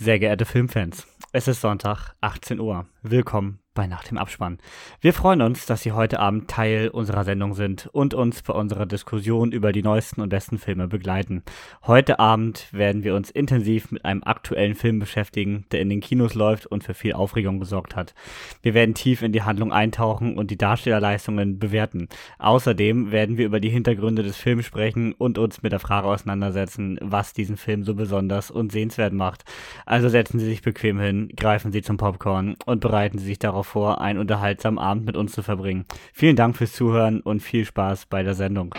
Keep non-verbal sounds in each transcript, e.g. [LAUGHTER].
Sehr geehrte Filmfans, es ist Sonntag, 18 Uhr. Willkommen bei Nach dem Abspann. Wir freuen uns, dass Sie heute Abend Teil unserer Sendung sind und uns bei unserer Diskussion über die neuesten und besten Filme begleiten. Heute Abend werden wir uns intensiv mit einem aktuellen Film beschäftigen, der in den Kinos läuft und für viel Aufregung gesorgt hat. Wir werden tief in die Handlung eintauchen und die Darstellerleistungen bewerten. Außerdem werden wir über die Hintergründe des Films sprechen und uns mit der Frage auseinandersetzen, was diesen Film so besonders und sehenswert macht. Also setzen Sie sich bequem hin, greifen Sie zum Popcorn und bereiten Sie sich darauf vor, einen unterhaltsamen Abend mit uns zu verbringen. Vielen Dank fürs Zuhören und viel Spaß bei der Sendung.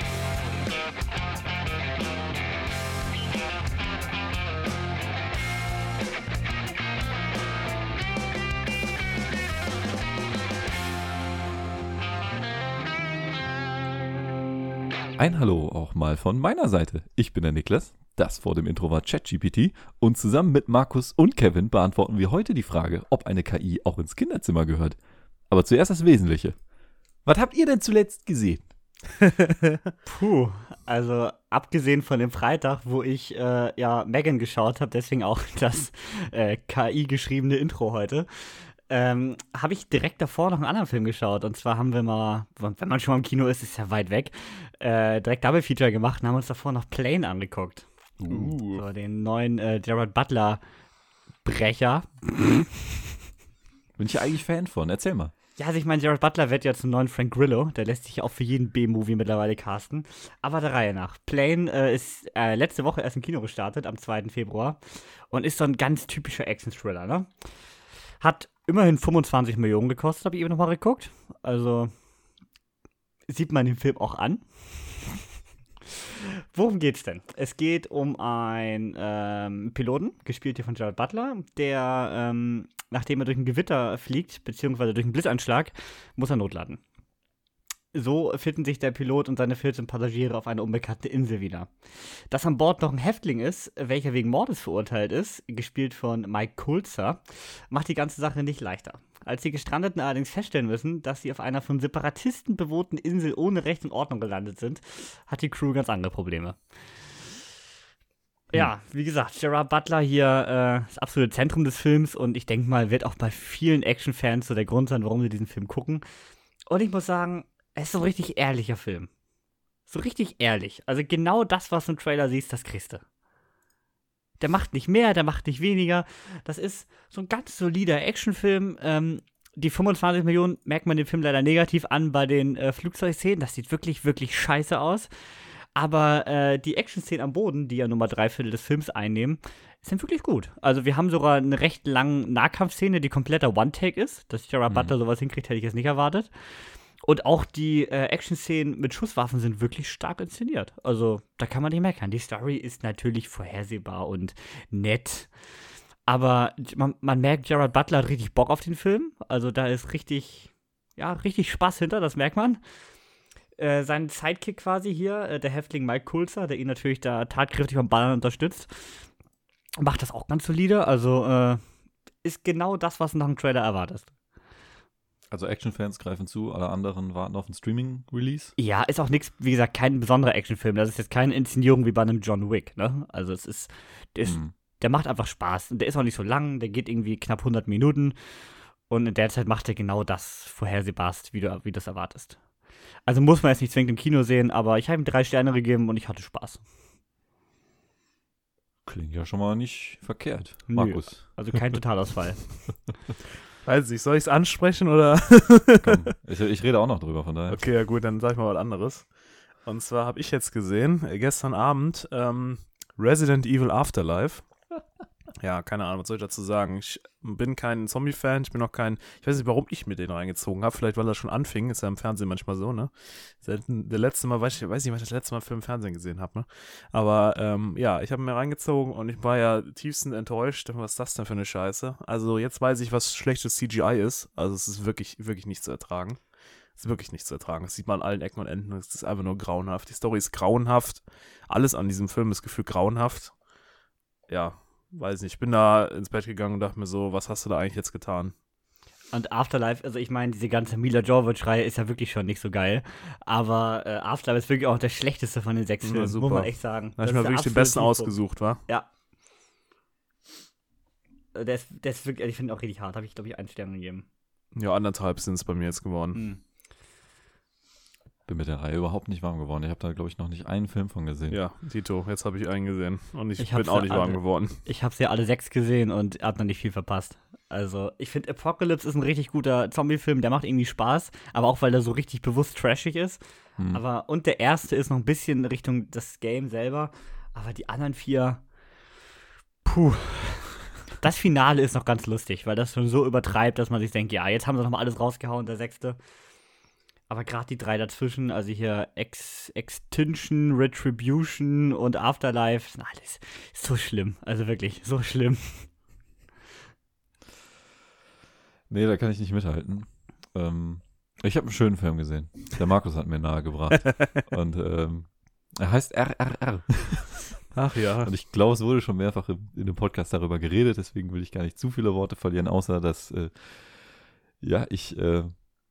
Ein Hallo auch mal von meiner Seite. Ich bin der Niklas, das vor dem Intro war ChatGPT und zusammen mit Markus und Kevin beantworten wir heute die Frage, ob eine KI auch ins Kinderzimmer gehört. Aber zuerst das Wesentliche. Was habt ihr denn zuletzt gesehen? [LAUGHS] Puh, also abgesehen von dem Freitag, wo ich äh, ja Megan geschaut habe, deswegen auch [LAUGHS] das äh, KI-geschriebene Intro heute, ähm, habe ich direkt davor noch einen anderen Film geschaut. Und zwar haben wir mal, wenn man schon mal im Kino ist, ist ja weit weg, äh, direkt Double Feature gemacht und haben uns davor noch Plane angeguckt. Uh. So, den neuen äh, Jared Butler Brecher. Bin ich ja eigentlich Fan von. Erzähl mal. Ja, also ich meine, Jared Butler wird ja zum neuen Frank Grillo. Der lässt sich auch für jeden B-Movie mittlerweile casten. Aber der Reihe nach. Plane äh, ist äh, letzte Woche erst im Kino gestartet, am 2. Februar. Und ist so ein ganz typischer Action-Thriller, ne? Hat immerhin 25 Millionen gekostet, habe ich eben nochmal geguckt. Also sieht man den Film auch an. [LAUGHS] Worum geht's denn? Es geht um einen ähm, Piloten, gespielt hier von Jared Butler, der, ähm, nachdem er durch ein Gewitter fliegt, beziehungsweise durch einen Blitzanschlag, muss er notladen. So finden sich der Pilot und seine 14 Passagiere auf einer unbekannten Insel wieder. Dass an Bord noch ein Häftling ist, welcher wegen Mordes verurteilt ist, gespielt von Mike Kulzer, macht die ganze Sache nicht leichter. Als die Gestrandeten allerdings feststellen müssen, dass sie auf einer von Separatisten bewohnten Insel ohne Recht und Ordnung gelandet sind, hat die Crew ganz andere Probleme. Ja, wie gesagt, Gerard Butler hier äh, das absolute Zentrum des Films und ich denke mal, wird auch bei vielen Action-Fans so der Grund sein, warum sie diesen Film gucken. Und ich muss sagen, es ist so ein richtig ehrlicher Film. So richtig ehrlich. Also genau das, was du im Trailer siehst, das kriegst du. Der macht nicht mehr, der macht nicht weniger. Das ist so ein ganz solider Actionfilm. Ähm, die 25 Millionen merkt man dem Film leider negativ an bei den äh, Flugzeugszenen. Das sieht wirklich, wirklich scheiße aus. Aber äh, die Action-Szenen am Boden, die ja Nummer drei Viertel des Films einnehmen, sind wirklich gut. Also wir haben sogar eine recht lange Nahkampfszene, die kompletter One-Take ist. Dass Gerard mhm. Butler sowas hinkriegt, hätte ich jetzt nicht erwartet. Und auch die äh, Action-Szenen mit Schusswaffen sind wirklich stark inszeniert. Also, da kann man nicht meckern. Die Story ist natürlich vorhersehbar und nett. Aber man, man merkt, Gerard Butler hat richtig Bock auf den Film. Also, da ist richtig, ja, richtig Spaß hinter, das merkt man. Äh, sein Sidekick quasi hier, äh, der Häftling Mike Kulzer, der ihn natürlich da tatkräftig beim Ballern unterstützt, macht das auch ganz solide. Also, äh, ist genau das, was du nach dem Trailer erwartest. Also Actionfans greifen zu, alle anderen warten auf ein Streaming-Release. Ja, ist auch nichts, wie gesagt, kein besonderer Actionfilm. Das ist jetzt keine Inszenierung wie bei einem John Wick, ne? Also es ist, der, ist, mhm. der macht einfach Spaß. Und der ist auch nicht so lang, der geht irgendwie knapp 100 Minuten. Und in der Zeit macht er genau das vorhersehbarst, wie du, wie du das erwartest. Also muss man jetzt nicht zwingend im Kino sehen, aber ich habe ihm drei Sterne gegeben und ich hatte Spaß. Klingt ja schon mal nicht verkehrt, Markus. Nö, also kein [LAUGHS] Totalausfall. [LAUGHS] Weiß ich, soll ich es ansprechen oder? Komm, ich, ich, rede auch noch drüber, von daher. Okay, ja gut, dann sag ich mal was anderes. Und zwar habe ich jetzt gesehen, äh, gestern Abend, ähm, Resident Evil Afterlife ja, keine Ahnung, was soll ich dazu sagen? Ich bin kein Zombie-Fan, ich bin auch kein, ich weiß nicht, warum ich mir den reingezogen habe, vielleicht weil er schon anfing, ist ja im Fernsehen manchmal so, ne? Der letzte Mal, weiß ich weiß nicht, was ich das letzte Mal für im Fernsehen gesehen habe, ne? Aber ähm, ja, ich habe mir reingezogen und ich war ja tiefstens enttäuscht, was ist das denn für eine Scheiße? Also jetzt weiß ich, was schlechtes CGI ist, also es ist wirklich, wirklich nicht zu ertragen. Es ist wirklich nicht zu ertragen. Das sieht man an allen Ecken und Enden. Es ist einfach nur grauenhaft. Die Story ist grauenhaft. Alles an diesem Film ist gefühlt grauenhaft. Ja, weiß nicht, ich bin da ins Bett gegangen und dachte mir so, was hast du da eigentlich jetzt getan? Und Afterlife, also ich meine, diese ganze Mila Jovovich-Reihe ist ja wirklich schon nicht so geil. Aber äh, Afterlife ist wirklich auch der schlechteste von den sechs Filmen, muss man echt sagen. Da hast du mal wirklich den besten ausgesucht, wa? Ja. der ist, der ist wirklich, ich finde ihn auch richtig hart. Habe ich, glaube ich, einen Stern gegeben. Ja, anderthalb sind es bei mir jetzt geworden. Hm. Bin mit der Reihe überhaupt nicht warm geworden. Ich habe da, glaube ich, noch nicht einen Film von gesehen. Ja, Tito, jetzt habe ich einen gesehen. Und ich, Ich bin hab's auch nicht warm alle. geworden. Ich habe sie ja alle sechs gesehen und hab noch nicht viel verpasst. Also, ich finde Apocalypse ist ein richtig guter Zombie-Film, der macht irgendwie Spaß, aber auch weil er so richtig bewusst trashig ist. Hm. Aber und der erste ist noch ein bisschen Richtung das Game selber, aber die anderen vier puh. Das Finale ist noch ganz lustig, weil das schon so übertreibt, dass man sich denkt, ja, jetzt haben sie noch mal alles rausgehauen, der sechste. Aber gerade die drei dazwischen, also hier Ex Extinction, Retribution und Afterlife, sind alles so schlimm. Also wirklich, so schlimm. Nee, da kann ich nicht mithalten. Ähm, ich habe einen schönen Film gesehen. Der Markus hat mir nahegebracht. [LAUGHS] Und ähm, er heißt RRR. Ach ja. Und ich glaube, es wurde schon mehrfach im, in dem Podcast darüber geredet, deswegen will ich gar nicht zu viele Worte verlieren, außer dass äh, ja, ich äh,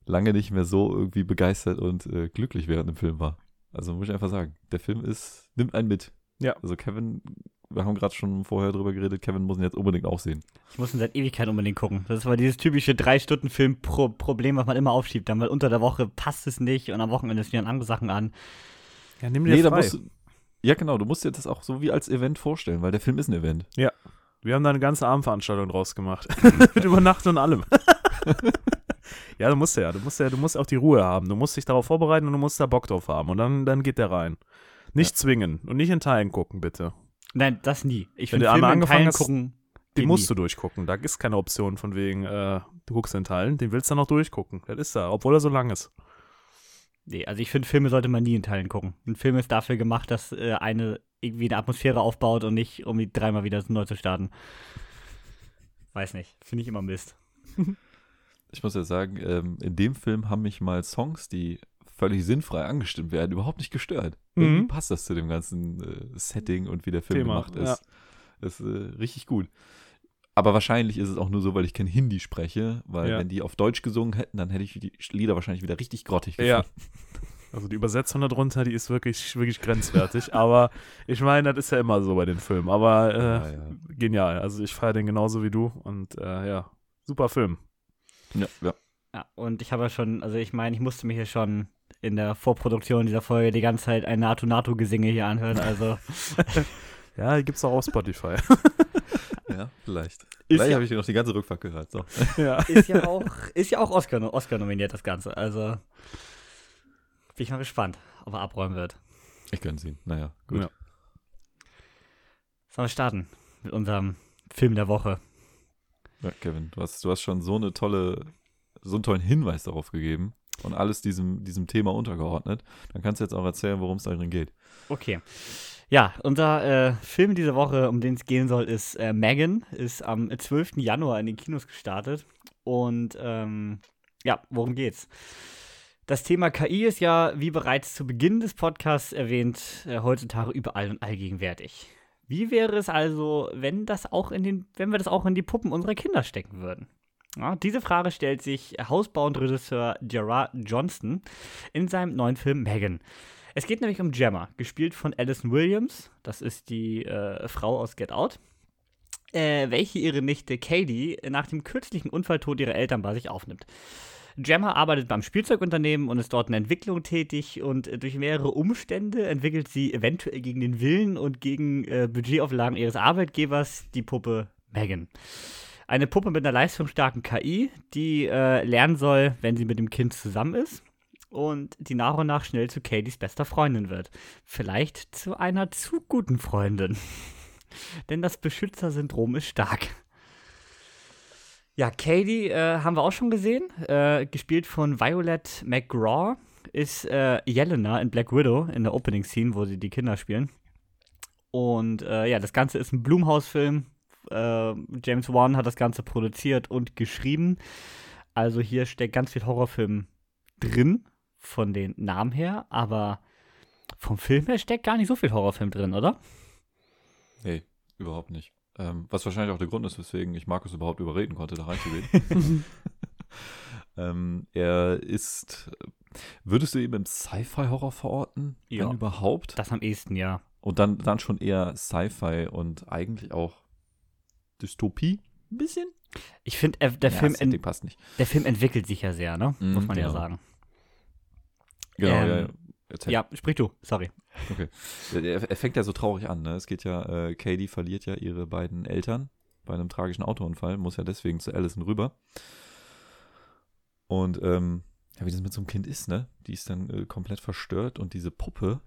lange nicht mehr so irgendwie begeistert und äh, glücklich während dem Film war. Also muss ich einfach sagen, der Film ist, nimmt einen mit. Ja. Also Kevin, wir haben gerade schon vorher drüber geredet, Kevin muss ihn jetzt unbedingt auch sehen. Ich muss ihn seit Ewigkeit unbedingt gucken. Das war dieses typische Drei-Stunden-Film-Problem, was man immer aufschiebt. Dann, weil unter der Woche passt es nicht und am Wochenende stehen andere Sachen an. Ja, nimm dir Nee, da frei. musst ja genau, du musst dir das auch so wie als Event vorstellen, weil der Film ist ein Event. Wir haben da eine ganze Abendveranstaltung draus gemacht. [LAUGHS] [LAUGHS] Mit Übernachten und allem. [LAUGHS] ja, du musst ja, du musst ja, du musst auch die Ruhe haben. Du musst dich darauf vorbereiten und du musst da Bock drauf haben. Und dann, dann geht der rein. Nicht zwingen und nicht in Teilen gucken, bitte. Nein, das nie. Ich finde Filme in angefangen Teilen hast, gucken. Den geht musst nie. du durchgucken. Da ist keine Option von wegen, äh, du guckst in Teilen. Den willst du dann noch durchgucken. Das ist da, obwohl er so lang ist. Nee, also ich finde, Filme sollte man nie in Teilen gucken. Ein Film ist dafür gemacht, dass äh, eine irgendwie eine Atmosphäre aufbaut und nicht, um die dreimal wieder neu zu starten. Weiß nicht. Finde ich immer Mist. [LAUGHS] Ich muss ja sagen, ähm, in dem Film haben mich mal Songs, die völlig sinnfrei angestimmt werden, überhaupt nicht gestört. Mhm. Irgendwie passt das zu dem ganzen äh, Setting und wie der Film Thema, gemacht ist. Das ist äh, richtig gut. Aber wahrscheinlich ist es auch nur so, weil ich kein Hindi spreche, weil Ja. wenn die auf Deutsch gesungen hätten, dann hätte ich die Lieder wahrscheinlich wieder richtig grottig Ja. gefunden. [LAUGHS] Also die Übersetzung darunter, die ist wirklich, wirklich grenzwertig. aber ich meine, das ist ja immer so bei den Filmen. Aber äh, Ja, ja. genial. Also ich feiere den genauso wie du. Und äh, ja, super Film. Ja, ja. Ja, und ich habe ja schon, also ich meine, ich musste mir hier schon in der Vorproduktion dieser Folge die ganze Zeit ein NATO-NATO-Gesinge hier anhören. Also [LAUGHS] Ja, die gibt's auch auf Spotify. [LAUGHS] ja vielleicht. Ist Vielleicht ja- habe ich noch die ganze Rückfahrt gehört. So. [LAUGHS] ja. ist ja auch, ist ja auch Oscar, Oscar nominiert, das Ganze. Also bin ich mal gespannt, ob er abräumen wird. Ich gönn's ihn. Naja, gut. Ja. Sollen wir starten mit unserem Film der Woche? Ja, Kevin, du hast, du hast schon so eine tolle, so einen tollen Hinweis darauf gegeben und alles diesem, diesem Thema untergeordnet. Dann kannst du jetzt auch erzählen, worum es darin geht. Okay. Ja, unser äh, Film diese Woche, um den es gehen soll, ist äh, Megan. Ist am 12. Januar in den Kinos gestartet. Und ähm, ja, worum geht's? Das Thema KI ist ja, wie bereits zu Beginn des Podcasts erwähnt, äh, heutzutage überall und allgegenwärtig. Wie wäre es also, wenn das auch in den, wenn wir das auch in die Puppen unserer Kinder stecken würden? Ja, diese Frage stellt sich Hausbau- und Regisseur Gerard Johnston in seinem neuen Film Megan. Es geht nämlich um Gemma, gespielt von Alison Williams. Das ist die äh, Frau aus Get Out. Äh, welche ihre Nichte Katie nach dem kürzlichen Unfalltod ihrer Eltern bei sich aufnimmt. Gemma arbeitet beim Spielzeugunternehmen und ist dort in Entwicklung tätig und äh, durch mehrere Umstände entwickelt sie eventuell gegen den Willen und gegen äh, Budgetauflagen ihres Arbeitgebers die Puppe Megan. Eine Puppe mit einer leistungsstarken KI, die äh, lernen soll, wenn sie mit dem Kind zusammen ist und die nach und nach schnell zu Katys bester Freundin wird. Vielleicht zu einer zu guten Freundin. [LAUGHS] Denn das Beschützersyndrom ist stark. Ja, Katie äh, haben wir auch schon gesehen, äh, gespielt von Violet McGraw, ist äh, Jelena in Black Widow in der Opening Scene, wo sie die Kinder spielen. Und äh, ja, das Ganze ist ein Blumhaus-Film. Äh, James Wan hat das Ganze produziert und geschrieben. Also hier steckt ganz viel Horrorfilm drin, von den Namen her, aber vom Film her steckt gar nicht so viel Horrorfilm drin, oder? Nee, überhaupt nicht. Ähm, was wahrscheinlich auch der Grund ist, weswegen ich Markus überhaupt überreden konnte, da reinzugehen. [LAUGHS] ähm, er ist, würdest du ihn im Sci-Fi-Horror verorten? Ja. Wenn überhaupt? Das am ehesten, ja. Und dann, dann schon eher Sci-Fi und eigentlich auch Dystopie. Ein bisschen? Ich finde, der, Ja, Film der Film entwickelt sich ja sehr, ne? Mhm, Muss man ja genau. sagen. Genau, Ähm, ja, ja. Erzähl. Ja, sprich du, sorry. Okay. Er, er fängt ja so traurig an, ne? Es geht ja, äh, Katie verliert ja ihre beiden Eltern bei einem tragischen Autounfall, muss ja deswegen zu Allison rüber. Und ähm, ja, wie das mit so einem Kind ist, ne? Die ist dann äh, komplett verstört und diese Puppe,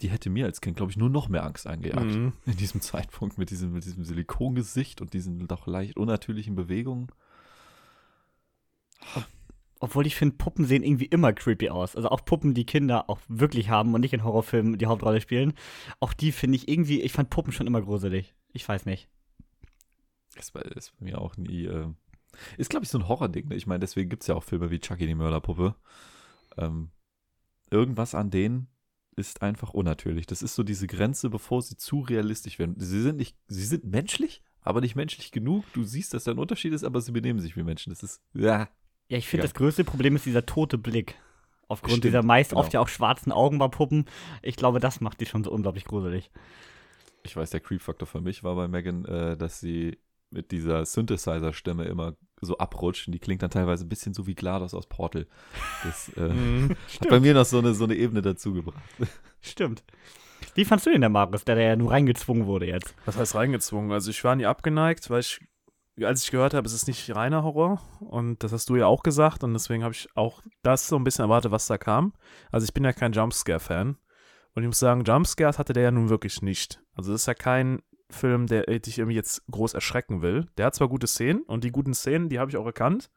die hätte mir als Kind, glaube ich, nur noch mehr Angst eingejagt. Mhm. In diesem Zeitpunkt mit diesem, mit diesem Silikongesicht und diesen doch leicht unnatürlichen Bewegungen. Obwohl ich finde, Puppen sehen irgendwie immer creepy aus. Also auch Puppen, die Kinder auch wirklich haben und nicht in Horrorfilmen die Hauptrolle spielen. Auch die finde ich irgendwie, ich fand Puppen schon immer gruselig. Ich weiß nicht. Ist bei, ist bei mir auch nie. Äh, ist, glaube ich, so ein Horror-Ding. Ne? Ich meine, deswegen gibt es ja auch Filme wie Chucky die Mörderpuppe. Ähm, irgendwas an denen ist einfach unnatürlich. Das ist so diese Grenze, bevor sie zu realistisch werden. Sie sind nicht, sie sind menschlich, aber nicht menschlich genug. Du siehst, dass da ein Unterschied ist, aber sie benehmen sich wie Menschen. Das ist, ja. Ja, ich finde, Ja. das größte Problem ist dieser tote Blick. Aufgrund Stimmt, dieser meist genau. oft ja auch schwarzen Augen bei Puppen. Ich glaube, das macht die schon so unglaublich gruselig. Ich weiß, der Creep-Faktor für mich war bei Megan, äh, dass sie mit dieser Synthesizer-Stimme immer so abrutscht. Und die klingt dann teilweise ein bisschen so wie GLaDOS aus Portal. Das äh, [LAUGHS] Mhm. hat bei mir noch so eine, so eine Ebene dazu gebracht. [LAUGHS] Stimmt. Wie fandst du den, der Marius, der da ja nur reingezwungen wurde jetzt? Was heißt reingezwungen? Also ich war nie abgeneigt, weil ich, als ich gehört habe, es ist nicht reiner Horror und das hast du ja auch gesagt und deswegen habe ich auch das so ein bisschen erwartet, was da kam. Also ich bin ja kein Jumpscare-Fan und ich muss sagen, Jumpscares hatte der ja nun wirklich nicht. Also das ist ja kein Film, der dich irgendwie jetzt groß erschrecken will. Der hat zwar gute Szenen und die guten Szenen, die habe ich auch erkannt.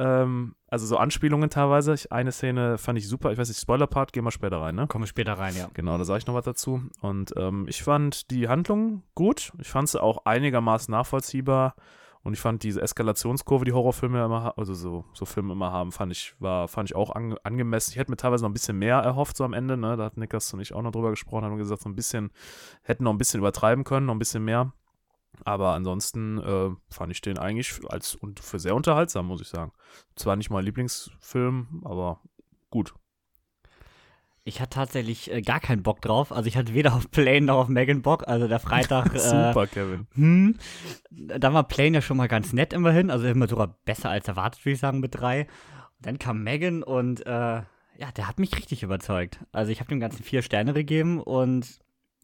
Ähm, also so Anspielungen teilweise. Ich, eine Szene fand ich super. Ich weiß nicht, Spoiler-Part, gehen wir später rein, ne? Kommen wir später rein, ja. Genau, da sage ich noch was dazu. Und ähm, ich fand die Handlung gut. Ich fand sie auch einigermaßen nachvollziehbar. Und ich fand diese Eskalationskurve, die Horrorfilme immer, also so, so Filme immer haben, fand ich, war, fand ich auch ange angemessen. Ich hätte mir teilweise noch ein bisschen mehr erhofft, so am Ende, ne? Da hat Niklas und ich auch noch drüber gesprochen, haben gesagt, so ein bisschen, hätten noch ein bisschen übertreiben können, noch ein bisschen mehr. Aber ansonsten äh, fand ich den eigentlich als und für sehr unterhaltsam, muss ich sagen. Zwar nicht mein Lieblingsfilm, aber gut. Ich hatte tatsächlich äh, gar keinen Bock drauf. Also ich hatte weder auf Plane noch auf Megan Bock. Also der Freitag. [LAUGHS] äh, Super, Kevin. Hm. Da war Plane ja schon mal ganz nett immerhin. Also immer sogar besser als erwartet, würde ich sagen, mit drei. Und dann kam Megan und äh, ja, der hat mich richtig überzeugt. Also ich habe dem Ganzen vier Sterne gegeben und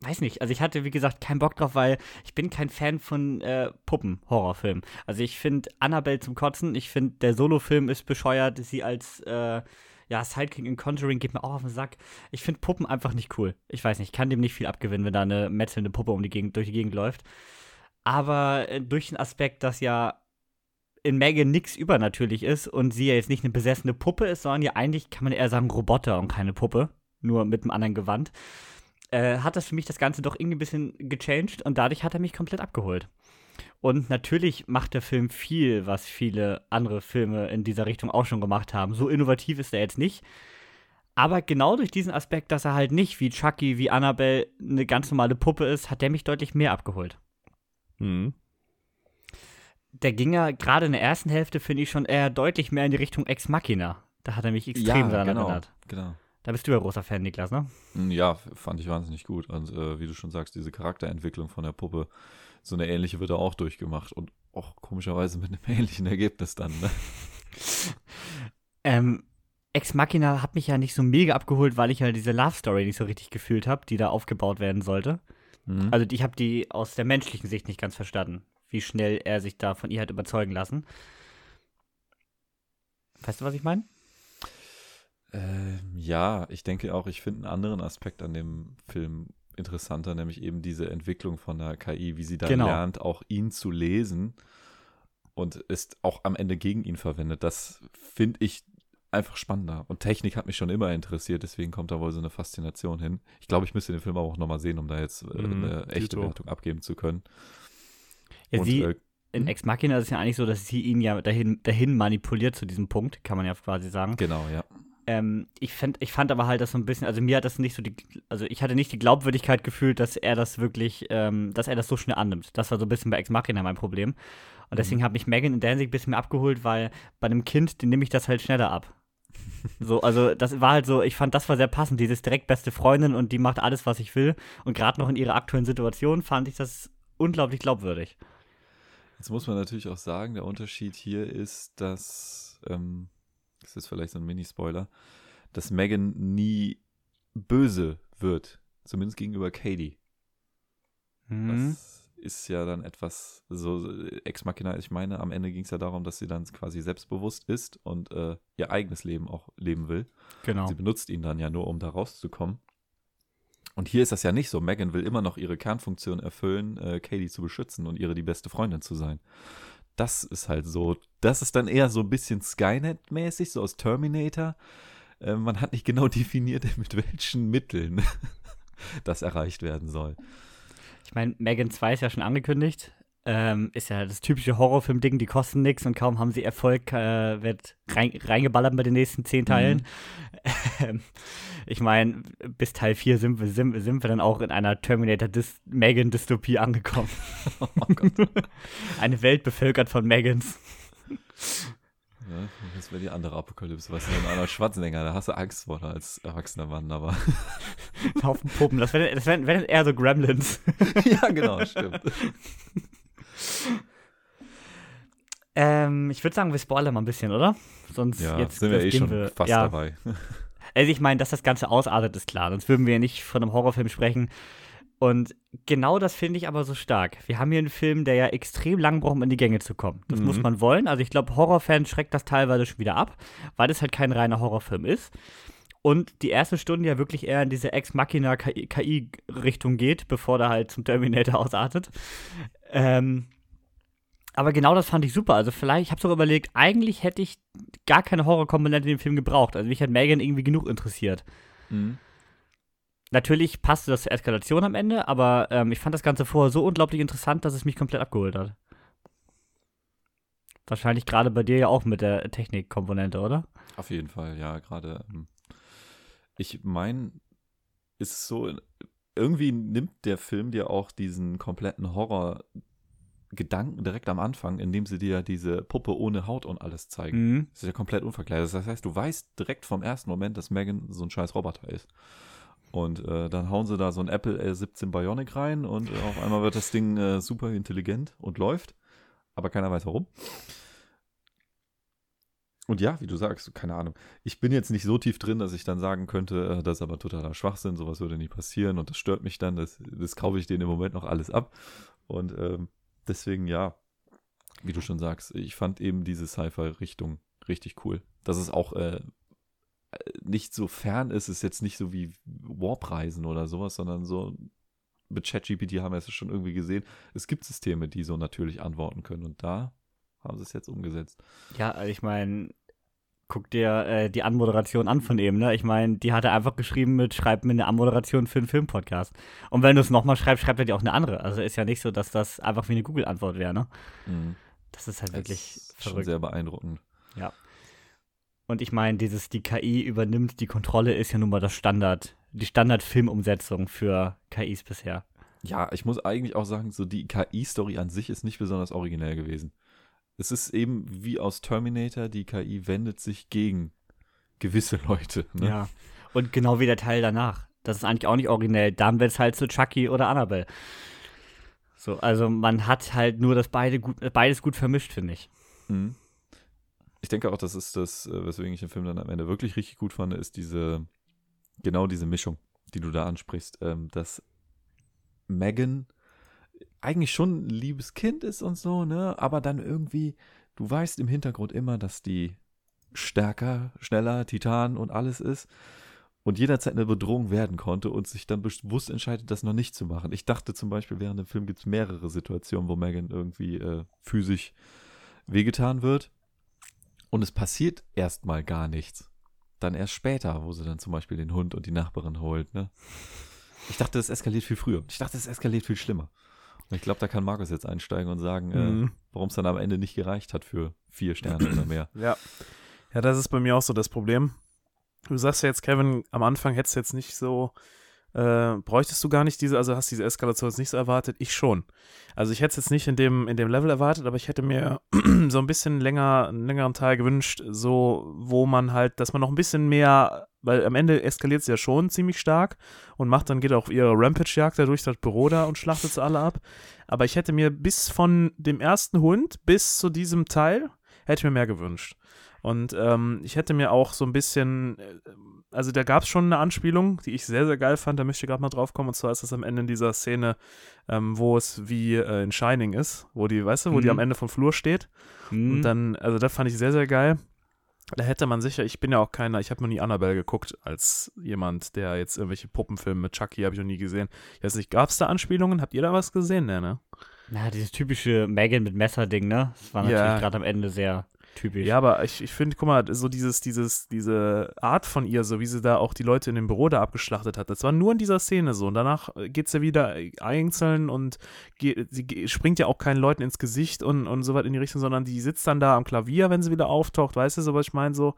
weiß nicht. Also ich hatte, wie gesagt, keinen Bock drauf, weil ich bin kein Fan von äh, Puppen-Horrorfilmen. Also ich finde Annabelle zum Kotzen. Ich finde, der Solo-Film ist bescheuert. Sie als äh, ja, Sidekick in Conjuring geht mir auch auf den Sack. Ich finde Puppen einfach nicht cool. Ich weiß nicht, ich kann dem nicht viel abgewinnen, wenn da eine metzelnde Puppe um die Gegend, durch die Gegend läuft. Aber äh, durch den Aspekt, dass ja in Megan nichts übernatürlich ist und sie ja jetzt nicht eine besessene Puppe ist, sondern ja eigentlich, kann man eher sagen, Roboter und keine Puppe, nur mit einem anderen Gewand, äh, hat das für mich das Ganze doch irgendwie ein bisschen gechanged und dadurch hat er mich komplett abgeholt. Und natürlich macht der Film viel, was viele andere Filme in dieser Richtung auch schon gemacht haben. So innovativ ist er jetzt nicht. Aber genau durch diesen Aspekt, dass er halt nicht wie Chucky, wie Annabelle eine ganz normale Puppe ist, hat der mich deutlich mehr abgeholt. Mhm. Der ging ja gerade in der ersten Hälfte, finde ich, schon eher deutlich mehr in die Richtung Ex Machina. Da hat er mich extrem daran genau, erinnert. genau. Da bist du ja großer Fan, Niklas, ne? Mm, Ja, fand ich wahnsinnig gut. Und äh, wie du schon sagst, diese Charakterentwicklung von der Puppe, so eine ähnliche wird da auch durchgemacht. Und auch komischerweise mit einem [LAUGHS] ähnlichen Ergebnis dann. Ne? [LAUGHS] Ähm, Ex Machina hat mich ja nicht so mega abgeholt, weil ich ja diese Love Story nicht so richtig gefühlt habe, die da aufgebaut werden sollte. Mhm. Also ich habe die aus der menschlichen Sicht nicht ganz verstanden, wie schnell er sich da von ihr hat überzeugen lassen. Weißt du, was ich meine? Ähm, ja, ich denke auch, ich finde einen anderen Aspekt an dem Film interessanter, nämlich eben diese Entwicklung von der KI, wie sie dann Genau. lernt, auch ihn zu lesen und ist auch am Ende gegen ihn verwendet. Das finde ich einfach spannender. Und Technik hat mich schon immer interessiert, deswegen kommt da wohl so eine Faszination hin. Ich glaube, ich müsste den Film aber auch nochmal sehen, um da jetzt äh, Mhm, eine echte Dito. Wertung abgeben zu können. Ja, und, sie, äh, in hm? Ex Machina ist es ja eigentlich so, dass sie ihn ja dahin, dahin manipuliert zu diesem Punkt, kann man ja quasi sagen. genau, ja. Ähm, ich, fand, ich fand aber halt das so ein bisschen, also mir hat das nicht so die, also ich hatte nicht die Glaubwürdigkeit gefühlt, dass er das wirklich, ähm, dass er das so schnell annimmt. Das war so ein bisschen bei Ex Machina mein Problem. Und deswegen hat mich Megan in der Hinsicht ein bisschen mehr abgeholt, weil bei einem Kind, den nehme ich das halt schneller ab. so, also das war halt so, ich fand, das war sehr passend, dieses direkt beste Freundin und die macht alles, was ich will. Und gerade noch in ihrer aktuellen Situation fand ich das unglaublich glaubwürdig. Jetzt muss man natürlich auch sagen, der Unterschied hier ist, dass, ähm, ist vielleicht so ein Mini-Spoiler, dass Megan nie böse wird, zumindest gegenüber Katie. Mhm. Das ist ja dann etwas so Ex Machina. Ich meine, am Ende ging es ja darum, dass sie dann quasi selbstbewusst ist und äh, ihr eigenes Leben auch leben will. Genau. Sie benutzt ihn dann ja nur, um da rauszukommen. Und hier ist das ja nicht so. Megan will immer noch ihre Kernfunktion erfüllen, äh, Katie zu beschützen und ihre die beste Freundin zu sein. Das ist halt so. Das ist dann eher so ein bisschen Skynet-mäßig, so aus Terminator. Äh, man hat nicht genau [LAUGHS] definiert, mit welchen Mitteln [LAUGHS] das erreicht werden soll. Ich meine, Megan 2 ist ja schon angekündigt. Ähm, ist ja das typische Horrorfilm-Ding, die kosten nichts und kaum haben sie Erfolg, äh, wird rein, reingeballert bei den nächsten zehn Teilen. [LAUGHS] Ähm, ich meine, bis Teil 4 sind wir, sind, sind wir dann auch in einer Terminator-Megan-Dystopie angekommen. [LAUGHS] Oh. [LAUGHS] Eine Welt bevölkert von Megans. Ja, das wäre die andere Apokalypse. Was denn einer Schwarzenegger? Da hast du Angst vor als erwachsener Mann, aber. Ein Haufen Puppen. Das wären wär, wär eher so Gremlins. ja, genau, stimmt. Ähm, ich würde sagen, wir spoilern mal ein bisschen, oder? Sonst Ja, jetzt sind wir eh schon wir- fast ja. dabei. [LAUGHS] Also ich meine, dass das Ganze ausartet, ist klar. Sonst würden wir ja nicht von einem Horrorfilm sprechen. Und genau das finde ich aber so stark. Wir haben hier einen Film, der ja extrem lang braucht, um in die Gänge zu kommen. Das Mhm. muss man wollen. Also ich glaube, Horrorfans schreckt das teilweise schon wieder ab, weil es halt kein reiner Horrorfilm ist. Und die erste Stunde ja wirklich eher in diese Ex-Machina-KI-Richtung geht, bevor der halt zum Terminator [LAUGHS] ausartet. Ähm, aber genau das fand ich super. Also vielleicht, ich habe sogar überlegt, eigentlich hätte ich gar keine Horrorkomponente in dem Film gebraucht. Also mich hat Megan irgendwie genug interessiert. Mhm. Natürlich passte das zur Eskalation am Ende, aber ähm, ich fand das Ganze vorher so unglaublich interessant, dass es mich komplett abgeholt hat. Wahrscheinlich gerade bei dir ja auch mit der Technikkomponente, oder? Auf jeden Fall, ja, gerade. ähm, Ich meine, ist es so, irgendwie nimmt der Film dir auch diesen kompletten Horror-Gedanken direkt am Anfang, indem sie dir diese Puppe ohne Haut und alles zeigen. Mhm. Das ist ja komplett unverkleidet. Das heißt, du weißt direkt vom ersten Moment, dass Megan so ein scheiß Roboter ist. Und äh, dann hauen sie da so ein Apple A17 Bionic rein und äh, auf einmal wird das Ding äh, super intelligent und läuft. Aber keiner weiß warum. Und ja, wie du sagst, keine Ahnung. Ich bin jetzt nicht so tief drin, dass ich dann sagen könnte, äh, das ist aber totaler Schwachsinn, sowas würde nie passieren und das stört mich dann. Das, das kaufe ich denen im Moment noch alles ab. Und ähm, deswegen, ja, wie du schon sagst, ich fand eben diese Sci-Fi-Richtung richtig cool. Dass es auch äh, nicht so fern ist, ist jetzt nicht so wie Warp-Reisen oder sowas, sondern so mit ChatGPT haben wir es schon irgendwie gesehen. Es gibt Systeme, die so natürlich antworten können und da haben sie es jetzt umgesetzt. Ja, also ich meine, guck dir äh, die Anmoderation an von eben, ne? Ich meine, die hat er einfach geschrieben mit, schreib mir eine Anmoderation für einen Filmpodcast. Und wenn du es nochmal schreibst, schreibt er dir auch eine andere. Also ist ja nicht so, dass das einfach wie eine Google-Antwort wäre, ne? Das ist halt Das wirklich ist schon verrückt. sehr beeindruckend. Und ich meine, dieses, die KI übernimmt die Kontrolle, ist ja nun mal das Standard, die Standard-Filmumsetzung für KIs bisher. Ja, ich muss eigentlich auch sagen, so die KI-Story an sich ist nicht besonders originell gewesen. Es ist eben wie aus Terminator, die KI wendet sich gegen gewisse Leute. Ne? Ja. Und genau wie der Teil danach. Das ist eigentlich auch nicht originell. Dann wird es halt zu Chucky oder Annabelle. So, also man hat halt nur das beide gut, beides gut vermischt, finde ich. Mhm. Ich denke auch, das ist das, äh, weswegen ich den Film dann am Ende wirklich richtig gut fand, ist diese, genau diese Mischung, die du da ansprichst, ähm, dass Megan eigentlich schon ein liebes Kind ist und so, ne, aber dann irgendwie, du weißt im Hintergrund immer, dass die stärker, schneller, Titan und alles ist und jederzeit eine Bedrohung werden konnte und sich dann bewusst entscheidet, das noch nicht zu machen. Ich dachte zum Beispiel, während dem Film gibt es mehrere Situationen, wo Megan irgendwie äh, physisch wehgetan wird und es passiert erstmal gar nichts. Dann erst später, wo sie dann zum Beispiel den Hund und die Nachbarin holt, ne? Ich dachte, es eskaliert viel früher. Ich dachte, es eskaliert viel schlimmer. Ich glaube, da kann Markus jetzt einsteigen und sagen, äh, Mhm. warum es dann am Ende nicht gereicht hat für vier Sterne oder mehr. [CLEARS THROAT] Ja. Ja, das ist bei mir auch so das Problem. Du sagst ja jetzt, Kevin, am Anfang hättest du jetzt nicht so äh, bräuchtest du gar nicht diese, also hast diese Eskalation jetzt nicht so erwartet, ich schon. Also ich hätte es jetzt nicht in dem, in dem Level erwartet, aber ich hätte mir [CLEARS THROAT] so ein bisschen länger, einen längeren Teil gewünscht, so, wo man halt, dass man noch ein bisschen mehr, weil am Ende eskaliert es ja schon ziemlich stark und macht dann, geht auch ihre Rampage-Jagd da durch das Büro da und schlachtet sie alle ab. Aber ich hätte mir bis von dem ersten Hund bis zu diesem Teil, hätte ich mir mehr gewünscht. Und ähm, ich hätte mir auch so ein bisschen, äh, also da gab es schon eine Anspielung, die ich sehr, sehr geil fand, da möchte ich gerade mal drauf kommen. Und zwar ist das am Ende in dieser Szene, ähm, wo es wie äh, in Shining ist, wo die, weißt du, wo die Mhm. am Ende vom Flur steht. Hm. Und dann, also das fand ich sehr, sehr geil. Da hätte man sicher, ich bin ja auch keiner, ich habe noch nie Annabelle geguckt, als jemand, der jetzt irgendwelche Puppenfilme mit Chucky habe ich noch nie gesehen. Ich weiß nicht, gab es da Anspielungen? Habt ihr da was gesehen? Ne? Na, dieses typische Megan mit Messer-Ding, ne? Das war Ja. natürlich gerade am Ende sehr typisch. Ja, aber ich, ich finde, guck mal, so dieses, dieses, diese Art von ihr, so wie sie da auch die Leute in dem Büro da abgeschlachtet hat, das war nur in dieser Szene so. Und danach geht sie wieder einzeln und geht, sie springt ja auch keinen Leuten ins Gesicht und, und so weit in die Richtung, sondern die sitzt dann da am Klavier, wenn sie wieder auftaucht. Weißt du, so was ich meine? So,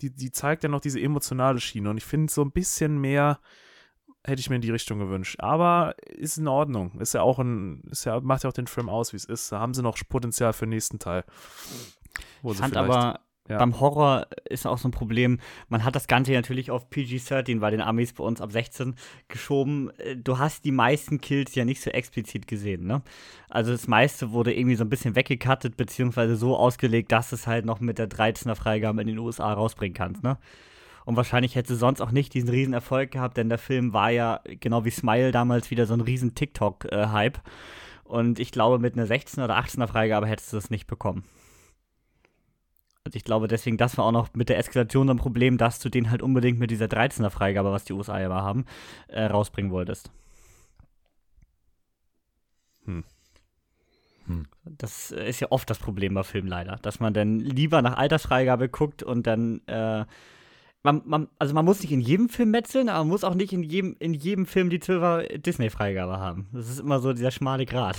die, die zeigt ja noch diese emotionale Schiene. Und ich finde, so ein bisschen mehr hätte ich mir in die Richtung gewünscht. Aber ist in Ordnung. Ist ja auch ein, ist ja, macht ja auch den Film aus, wie es ist. Da haben sie noch Potenzial für den nächsten Teil. Ich fand aber, ja. beim Horror ist auch so ein Problem, man hat das Ganze natürlich auf PG-13 bei den Amis bei uns ab 16 geschoben. Äh, Du hast die meisten Kills ja nicht so explizit gesehen, ne? Also das meiste wurde irgendwie so ein bisschen weggekattet, beziehungsweise so ausgelegt, dass es halt noch mit der 13er Freigabe in den USA rausbringen kannst, ne? Und wahrscheinlich hätte sonst auch nicht diesen riesen Erfolg gehabt, denn der Film war ja, genau wie Smile damals, wieder so ein riesen TikTok-Hype. Und ich glaube, mit einer 16er oder 18er Freigabe hättest du das nicht bekommen. Also ich glaube deswegen, das war auch noch mit der Eskalation so ein Problem, dass du den halt unbedingt mit dieser 13er Freigabe, was die USA ja immer haben, äh, rausbringen wolltest. Hm. Hm. Das äh, ist ja oft das Problem bei Filmen leider, dass man dann lieber nach Altersfreigabe guckt und dann äh, man, man, also man muss nicht in jedem Film metzeln, aber man muss auch nicht in jedem, in jedem Film die 12er Disney-Freigabe haben. Das ist immer so dieser schmale Grat.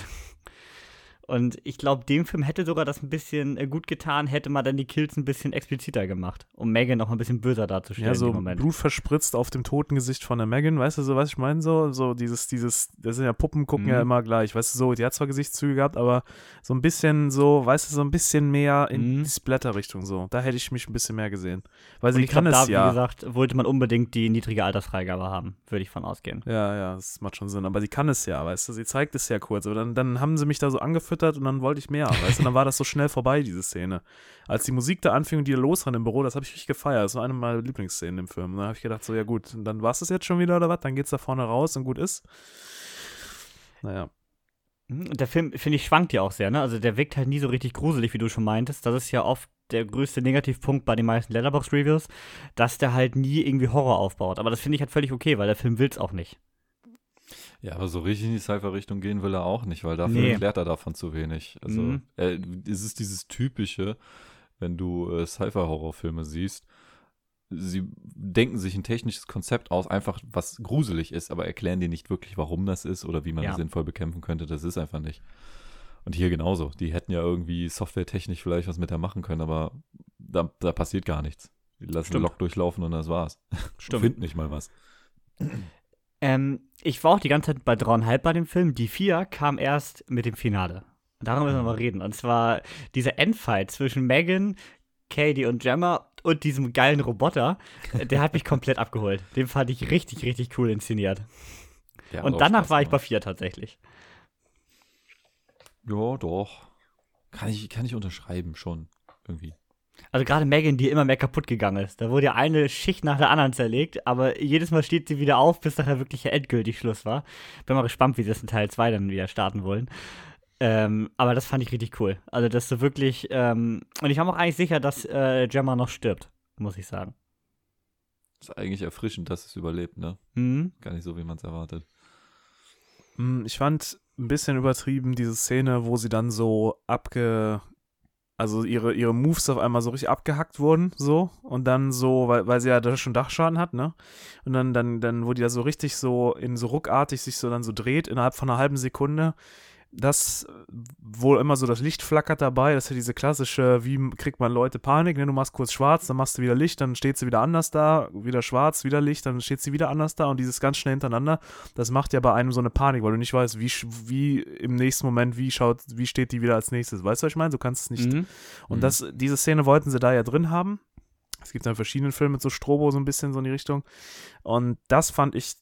Und ich glaube, dem Film hätte sogar das ein bisschen äh, gut getan, hätte man dann die Kills ein bisschen expliziter gemacht, um Megan noch ein bisschen böser darzustellen Ja, so. Blut verspritzt auf dem toten Gesicht von der Megan, weißt du so, was ich meine? So, so dieses, dieses, das sind ja Puppen, gucken ja Mhm. immer gleich, weißt du, so, die hat zwar Gesichtszüge gehabt, aber so ein bisschen so, weißt du, so ein bisschen mehr in Mhm. die Splatter-Richtung so. Da hätte ich mich ein bisschen mehr gesehen. Weil sie ich kann glaube, da, es wie ja. gesagt, wollte man unbedingt die niedrige Altersfreigabe haben, würde ich von ausgehen. Ja, ja, das macht schon Sinn. Aber sie kann es ja, weißt du, sie zeigt es ja kurz. Aber dann, dann haben sie mich da so angefüttert und dann wollte ich mehr, weißt du, dann war das so schnell vorbei, diese Szene. Als die Musik da anfing und die da losrennen im Büro, das habe ich richtig gefeiert. Das war eine meiner Lieblingsszenen im Film. Dann habe ich gedacht, so, ja gut, dann war es das jetzt schon wieder oder was? Dann geht's da vorne raus und gut ist. Naja. Mhm, der Film, finde ich, schwankt ja auch sehr, ne? Also der wirkt halt nie so richtig gruselig, wie du schon meintest. Das ist ja oft der größte Negativpunkt bei den meisten Letterbox-Reviews, dass der halt nie irgendwie Horror aufbaut. Aber das finde ich halt völlig okay, weil der Film will's auch nicht. Ja, aber so richtig in die Cypher-Richtung gehen will er auch nicht, weil dafür Nee. erklärt er davon zu wenig. Also, Mhm. äh, es ist dieses typische, wenn du äh, Cypher-Horrorfilme siehst, sie denken sich ein technisches Konzept aus, einfach was gruselig ist, aber erklären dir nicht wirklich, warum das ist oder wie man Ja. das sinnvoll bekämpfen könnte. Das ist einfach nicht. Und hier genauso. Die hätten ja irgendwie softwaretechnisch vielleicht was mit der machen können, aber da, da passiert gar nichts. Die lassen Stimmt. Lok durchlaufen und das war's. [LAUGHS] Finden nicht mal was. Ähm, ich war auch die ganze Zeit bei dreieinhalb bei dem Film. Die vier kam erst mit dem Finale. Darüber müssen wir mal reden. Und zwar dieser Endfight zwischen Megan, Katie und Gemma und diesem geilen Roboter, der hat mich komplett abgeholt. Den fand ich richtig, richtig cool inszeniert. Ja, und danach war ich bei vier tatsächlich. Ja, doch. Kann ich, kann ich unterschreiben, schon. Irgendwie. Also gerade Megan, die immer mehr kaputt gegangen ist. Da wurde ja eine Schicht nach der anderen zerlegt, aber jedes Mal steht sie wieder auf, bis nachher wirklich endgültig Schluss war. Bin mal gespannt, wie sie das in Teil 2 dann wieder starten wollen. Ähm, aber das fand ich richtig cool. Also, dass du wirklich, ähm, und ich war mir auch eigentlich sicher, dass äh, Gemma noch stirbt, muss ich sagen. Ist eigentlich erfrischend, dass es überlebt, ne? Mhm. Gar nicht so, wie man es erwartet. Hm, Ich fand ein bisschen übertrieben diese Szene, wo sie dann so abge. Also ihre, ihre Moves auf einmal so richtig abgehackt wurden, so. Und dann so, weil, weil sie ja da schon Dachschaden hat, ne? Und dann, dann, dann, wo die da so richtig so in so ruckartig sich so dann so dreht, innerhalb von einer halben Sekunde. Das, wo immer so das Licht flackert dabei, das ist ja diese klassische, wie kriegt man Leute Panik, ne? du machst kurz schwarz, dann machst du wieder Licht, dann steht sie wieder anders da, wieder schwarz, wieder Licht, dann steht sie wieder anders da und dieses ganz schnell hintereinander, das macht ja bei einem so eine Panik, weil du nicht weißt, wie, wie im nächsten Moment, wie schaut, wie steht die wieder als nächstes, weißt du, was ich meine? Du kannst es nicht. Mhm. Und Mhm. das, diese Szene wollten sie da ja drin haben. Es gibt ja in verschiedenen Filmen mit so Strobo so ein bisschen so in die Richtung. Und das fand ich,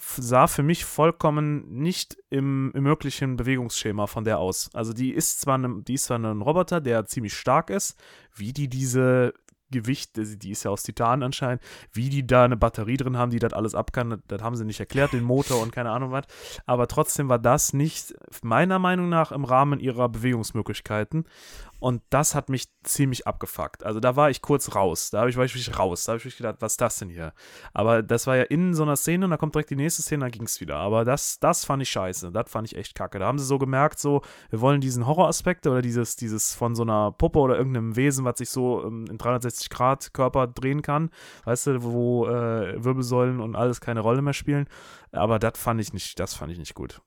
sah für mich vollkommen nicht im, im möglichen Bewegungsschema von der aus. Also die ist zwar ne, die ist zwar ein Roboter, der ziemlich stark ist, wie die diese Gewicht, die ist ja aus Titan anscheinend, wie die da eine Batterie drin haben, die das alles ab kann, das haben sie nicht erklärt, den Motor und keine Ahnung was. Aber trotzdem war das nicht meiner Meinung nach im Rahmen ihrer Bewegungsmöglichkeiten. Und das hat mich ziemlich abgefuckt. Also da war ich kurz raus. Da habe ich, war ich wirklich raus. Da habe ich wirklich gedacht, was ist das denn hier? Aber das war ja in so einer Szene und da kommt direkt die nächste Szene, dann ging es wieder. Aber das, das fand ich scheiße. Das fand ich echt kacke. Da haben sie so gemerkt, so, wir wollen diesen Horroraspekt oder dieses, dieses von so einer Puppe oder irgendeinem Wesen, was sich so ähm, in 360 Grad Körper drehen kann, weißt du, wo äh, Wirbelsäulen und alles keine Rolle mehr spielen. Aber das fand ich nicht, das fand ich nicht gut.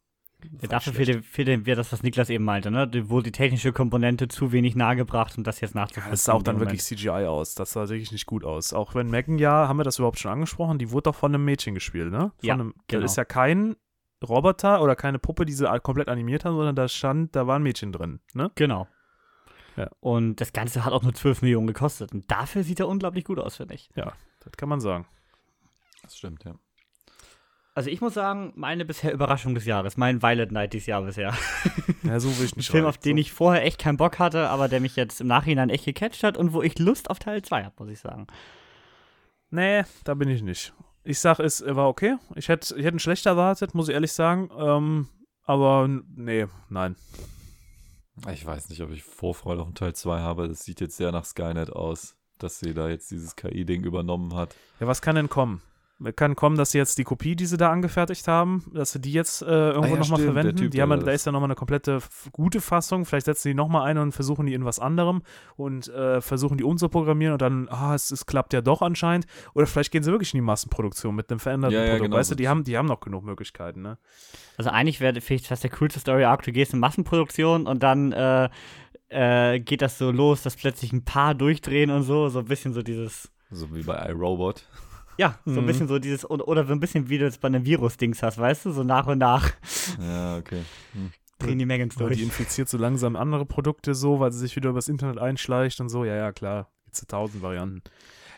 Ja, dafür fehlt, fehlt dem- wäre das, was Niklas eben meinte, ne? Die- Wo die technische Komponente zu wenig nahegebracht, um das jetzt Ja, nachzuvollziehen. das sah auch dann dem wirklich CGI aus. Das sah wirklich nicht gut aus. Auch wenn Megan ja, haben wir das überhaupt schon angesprochen, die wurde doch von einem Mädchen gespielt, ne? Von Ja, einem, genau. Das ist ja kein Roboter oder keine Puppe, die sie komplett animiert haben, sondern da stand, da war ein Mädchen drin, ne? Genau. Ja. Und das Ganze hat auch nur 12 Millionen gekostet. Und dafür sieht er unglaublich gut aus, finde ich. Das kann man sagen. Das stimmt, ja. Also ich muss sagen, meine bisher Überraschung des Jahres, mein Violet Night dieses Jahr bisher. [LAUGHS] Ja, so will ich Ein nicht Film, rein. auf den so. ich vorher echt keinen Bock hatte, aber der mich jetzt im Nachhinein echt gecatcht hat und wo ich Lust auf Teil 2 habe, muss ich sagen. Nee, da bin ich nicht. Ich sag, es war okay. Ich hätte ich hätte ihn schlechter erwartet, muss ich ehrlich sagen. Ähm, aber nee, nein. Ich weiß nicht, ob ich Vorfreude auf Teil 2 habe. Das sieht jetzt sehr nach Skynet aus, dass sie da jetzt dieses KI-Ding übernommen hat. Ja, was kann denn kommen? Kann kommen, dass sie jetzt die Kopie, die sie da angefertigt haben, dass sie die jetzt äh, irgendwo Ah ja, nochmal verwenden. Typ, die haben, da ist ja nochmal eine komplette gute Fassung. Vielleicht setzen die nochmal eine und versuchen die in was anderem und äh, versuchen die umzuprogrammieren und dann, ah, es, es klappt ja doch anscheinend. Oder vielleicht gehen sie wirklich in die Massenproduktion mit einem veränderten Ja, ja, Produkt. genau, weißt du, so- die haben, die haben noch genug Möglichkeiten, ne? Also eigentlich wäre vielleicht fast der coolste Story Arc, du gehst in Massenproduktion und dann äh, äh, geht das so los, dass plötzlich ein paar durchdrehen und so, so ein bisschen so dieses, So wie bei iRobot. Ja, so ein Mhm. bisschen so dieses, oder, so ein bisschen wie du jetzt bei einem Virus-Dings hast, weißt du, so nach und nach Ja, okay. Hm. drehen die Weil durch. die infiziert so langsam andere Produkte so, weil sie sich wieder übers Internet einschleicht und so. Ja, ja, klar. Gibt's tausend Varianten.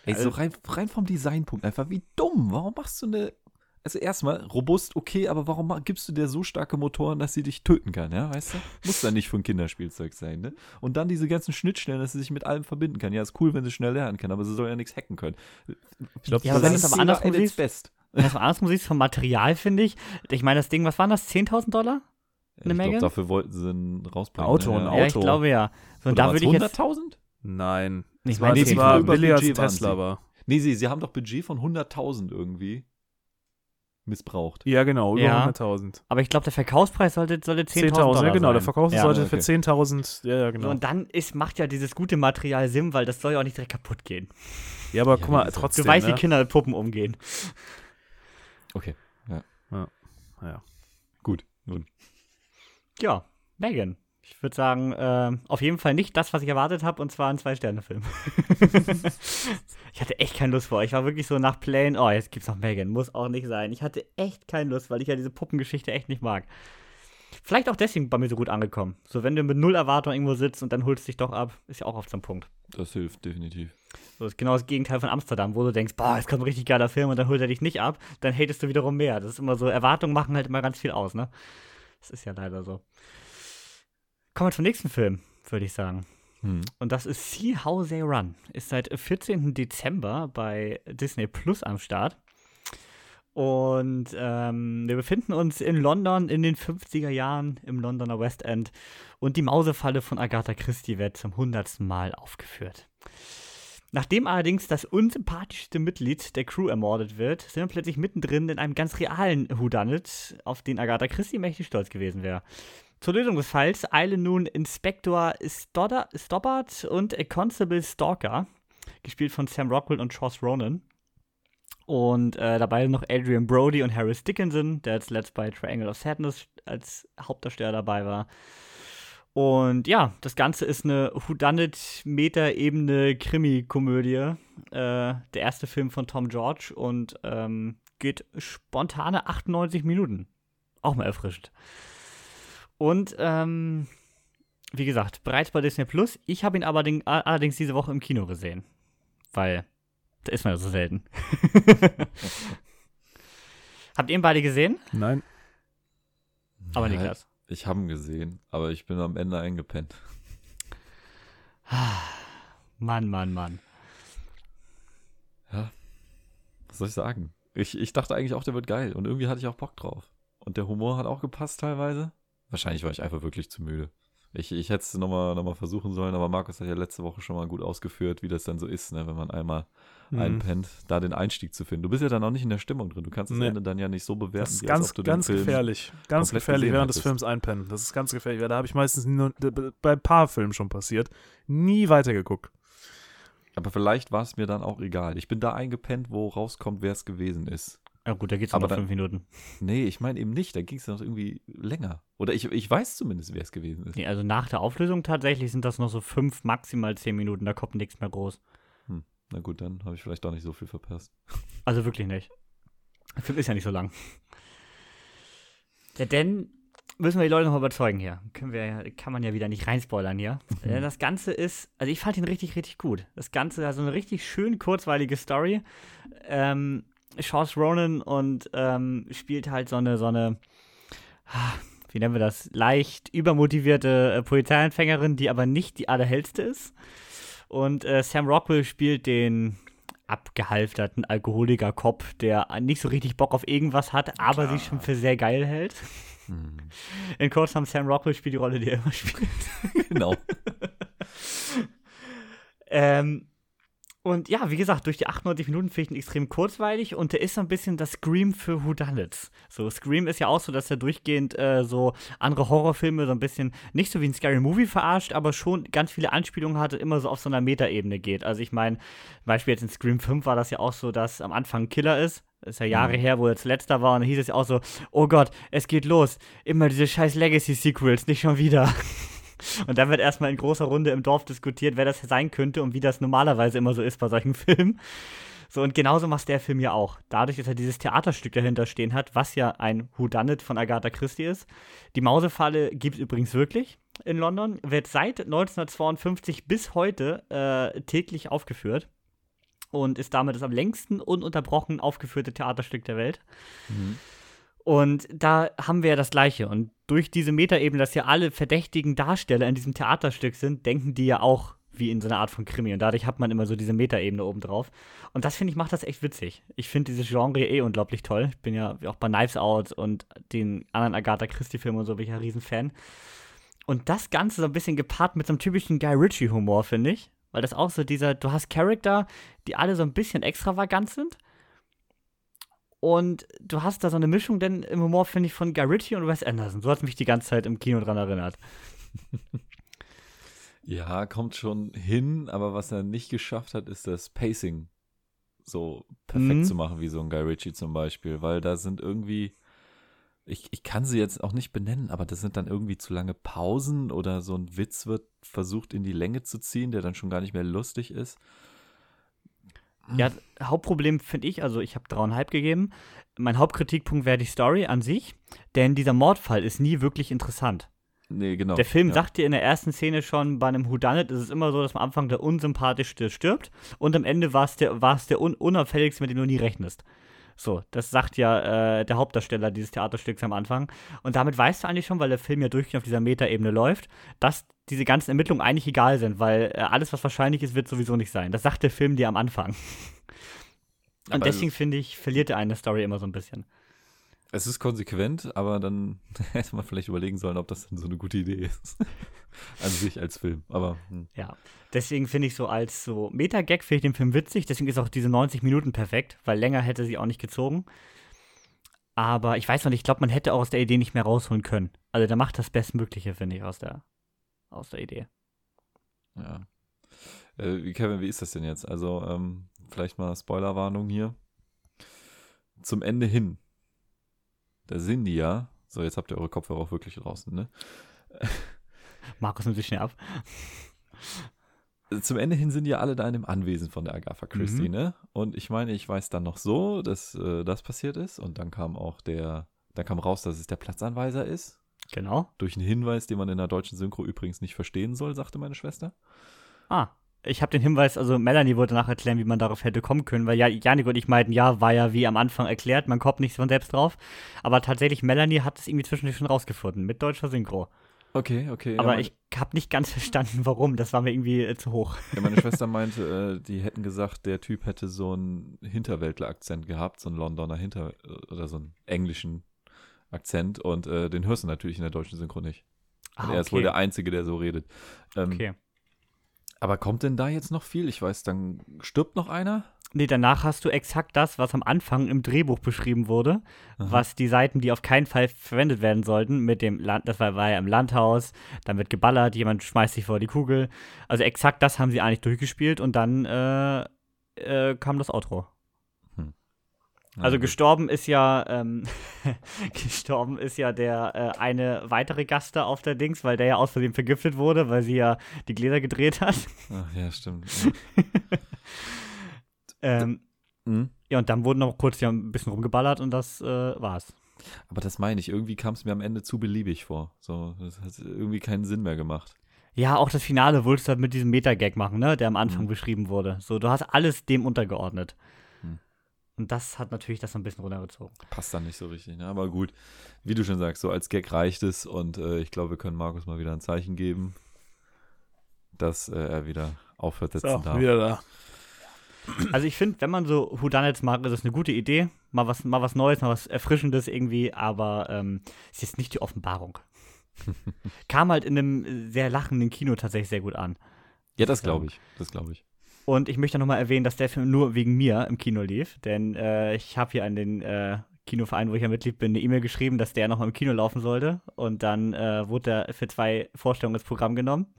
Ey, so rein, rein vom Designpunkt einfach, wie dumm. Warum machst du eine. Also erstmal, robust, okay, aber warum gibst du der so starke Motoren, dass sie dich töten kann, ja, weißt du? Muss ja nicht für ein Kinderspielzeug sein, ne? Und dann diese ganzen Schnittstellen, dass sie sich mit allem verbinden kann. Ja, ist cool, wenn sie schnell lernen kann, aber sie soll ja nichts hacken können. Ich glaube, Ja, aber wenn es aber andersrum siehst- best. Wenn das mal andersrum siehst, vom Material, finde ich, ich meine, das Ding, was waren das, 10.000 Dollar? Ich Eine glaube, Menge? dafür wollten sie ihn rausbringen. Auto, ne? ein ja. Ja, ich Auto. glaube ja. So, und da würde ich jetzt, 100.000? Nein. Ich Es meine, es die war über billiger als Tesla sie. war. Nee, sie, sie haben doch Budget von 100.000 irgendwie missbraucht. Ja, genau, über Ja. 100.000. aber ich glaube, der Verkaufspreis sollte, sollte 10.000 10.000, Dollar ja genau, der sein. Verkauf ja. sollte Ja, für okay. 10.000, ja, ja, So, genau. und dann ist, macht ja dieses gute Material Sinn, weil das soll ja auch nicht direkt kaputt gehen. Ja, aber Ja, guck mal, trotzdem, Du weißt, ne? wie Kinder mit Puppen umgehen. Okay, ja. gut. Nun. Ja, Megan. Ich würde sagen, äh, auf jeden Fall nicht das, was ich erwartet habe, und zwar ein Zwei-Sterne-Film. [LAUGHS] ich hatte echt keine Lust vor. Ich war wirklich so nach Plane, oh, jetzt gibt's noch Megan. Muss auch nicht sein. Ich hatte echt keine Lust, weil ich ja diese Puppengeschichte echt nicht mag. Vielleicht auch deswegen bei mir so gut angekommen. So, wenn du mit null Erwartung irgendwo sitzt und dann holst du dich doch ab, ist ja auch oft so ein Punkt. Das hilft definitiv. So, das ist genau das Gegenteil von Amsterdam, wo du denkst, boah, jetzt kommt ein richtig geiler Film und dann holt er dich nicht ab, dann hatest du wiederum mehr. Das ist immer so, Erwartungen machen halt immer ganz viel aus, ne? Das ist ja leider so. Kommen wir zum nächsten Film, würde ich sagen. Hm. Und das ist See How They Run. Ist seit 14. Dezember bei Disney Plus am Start. Und ähm, wir befinden uns in London in den 50er Jahren im Londoner West End. Und die Mausefalle von Agatha Christie wird zum hundertsten Mal aufgeführt. Nachdem allerdings das unsympathischste Mitglied der Crew ermordet wird, sind wir plötzlich mittendrin in einem ganz realen Whodunit, auf den Agatha Christie mächtig stolz gewesen wäre. Zur Lösung des Falls eilen nun Inspektor Stodder, Stobbart und Constable Stalker, gespielt von Sam Rockwell und Joss Ronan. Und äh, dabei noch Adrian Brody und Harris Dickinson, der jetzt letzt bei Triangle of Sadness als Hauptdarsteller dabei war. Und ja, das Ganze ist eine Whodunit-Meta-Ebene Krimi-Komödie. Äh, der erste Film von Tom George und ähm, geht spontane 98 Minuten. Auch mal erfrischt. Und ähm, wie gesagt, bereits bei Disney Plus. Ich habe ihn aber den, allerdings diese Woche im Kino gesehen. Weil da ist man ja so selten. [LAUGHS] Habt ihr ihn beide gesehen? Nein. Aber Ja, Niklas. Ich habe ihn gesehen, aber ich bin am Ende eingepennt. [SIGHS] Mann, Mann, Mann. Was soll ich sagen? Ich, ich dachte eigentlich auch, der wird geil und irgendwie hatte ich auch Bock drauf. Und der Humor hat auch gepasst teilweise. Wahrscheinlich war ich einfach wirklich zu müde. Ich, ich hätte es nochmal noch mal versuchen sollen, aber Markus hat ja letzte Woche schon mal gut ausgeführt, wie das dann so ist, ne, wenn man einmal Mhm. einpennt, da den Einstieg zu finden. Du bist ja dann auch nicht in der Stimmung drin. Du kannst das Nee. Ende dann ja nicht so bewerten, Das ist wie als ganz, ganz gefährlich. Ganz gefährlich während des hättest. Films einpennen. Das ist ganz gefährlich. weil Da habe ich meistens nur, bei ein paar Filmen schon passiert. Nie weitergeguckt. Aber vielleicht war es mir dann auch egal. Ich bin da eingepennt, wo rauskommt, wer es gewesen ist. Ja gut, da geht's Aber noch fünf Minuten. Nee, ich meine eben nicht. Da ging es noch irgendwie länger. Oder ich, ich weiß zumindest, wer es gewesen ist. Nee, also nach der Auflösung tatsächlich sind das noch so fünf, maximal zehn Minuten. Da kommt nichts mehr groß. Na gut, dann habe ich vielleicht doch nicht so viel verpasst. Also wirklich nicht. Der Film ist ja nicht so lang. Ja, denn müssen wir die Leute noch überzeugen hier. Können wir, kann man ja wieder nicht reinspoilern hier. [LAUGHS] Äh, Das Ganze ist, also ich fand ihn richtig, richtig gut. Das Ganze hat so eine richtig schön kurzweilige Story. Ähm, Charles Ronan und ähm, spielt halt so eine, so eine, ah, wie nennen wir das, leicht übermotivierte äh, Polizeiempfängerin, die aber nicht die allerhellste ist. Und äh, Sam Rockwell spielt den abgehalfterten Alkoholiker-Cop, der nicht so richtig Bock auf irgendwas hat, aber sich schon für sehr geil hält. Hm. In kurzem Sam Rockwell spielt die Rolle, die er immer spielt. Genau. [LAUGHS] Ähm, und ja, wie gesagt, durch die 98 Minuten finde ich ihn extrem kurzweilig und der ist so ein bisschen das Scream für Whodunits. So, Scream ist ja auch so, dass er durchgehend äh, so andere Horrorfilme so ein bisschen, nicht so wie ein Scary Movie verarscht, aber schon ganz viele Anspielungen hatte, immer so auf so einer Metaebene geht. Also ich meine, zum Beispiel jetzt in Scream 5 war das ja auch so, dass am Anfang ein Killer ist. Das ist ja Jahre Mhm. her, wo er zuletzt da war und dann hieß es ja auch so, oh Gott, es geht los. Immer diese scheiß Legacy-Sequels, nicht schon wieder. [LAUGHS] [LAUGHS] Und dann wird erstmal in großer Runde im Dorf diskutiert, wer das sein könnte und wie das normalerweise immer so ist bei solchen [LAUGHS] Filmen. So, und genauso macht der Film ja auch. Dadurch, dass er dieses Theaterstück dahinter stehen hat, was ja ein Whodunit von Agatha Christie ist. Die Mausefalle gibt es übrigens wirklich in London, wird seit 1952 bis heute äh, täglich aufgeführt und ist damit das am längsten ununterbrochen aufgeführte Theaterstück der Welt. Mhm. Und da haben wir ja das Gleiche. Und durch diese Metaebene, dass ja alle verdächtigen Darsteller in diesem Theaterstück sind, denken die ja auch wie in so einer Art von Krimi. Und dadurch hat man immer so diese Metaebene obendrauf. Und das finde ich, macht das echt witzig. Ich finde dieses Genre eh unglaublich toll. Ich bin ja auch bei Knives Out und den anderen Agatha Christie-Filmen und so bin ich ja ein Riesenfan. Und das Ganze so ein bisschen gepaart mit so einem typischen Guy Ritchie-Humor, finde ich. Weil das auch so dieser, du hast Charakter, die alle so ein bisschen extravagant sind. Und du hast da so eine Mischung denn im Humor, finde ich, von Guy Ritchie und Wes Anderson. So hat mich die ganze Zeit im Kino dran erinnert. [LAUGHS] Ja, kommt schon hin, aber was er nicht geschafft hat, ist das Pacing so perfekt Mhm. zu machen, wie so ein Guy Ritchie zum Beispiel, weil da sind irgendwie, ich, ich kann sie jetzt auch nicht benennen, aber das sind dann irgendwie zu lange Pausen oder so ein Witz wird versucht in die Länge zu ziehen, der dann schon gar nicht mehr lustig ist. Ja, Hauptproblem finde ich, also ich habe dreieinhalb gegeben. Mein Hauptkritikpunkt wäre die Story an sich, denn dieser Mordfall ist nie wirklich interessant. Nee, genau. Der Film ja. sagt dir in der ersten Szene schon, bei einem Whodunit ist es immer so, dass am Anfang der Unsympathischste stirbt und am Ende war es der, war's der un Unauffälligste, mit dem du nie rechnest. So, das sagt ja äh, der Hauptdarsteller dieses Theaterstücks am Anfang. Und damit weißt du eigentlich schon, weil der Film ja durchgehend auf dieser Metaebene läuft, dass diese ganzen Ermittlungen eigentlich egal sind, weil äh, alles, was wahrscheinlich ist, wird sowieso nicht sein. Das sagt der Film dir am Anfang. Und Aber deswegen finde ich, verliert er eine Story immer so ein bisschen. Es ist konsequent, aber dann [LAUGHS] hätte man vielleicht überlegen sollen, ob das dann so eine gute Idee ist. [LAUGHS] An sich als Film. Aber hm. Ja, deswegen finde ich so als so Meta-Gag finde ich den Film witzig, deswegen ist auch diese 90 Minuten perfekt, weil länger hätte sie auch nicht gezogen. Aber ich weiß noch nicht, ich glaube, man hätte auch aus der Idee nicht mehr rausholen können. Also der macht das Bestmögliche, finde ich, aus der, aus der Idee. ja. Äh, wie- Kevin, wie ist das denn jetzt? Also, ähm, vielleicht mal Spoilerwarnung hier. zum Ende hin, da sind die ja, so jetzt habt ihr eure Kopfhörer auch wirklich draußen, ne? [LAUGHS] Markus nimmt sich schnell ab. Zum Ende hin sind ja alle da in dem Anwesen von der Agatha Christie, Mhm. ne? Und ich meine, ich weiß dann noch so, dass äh, das passiert ist. Und dann kam auch der, dann kam raus, dass es der Platzanweiser ist. Genau. Durch einen Hinweis, den man in der deutschen Synchro übrigens nicht verstehen soll, sagte meine Schwester. Ah, ich habe den Hinweis, also Melanie wollte nachher erklären, wie man darauf hätte kommen können, weil ja, Janik und ich meinten, ja, war ja wie am Anfang erklärt, man kommt nicht von selbst drauf. Aber tatsächlich, Melanie hat es irgendwie zwischendurch schon rausgefunden, mit deutscher Synchro. Okay, okay. Aber ja, ich habe nicht ganz [LAUGHS] verstanden, warum. Das war mir irgendwie äh, zu hoch. Ja, meine [LAUGHS] Schwester meinte, äh, die hätten gesagt, der Typ hätte so einen Hinterwäldler-Akzent gehabt, so einen Londoner Hinter- oder so einen englischen Akzent und äh, den hörst du natürlich in der deutschen Synchro nicht. Ah, er ist wohl der Einzige, der so redet. Ähm, okay. Aber kommt denn da jetzt noch viel? Ich weiß, dann stirbt noch einer? Nee, danach hast du exakt das, was am Anfang im Drehbuch beschrieben wurde, Aha. was die Seiten, die auf keinen Fall verwendet werden sollten, mit dem Land, das war, war ja im Landhaus, dann wird geballert, jemand schmeißt sich vor die Kugel. Also exakt das haben sie eigentlich durchgespielt und dann äh, äh, kam das Outro. Also gestorben ist ja, ähm, [LAUGHS] gestorben ist ja der äh, eine weitere Gast da auf der Dings, weil der ja aus Versehen vergiftet wurde, weil sie ja die Gläser gedreht hat. Ach, ja, stimmt. [LAUGHS] ähm, Mhm. ja, und dann wurden noch kurz ja ein bisschen rumgeballert und das äh, war's. Aber das meine ich, irgendwie kam es mir am Ende zu beliebig vor. So, das hat irgendwie keinen Sinn mehr gemacht. Ja, auch das Finale wolltest du halt mit diesem Meta-Gag machen, ne, der am Anfang Mhm. beschrieben wurde. So, du hast alles dem untergeordnet. Und das hat natürlich das so ein bisschen runtergezogen. Passt dann nicht so richtig, ne? Aber gut, wie du schon sagst, so als Gag reicht es und äh, ich glaube, wir können Markus mal wieder ein Zeichen geben, dass äh, er wieder aufhört sitzen So, darf. wieder da. Also ich finde, wenn man so Whodunits mag, ist es eine gute Idee. Mal was, mal was Neues, mal was Erfrischendes irgendwie, aber ähm, es ist nicht die Offenbarung. [LAUGHS] Kam halt in einem sehr lachenden Kino tatsächlich sehr gut an. Ja, das glaube ich. Das glaube ich. Und ich möchte nochmal erwähnen, dass der Film nur wegen mir im Kino lief, denn äh, ich habe hier an den äh, Kinoverein, wo ich ja Mitglied bin, eine E-Mail geschrieben, dass der nochmal im Kino laufen sollte. Und dann äh, wurde er für zwei Vorstellungen ins Programm genommen.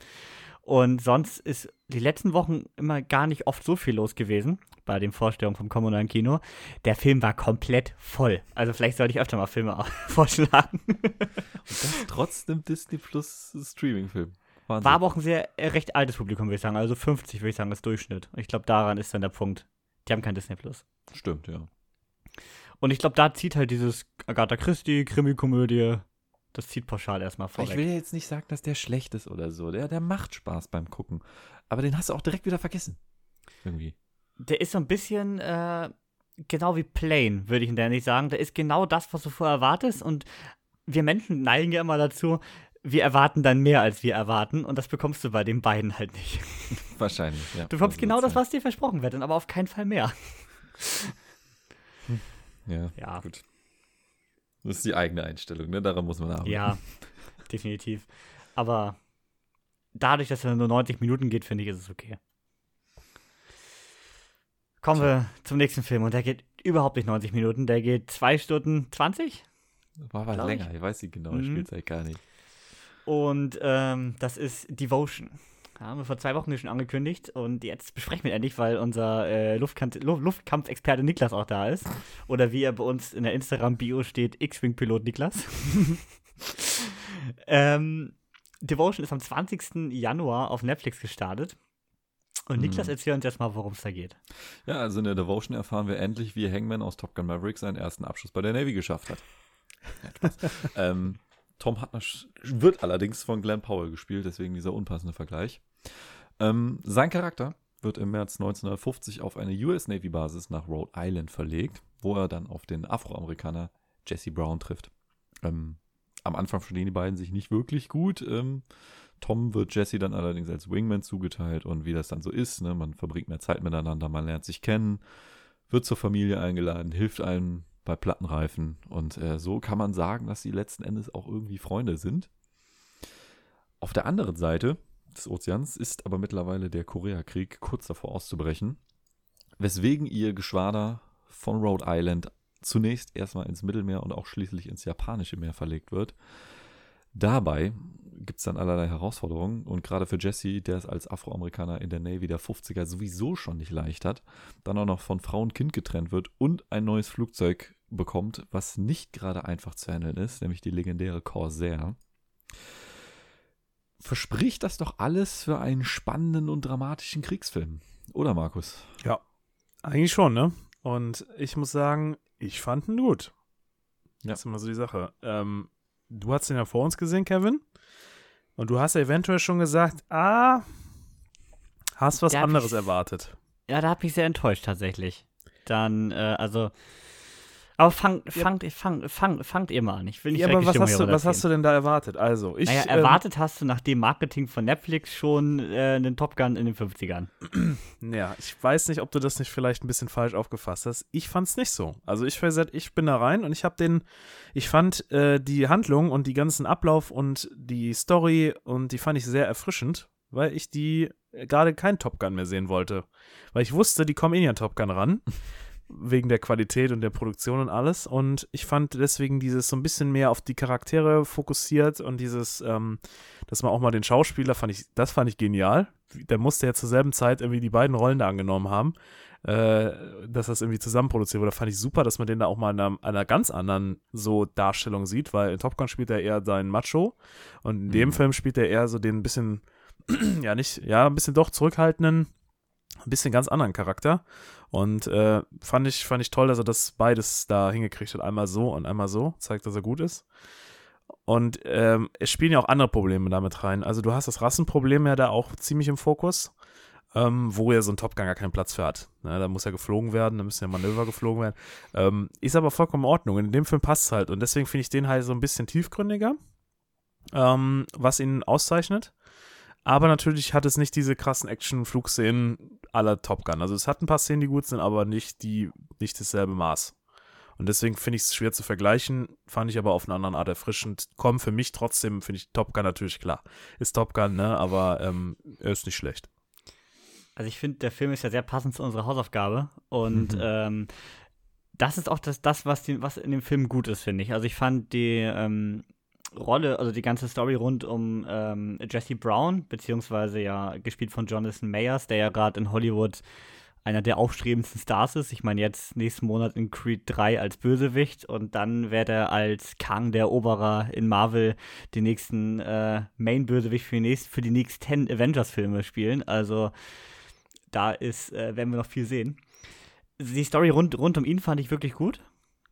Und sonst ist die letzten Wochen immer gar nicht oft so viel los gewesen bei den Vorstellungen vom kommunalen Kino. Der Film war komplett voll. Also vielleicht sollte ich öfter mal Filme [LAUGHS] vorschlagen. Und das trotz dem Disney Plus Streaming-Film. Wahnsinn. War aber auch ein sehr äh, recht altes Publikum, würde ich sagen. Also 50 würde ich sagen, ist Durchschnitt. Ich glaube, daran ist dann der Punkt. Die haben kein Disney Plus. Stimmt, ja. Und ich glaube, da zieht halt dieses Agatha Christie, Krimi-Komödie, das zieht pauschal erstmal Ich vorweg. will jetzt nicht sagen, dass der schlecht ist oder so. Der, der macht Spaß beim Gucken. Aber den hast du auch direkt wieder vergessen. Irgendwie. Der ist so ein bisschen äh, genau wie Plain, würde ich in der nicht sagen. Der ist genau das, was du vorher erwartest. Und wir Menschen neigen ja immer dazu, wir erwarten dann mehr, als wir erwarten. Und das bekommst du bei den beiden halt nicht. [LAUGHS] Wahrscheinlich, ja. Du bekommst genau das, was dir versprochen wird, dann aber auf keinen Fall mehr. Ja, Ja. gut. Das ist die eigene Einstellung, ne? Daran muss man arbeiten. Ja, [LAUGHS] definitiv. Aber dadurch, dass er nur 90 Minuten geht, finde ich, ist es okay. Kommen wir zum nächsten Film und der geht überhaupt nicht 90 Minuten, der geht 2 Stunden 20 War aber länger, ich weiß die genaue Mhm. Spielzeit gar nicht. Und ähm, das ist Devotion. Ja, haben wir vor zwei Wochen schon angekündigt und jetzt besprechen wir endlich, weil unser äh, Luftkamp Lu- Luftkampfexperte Niklas auch da ist. Oder wie er bei uns in der Instagram-Bio steht, X-Wing-Pilot Niklas. [LAUGHS] ähm, Devotion ist am 20. Januar auf Netflix gestartet. Und Niklas Mhm. erzähl uns jetzt mal, worum es da geht. Ja, also in der Devotion erfahren wir endlich, wie Hangman aus Top Gun Maverick seinen ersten Abschluss bei der Navy geschafft hat. [LAUGHS] Ähm, Tom Hartner sch- wird allerdings von Glenn Powell gespielt, deswegen dieser unpassende Vergleich. Ähm, sein Charakter wird im März 1950 auf eine US Navy Basis nach Rhode Island verlegt, wo er dann auf den Afroamerikaner Jesse Brown trifft. Ähm, am Anfang verstehen die beiden sich nicht wirklich gut. Ähm, Tom wird Jesse dann allerdings als Wingman zugeteilt und wie das dann so ist, ne, man verbringt mehr Zeit miteinander, man lernt sich kennen, wird zur Familie eingeladen, hilft einem bei Plattenreifen und äh, so kann man sagen, dass sie letzten Endes auch irgendwie Freunde sind. Auf der anderen Seite des Ozeans ist aber mittlerweile der Koreakrieg kurz davor auszubrechen, weswegen ihr Geschwader von Rhode Island zunächst erstmal ins Mittelmeer und auch schließlich ins japanische Meer verlegt wird. Dabei gibt es dann allerlei Herausforderungen und gerade für Jesse, der es als Afroamerikaner in der Navy der 50er sowieso schon nicht leicht hat, dann auch noch von Frau und Kind getrennt wird und ein neues Flugzeug bekommt, was nicht gerade einfach zu handeln ist, nämlich die legendäre Corsair. Verspricht das doch alles für einen spannenden und dramatischen Kriegsfilm, oder Markus? Ja, eigentlich schon, ne? Und ich muss sagen, ich fand ihn gut. Ja. Das ist immer so die Sache. Ähm, du hast ihn ja vor uns gesehen, Kevin. Und du hast ja eventuell schon gesagt, ah, hast was anderes ich- erwartet. Ja, da habe ich sehr enttäuscht tatsächlich. Dann, äh, also. Aber fangt, fangt, fangt, fangt, fangt ihr mal an. Ich will nicht Ja, aber was hast, du, was hast du denn da erwartet? Also, ich. Naja, ähm, erwartet hast du nach dem Marketing von Netflix schon äh, einen Top Gun in den 50ern. [CLEARS THROAT] Ja, ich weiß nicht, ob du das nicht vielleicht ein bisschen falsch aufgefasst hast. Ich fand's nicht so. Also ich gesagt, ich bin da rein und ich habe den, ich fand äh, die Handlung und die ganzen Ablauf und die Story und die fand ich sehr erfrischend, weil ich die äh, gerade kein Top Gun mehr sehen wollte. Weil ich wusste, die kommen eh nicht an Top Gun ran. [LAUGHS] Wegen der Qualität und der Produktion und alles. Und ich fand deswegen dieses so ein bisschen mehr auf die Charaktere fokussiert und dieses, ähm, dass man auch mal den Schauspieler fand ich, das fand ich genial. Der musste ja zur selben Zeit irgendwie die beiden Rollen da angenommen haben, äh, dass das irgendwie zusammen produziert wurde. Fand ich super, dass man den da auch mal in einer, einer ganz anderen so Darstellung sieht, weil in Top Gun spielt er eher seinen Macho und in dem Mhm. Film spielt er eher so den ein bisschen, [CLEARS THROAT] ja nicht, ja, ein bisschen doch zurückhaltenden, ein bisschen ganz anderen Charakter. Und äh, fand, ich, fand ich toll, dass er das beides da hingekriegt hat. Einmal so und einmal so. Zeigt, dass er gut ist. Und ähm, es spielen ja auch andere Probleme damit rein. Also du hast das Rassenproblem ja da auch ziemlich im Fokus, ähm, wo ja so ein Top Gun gar keinen Platz für hat. Ne, da muss ja geflogen werden, da müssen ja Manöver geflogen werden. Ähm, ist aber vollkommen in Ordnung. In dem Film passt es halt. Und deswegen finde ich den halt so ein bisschen tiefgründiger, ähm, was ihn auszeichnet. Aber natürlich hat es nicht diese krassen Action-Flugszenen aller Top Gun. Also es hat ein paar Szenen, die gut sind, aber nicht die, nicht dasselbe Maß. Und deswegen finde ich es schwer zu vergleichen, fand ich aber auf eine andere Art erfrischend. Kommen für mich trotzdem, finde ich Top Gun natürlich klar. Ist Top Gun, ne? Aber ähm, er ist nicht schlecht. Also ich finde, der Film ist ja sehr passend zu unserer Hausaufgabe. Und Mhm. ähm, das ist auch das, das was, den, was in dem Film gut ist, finde ich. Also ich fand die ähm, Rolle, also die ganze Story rund um ähm, Jesse Brown, beziehungsweise ja gespielt von Jonathan Mayers, der ja gerade in Hollywood einer der aufstrebendsten Stars ist. Ich meine, jetzt nächsten Monat in Creed 3 als Bösewicht und dann wird er als Kang der Eroberer in Marvel den nächsten äh, Main-Bösewicht für die, nächst, für die nächsten Avengers-Filme spielen. Also da ist, äh, werden wir noch viel sehen. Die Story rund, rund um ihn fand ich wirklich gut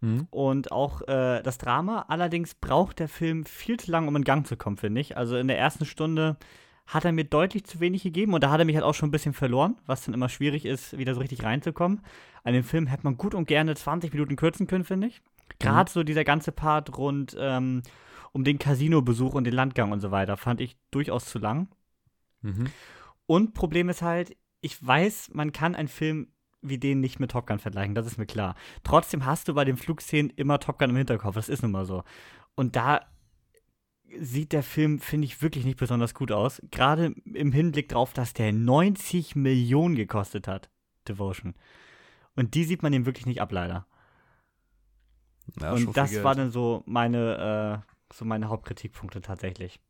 Mhm. und auch äh, das Drama. Allerdings braucht der Film viel zu lange, um in Gang zu kommen, finde ich. Also in der ersten Stunde hat er mir deutlich zu wenig gegeben und da hat er mich halt auch schon ein bisschen verloren, was dann immer schwierig ist, wieder so richtig reinzukommen. An dem Film hätte man gut und gerne 20 Minuten kürzen können, finde ich. Gerade so dieser ganze Part rund ähm, um den Casino-Besuch und den Landgang und so weiter fand ich durchaus zu lang. Mhm. Und Problem ist halt, ich weiß, man kann einen Film wie den nicht mit Top Gun vergleichen, das ist mir klar. Trotzdem hast du bei den Flugszenen immer Top Gun im Hinterkopf, das ist nun mal so. Und da sieht der Film, finde ich, wirklich nicht besonders gut aus. Gerade im Hinblick darauf, dass der 90 Millionen gekostet hat, Devotion. Und die sieht man ihm wirklich nicht ab, leider. Ja, Und das war dann so meine, äh, so meine Hauptkritikpunkte tatsächlich.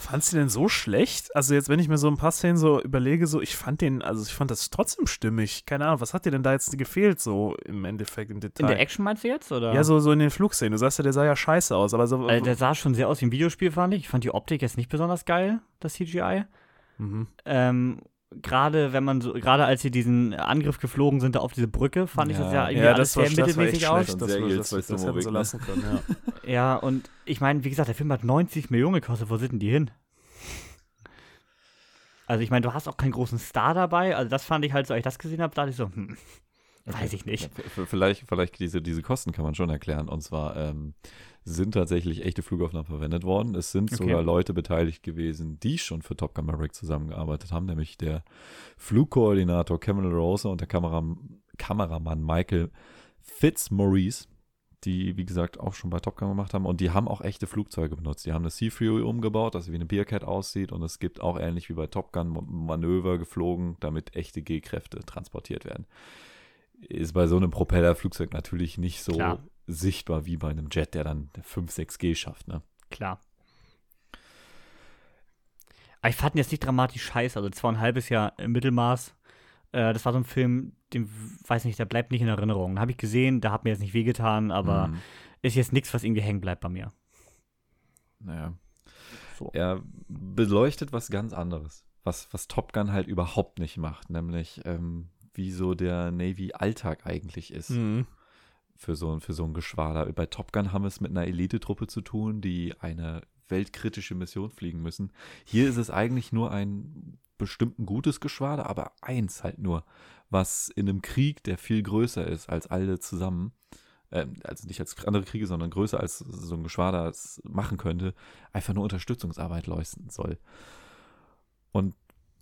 Fandst du den so schlecht? Also jetzt, wenn ich mir so ein paar Szenen so überlege, so, ich fand den, also ich fand das trotzdem stimmig. Keine Ahnung, was hat dir denn da jetzt gefehlt, so im Endeffekt, im Detail? In der Action meinst du jetzt, oder? Ja, so, so in den Flugszenen. Du sagst ja, der sah ja scheiße aus, aber so. Also der sah schon sehr aus wie ein Videospiel, fand ich. Ich fand die Optik jetzt nicht besonders geil, das CGI. mhm. Ähm, gerade wenn man so, gerade als sie diesen Angriff geflogen sind da auf diese Brücke, fand ich das ja irgendwie Ja, alles das war, sehr das war echt mittelmäßig aus. schlecht. Das, das, bei das, hätten sie lassen können, ja. [LAUGHS] Ja, und ich meine, wie gesagt, der Film hat 90 Millionen gekostet. Wo sind denn die hin? Also ich meine, du hast auch keinen großen Star dabei. Also das fand ich halt so, als ich das gesehen habe, dachte ich so, hm, weiß ich nicht. Ja, vielleicht, vielleicht diese, diese Kosten kann man schon erklären. Und zwar ähm, sind tatsächlich echte Flugaufnahmen verwendet worden. Es sind Okay. sogar Leute beteiligt gewesen, die schon für Top Gun Maverick zusammengearbeitet haben, nämlich der Flugkoordinator Kevin LaRosa und der Kameram Kameramann Michael Fitzmaurice, die, wie gesagt, auch schon bei Top Gun gemacht haben. Und die haben auch echte Flugzeuge benutzt. Die haben eine Sea Fury umgebaut, das wie eine Bearcat aussieht. Und es gibt auch ähnlich wie bei Top Gun Ma- Manöver geflogen, damit echte G-Kräfte transportiert werden. Ist bei so einem Propellerflugzeug natürlich nicht so Klar. sichtbar wie bei einem Jet, der dann 5, 6G schafft, ne? Klar. Aber ich fand jetzt nicht dramatisch scheiße. Also zweieinhalb ist ja im Mittelmaß. Äh, das war so ein Film, den weiß nicht, der bleibt nicht in Erinnerung. Habe ich gesehen, da hat mir jetzt nicht wehgetan, aber Mhm. ist jetzt nichts, was irgendwie hängen bleibt bei mir. Naja. So. Er beleuchtet was ganz anderes, was, was Top Gun halt überhaupt nicht macht, nämlich ähm, wie so der Navy-Alltag eigentlich ist Mhm. für, so, für so ein Geschwader. Bei Top Gun haben wir es mit einer Elitetruppe zu tun, die eine weltkritische Mission fliegen müssen. Hier ist es eigentlich nur ein bestimmt ein gutes Geschwader, aber eins halt nur, was in einem Krieg, der viel größer ist als alle zusammen, ähm, also nicht als andere Kriege, sondern größer als so ein Geschwader es machen könnte, einfach nur Unterstützungsarbeit leisten soll. Und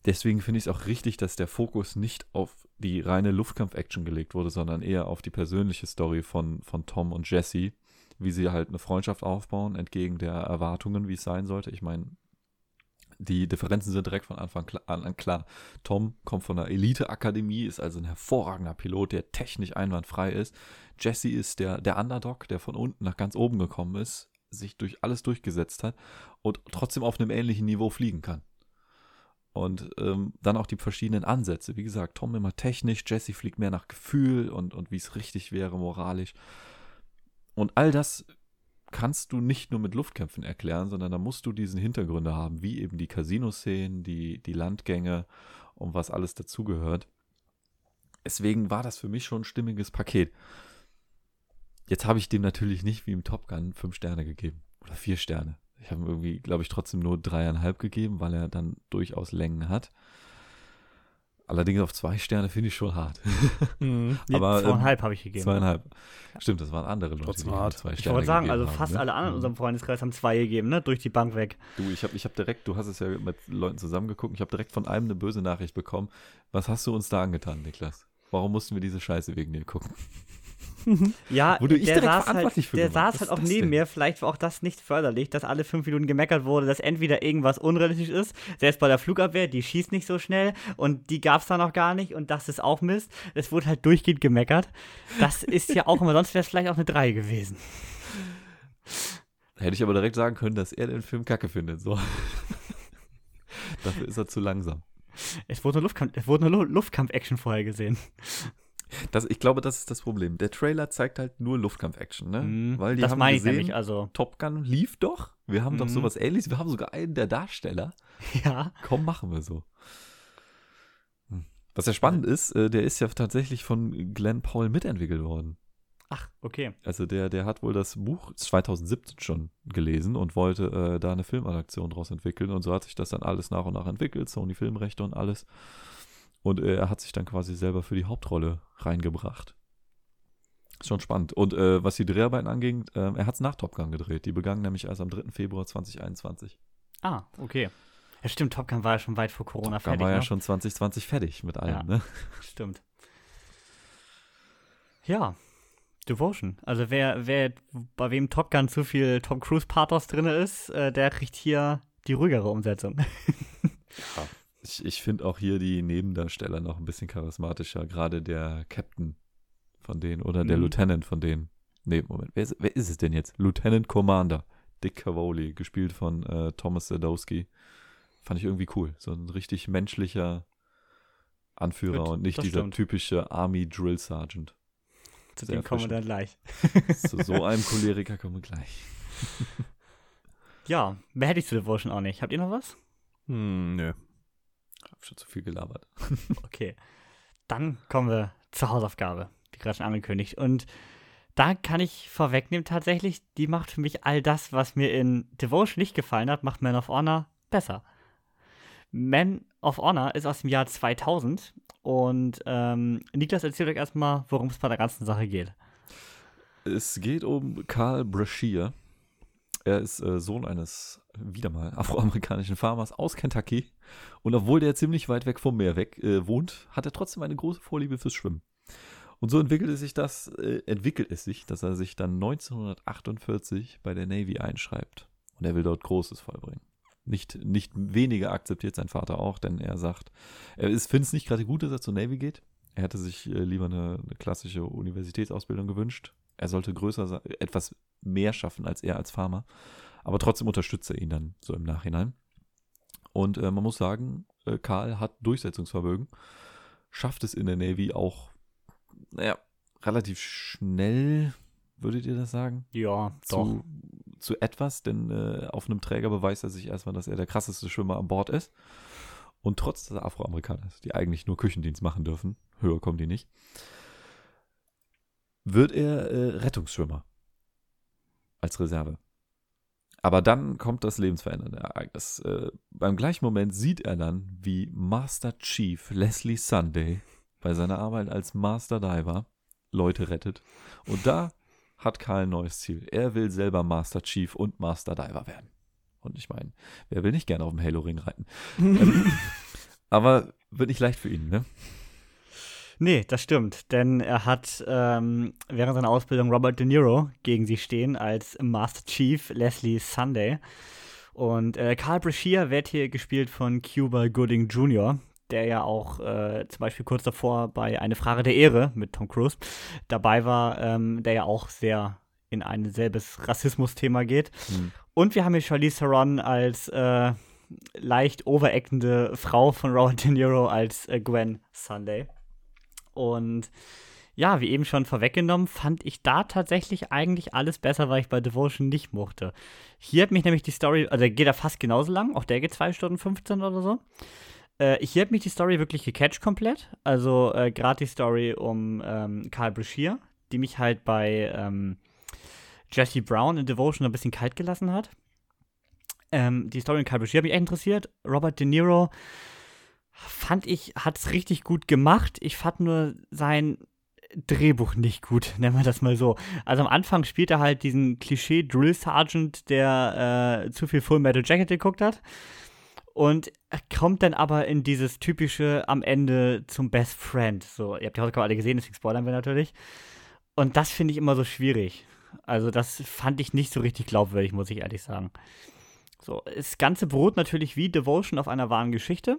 deswegen finde ich es auch richtig, dass der Fokus nicht auf die reine Luftkampf-Action gelegt wurde, sondern eher auf die persönliche Story von, von Tom und Jesse, wie sie halt eine Freundschaft aufbauen, entgegen der Erwartungen, wie es sein sollte. Ich meine, die Differenzen sind direkt von Anfang an klar. Tom kommt von der Elite-Akademie, ist also ein hervorragender Pilot, der technisch einwandfrei ist. Jesse ist der, der Underdog, der von unten nach ganz oben gekommen ist, sich durch alles durchgesetzt hat und trotzdem auf einem ähnlichen Niveau fliegen kann. Und ähm, dann auch die verschiedenen Ansätze. Wie gesagt, Tom immer technisch, Jesse fliegt mehr nach Gefühl und, und wie es richtig wäre, moralisch. Und all das kannst du nicht nur mit Luftkämpfen erklären, sondern da musst du diesen Hintergründe haben, wie eben die Casino-Szenen, die, die Landgänge und was alles dazugehört. Deswegen war das für mich schon ein stimmiges Paket. Jetzt habe ich dem natürlich nicht wie im Top Gun fünf Sterne gegeben oder vier Sterne. Ich habe ihm irgendwie, glaube ich, trotzdem nur dreieinhalb gegeben, weil er dann durchaus Längen hat. Allerdings auf zwei Sterne finde ich schon hart. [LAUGHS] Mhm. Nee, Aber, ähm, zweieinhalb habe ich gegeben. Zweieinhalb. Stimmt, das waren andere Leute, Trotzdem die hart. zwei Ich Sterne wollte sagen, also haben, fast ne? alle anderen in Mhm. unserem Freundeskreis haben zwei gegeben, ne? Durch die Bank weg. Du, ich habe ich hab direkt, du hast es ja mit Leuten zusammengeguckt, ich habe direkt von einem eine böse Nachricht bekommen. Was hast du uns da angetan, Niklas? Warum mussten wir diese Scheiße wegen dir gucken? Ja, Wurde ich der direkt saß verantwortlich halt, Der saß halt auch neben denn? mir. Vielleicht war auch das nicht förderlich, dass alle fünf Minuten gemeckert wurde, dass entweder irgendwas unrealistisch ist, selbst bei der Flugabwehr, die schießt nicht so schnell und die gab es da noch gar nicht und das ist auch Mist. Es wurde halt durchgehend gemeckert. Das ist ja auch immer, sonst wäre es vielleicht auch eine 3 gewesen. Hätte ich aber direkt sagen können, dass er den Film kacke findet. So. [LAUGHS] Dafür ist er zu langsam. Es wurde eine, Luftkampf-Action vorher gesehen. Das, ich glaube, das ist das Problem. Der Trailer zeigt halt nur Luftkampf-Action, ne? Mhm, Weil die das haben meine ich gesehen, nämlich, also. Top Gun lief doch. Wir haben doch Mhm. sowas ähnliches. Wir haben sogar einen der Darsteller. [LAUGHS] Ja. Komm, machen wir so. Hm. Was ja spannend ist, äh, der ist ja tatsächlich von Glenn Powell mitentwickelt worden. Ach, okay. Also der, der hat wohl das Buch 2017 schon gelesen und wollte äh, da eine Filmadaption draus entwickeln und so hat sich das dann alles nach und nach entwickelt, Sony Filmrechte und alles. Und äh, er hat sich dann quasi selber für die Hauptrolle reingebracht. Ist schon spannend. Und äh, was die Dreharbeiten anging, äh, er hat es nach Top Gun gedreht. Die begangen nämlich erst am 3. Februar 2021. Ah, okay. Ja, stimmt, Top Gun war ja schon weit vor Corona Da fertig. war ja ne? schon 2020 fertig mit allem, Ja. ne? [LAUGHS] Stimmt. Ja, Devotion. Also wer, wer bei wem Top Gun zu viel Tom Cruise Pathos drin ist, äh, der kriegt hier die ruhigere Umsetzung. [LAUGHS] Ich, ich finde auch hier die Nebendarsteller noch ein bisschen charismatischer. Gerade der Captain von denen oder der Mhm. Lieutenant von denen. Nee, Moment, wer ist, wer ist es denn jetzt? Lieutenant Commander Dick Cavoli, gespielt von äh, Thomas Sadowski. Fand ich irgendwie cool. So ein richtig menschlicher Anführer Gut, und nicht dieser stimmt. typische Army Drill Sergeant. Zu Sehr dem kommen wir dann gleich. Zu [LAUGHS] so einem Choleriker kommen wir gleich. [LAUGHS] Ja, mehr hätte ich zu Devotion auch nicht. Habt ihr noch was? Hm, nö. Schon zu viel gelabert. [LAUGHS] Okay. Dann kommen wir zur Hausaufgabe, wie gerade schon angekündigt. Und da kann ich vorwegnehmen, tatsächlich, die macht für mich all das, was mir in Devotion nicht gefallen hat, macht Man of Honor besser. Man of Honor ist aus dem Jahr 2000 und ähm, Niklas erzählt euch erstmal, worum es bei der ganzen Sache geht. Es geht um Karl Brashear. Er ist äh, Sohn eines, wieder mal, [LAUGHS] afroamerikanischen Farmers aus Kentucky. Und obwohl der ziemlich weit weg vom Meer weg äh, wohnt, hat er trotzdem eine große Vorliebe fürs Schwimmen. Und so entwickelt es sich das, äh, entwickelt es sich, dass er sich dann 1948 bei der Navy einschreibt. Und er will dort Großes vollbringen. Nicht, nicht weniger akzeptiert sein Vater auch, denn er sagt, er findet es nicht gerade gut, dass er zur Navy geht. Er hätte sich äh, lieber eine, eine klassische Universitätsausbildung gewünscht. Er sollte größer sein, etwas mehr schaffen als er als Farmer. Aber trotzdem unterstützt er ihn dann so im Nachhinein. Und äh, man muss sagen, äh, Karl hat Durchsetzungsvermögen, schafft es in der Navy auch, naja, relativ schnell, würdet ihr das sagen? Ja, doch. Zu, zu etwas, denn äh, auf einem Träger beweist er sich erstmal, dass er der krasseste Schwimmer an Bord ist. Und trotz des Afroamerikaners, die eigentlich nur Küchendienst machen dürfen, höher kommen die nicht, wird er äh, Rettungsschwimmer als Reserve. Aber dann kommt das lebensverändernde Ereignis. Äh, beim gleichen Moment sieht er dann, wie Master Chief Leslie Sunday bei seiner Arbeit als Master Diver Leute rettet. Und da hat Karl ein neues Ziel. Er will selber Master Chief und Master Diver werden. Und ich meine, wer will nicht gerne auf dem Halo-Ring reiten? [LAUGHS] ähm, aber wird nicht leicht für ihn, ne? Nee, das stimmt, denn er hat ähm, während seiner Ausbildung Robert De Niro gegen sie stehen als Master Chief Leslie Sunday. Und äh, Carl Brashear wird hier gespielt von Cuba Gooding Jr., der ja auch äh, zum Beispiel kurz davor bei Eine Frage der Ehre mit Tom Cruise dabei war, ähm, der ja auch sehr in ein selbes Rassismus-Thema geht. Mhm. Und wir haben hier Charlize Theron als äh, leicht overactende Frau von Robert De Niro als äh, Gwen Sunday. Und ja, wie eben schon vorweggenommen, fand ich da tatsächlich eigentlich alles besser, weil ich bei Devotion nicht mochte. Hier hat mich nämlich die Story, also geht er fast genauso lang, auch der geht 2 Stunden 15 oder so. Äh, hier hat mich die Story wirklich gecatcht komplett. Also äh, gerade die Story um ähm, Karl Brashear, die mich halt bei ähm, Jesse Brown in Devotion ein bisschen kalt gelassen hat. Ähm, die Story um Karl Brashear hat mich echt interessiert. Robert De Niro fand ich, hat es richtig gut gemacht. Ich fand nur sein Drehbuch nicht gut, [LAUGHS] nennen wir das mal so. Also am Anfang spielt er halt diesen Klischee-Drill Sergeant, der äh, zu viel Full Metal Jacket geguckt hat. Und kommt dann aber in dieses typische am Ende zum Best Friend. So, ihr habt die Hausaufgaben alle gesehen, deswegen spoilern wir natürlich. Und das finde ich immer so schwierig. Also, das fand ich nicht so richtig glaubwürdig, muss ich ehrlich sagen. So, das Ganze beruht natürlich wie Devotion auf einer wahren Geschichte.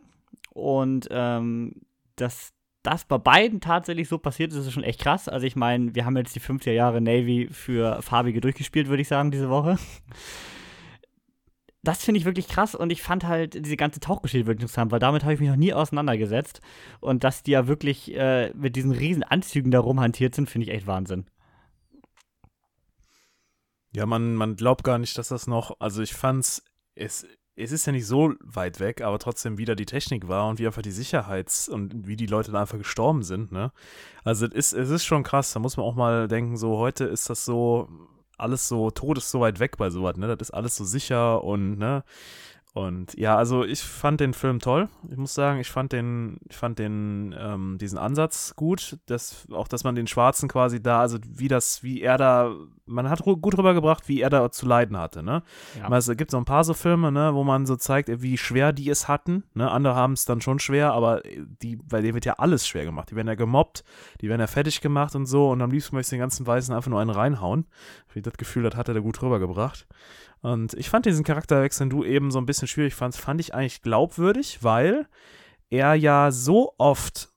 Und ähm, dass das bei beiden tatsächlich so passiert ist, ist schon echt krass. Also ich meine, wir haben jetzt die 50er Jahre Navy für Farbige durchgespielt, würde ich sagen, diese Woche. Das finde ich wirklich krass und ich fand halt diese ganze Tauchgeschichte wirklich interessant, weil damit habe ich mich noch nie auseinandergesetzt. Und dass die ja wirklich äh, mit diesen riesen Anzügen da rumhantiert sind, finde ich echt Wahnsinn. Ja, man, man glaubt gar nicht, dass das noch, also ich fand's, es es ist ja nicht so weit weg, aber trotzdem wieder die Technik war und wie einfach die Sicherheits- und wie die Leute da einfach gestorben sind, ne? Also es ist, es ist schon krass, da muss man auch mal denken, so heute ist das so, alles so, Tod ist so weit weg bei sowas, ne? Das ist alles so sicher und, ne? Und ja, also ich fand den Film toll. Ich muss sagen, ich fand den, ich fand den, ähm, diesen Ansatz gut, dass auch, dass man den Schwarzen quasi da, also wie das, wie er da, man hat gut rübergebracht, wie er da zu leiden hatte, ne? Ja. Es gibt so ein paar so Filme, ne, wo man so zeigt, wie schwer die es hatten, ne? Andere haben es dann schon schwer, aber die, bei denen wird ja alles schwer gemacht. Die werden ja gemobbt, die werden ja fertig gemacht und so und am liebsten möchte ich den ganzen Weißen einfach nur einen reinhauen. Wie das Gefühl, das hat er da gut rübergebracht. Und ich fand diesen Charakterwechsel, den du eben so ein bisschen schwierig fandst, fand ich eigentlich glaubwürdig, weil er ja so oft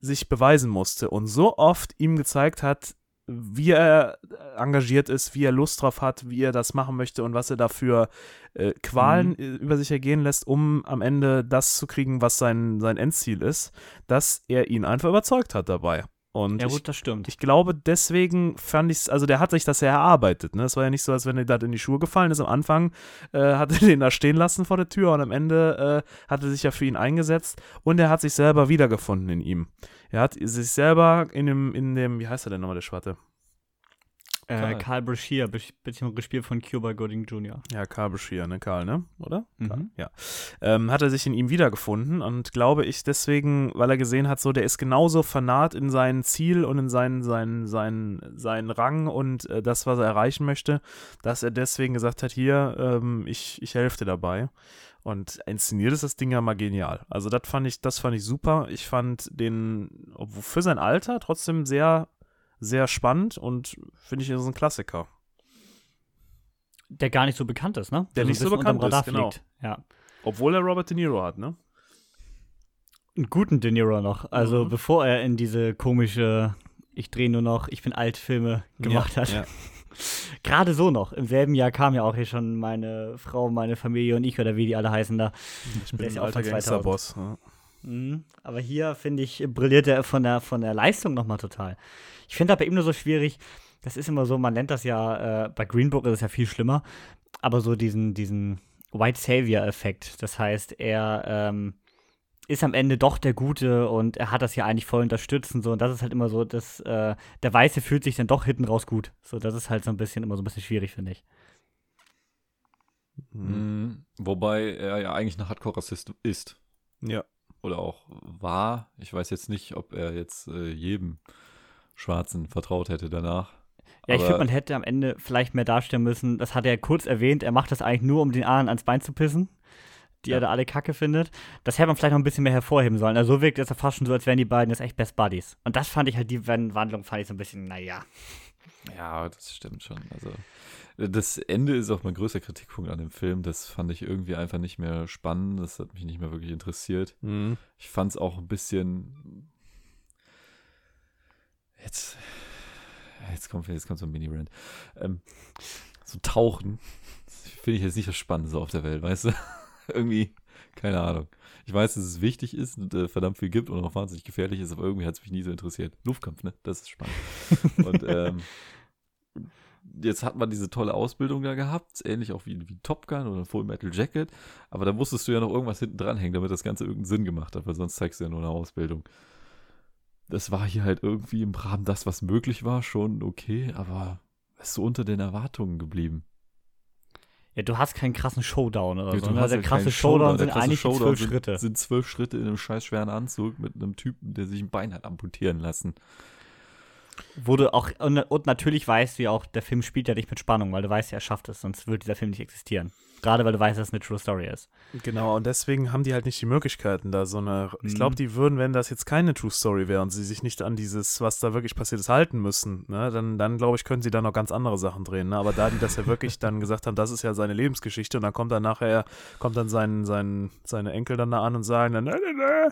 sich beweisen musste und so oft ihm gezeigt hat, wie er engagiert ist, wie er Lust drauf hat, wie er das machen möchte und was er dafür äh, Qualen mhm. über sich ergehen lässt, um am Ende das zu kriegen, was sein, sein Endziel ist, dass er ihn einfach überzeugt hat dabei. Und ja, gut, ich, das stimmt. Ich glaube, deswegen fand ich es, also der hat sich das ja erarbeitet. Ne? Es war ja nicht so, als wenn er da in die Schuhe gefallen ist. Am Anfang äh, [LAUGHS] hat er den da stehen lassen vor der Tür und am Ende äh, hat er sich ja für ihn eingesetzt und er hat sich selber wiedergefunden in ihm. Er hat sich selber in dem, in dem, wie heißt er denn nochmal, der Schwarte? Äh, Karl Brashear, beziehungsweise gespielt von Cuba Gooding Jr. Ja, Karl Brashear, ne? Karl, ne? Oder? Mhm. Karl, ja. Ähm, hat er sich in ihm wiedergefunden und glaube ich deswegen, weil er gesehen hat, so, der ist genauso fanat in sein Ziel und in seinen, seinen, seinen, seinen Rang und äh, das, was er erreichen möchte, dass er deswegen gesagt hat, hier, ähm, ich, ich helfe dir dabei. Und inszeniert ist das Ding ja mal genial. Also das fand ich, das fand ich super. Ich fand den, obwohl für sein Alter trotzdem sehr sehr spannend und finde ich, ist ein Klassiker. Der gar nicht so bekannt ist, ne? Der also nicht so bekannt ist, genau. Ja. Obwohl er Robert De Niro hat, ne? Einen guten De Niro noch. Also mhm. bevor er in diese komische Ich drehe nur noch, ich bin alt Filme gemacht ja, hat. Ja. [LAUGHS] Gerade so noch. Im selben Jahr kam ja auch hier schon meine Frau, meine Familie und ich oder wie die alle heißen da. Ich bin ein alter von 2000. Gangsterboss. Ja. Mhm. Aber hier, finde ich, brilliert er von der, von der Leistung nochmal total. Ich finde aber eben nur so schwierig, das ist immer so, man nennt das ja, äh, bei Green Book ist es ja viel schlimmer, aber so diesen, diesen White Savior-Effekt. Das heißt, er ähm, ist am Ende doch der Gute und er hat das ja eigentlich voll unterstützt und so. Und das ist halt immer so, dass äh, der Weiße fühlt sich dann doch hinten raus gut. So, das ist halt so ein bisschen immer so ein bisschen schwierig, finde ich. Mhm. Mhm. Wobei er ja eigentlich ein Hardcore-Rassist ist. ja. Oder auch war. Ich weiß jetzt nicht, ob er jetzt äh, jedem Schwarzen vertraut hätte danach. Ja, ich finde, man hätte am Ende vielleicht mehr darstellen müssen. Das hat er kurz erwähnt. Er macht das eigentlich nur, um den anderen ans Bein zu pissen, die Ja. er da alle kacke findet. Das hätte man vielleicht noch ein bisschen mehr hervorheben sollen. Also so wirkt es ja fast schon so, als wären die beiden jetzt echt Best Buddies. Und das fand ich halt, die Wandlung fand ich so ein bisschen, naja. Ja, das stimmt schon. Also das Ende ist auch mein größter Kritikpunkt an dem Film. Das fand ich irgendwie einfach nicht mehr spannend. Das hat mich nicht mehr wirklich interessiert. Mhm. Ich fand es auch ein bisschen. Jetzt. Jetzt kommt, jetzt kommt so ein Mini-Rant. Ähm, so Tauchen. Das Finde ich jetzt nicht das Spannendste auf der Welt, weißt du? [LAUGHS] irgendwie, keine Ahnung. Ich weiß, dass es wichtig ist und äh, verdammt viel gibt und auch wahnsinnig gefährlich ist, aber irgendwie hat es mich nie so interessiert. Luftkampf, ne? Das ist spannend. und [LAUGHS] ähm, jetzt hat man diese tolle Ausbildung da gehabt, ähnlich auch wie, wie Top Gun oder Full Metal Jacket, aber da musstest du ja noch irgendwas hinten dranhängen, damit das Ganze irgendeinen Sinn gemacht hat, weil sonst zeigst du ja nur eine Ausbildung. Das war hier halt irgendwie im Rahmen das, was möglich war, schon okay, aber ist so unter den Erwartungen geblieben. Ja, du hast keinen krassen Showdown oder Ja, so. Ne? Der ja krasse keinen Showdown Der sind krasse eigentlich die Showdown zwölf sind, Schritte. sind zwölf Schritte in einem scheiß schweren Anzug mit einem Typen, der sich ein Bein hat amputieren lassen. Wo du auch, und, und natürlich weißt du ja auch, der Film spielt ja nicht mit Spannung, weil du weißt ja, er schafft es, sonst würde dieser Film nicht existieren. Gerade weil du weißt, dass es eine True Story ist. Genau, und deswegen haben die halt nicht die Möglichkeiten, da so eine. Ich Mhm. glaube, die würden, wenn das jetzt keine True Story wäre und sie sich nicht an dieses, was da wirklich passiert ist, halten müssen, ne, dann, dann glaube ich, können sie da noch ganz andere Sachen drehen. Ne? Aber da die das ja wirklich [LAUGHS] dann gesagt haben, das ist ja seine Lebensgeschichte und dann kommt dann nachher, kommt dann sein, sein, seine Enkel dann da an und sagen dann, nee, nee, nee,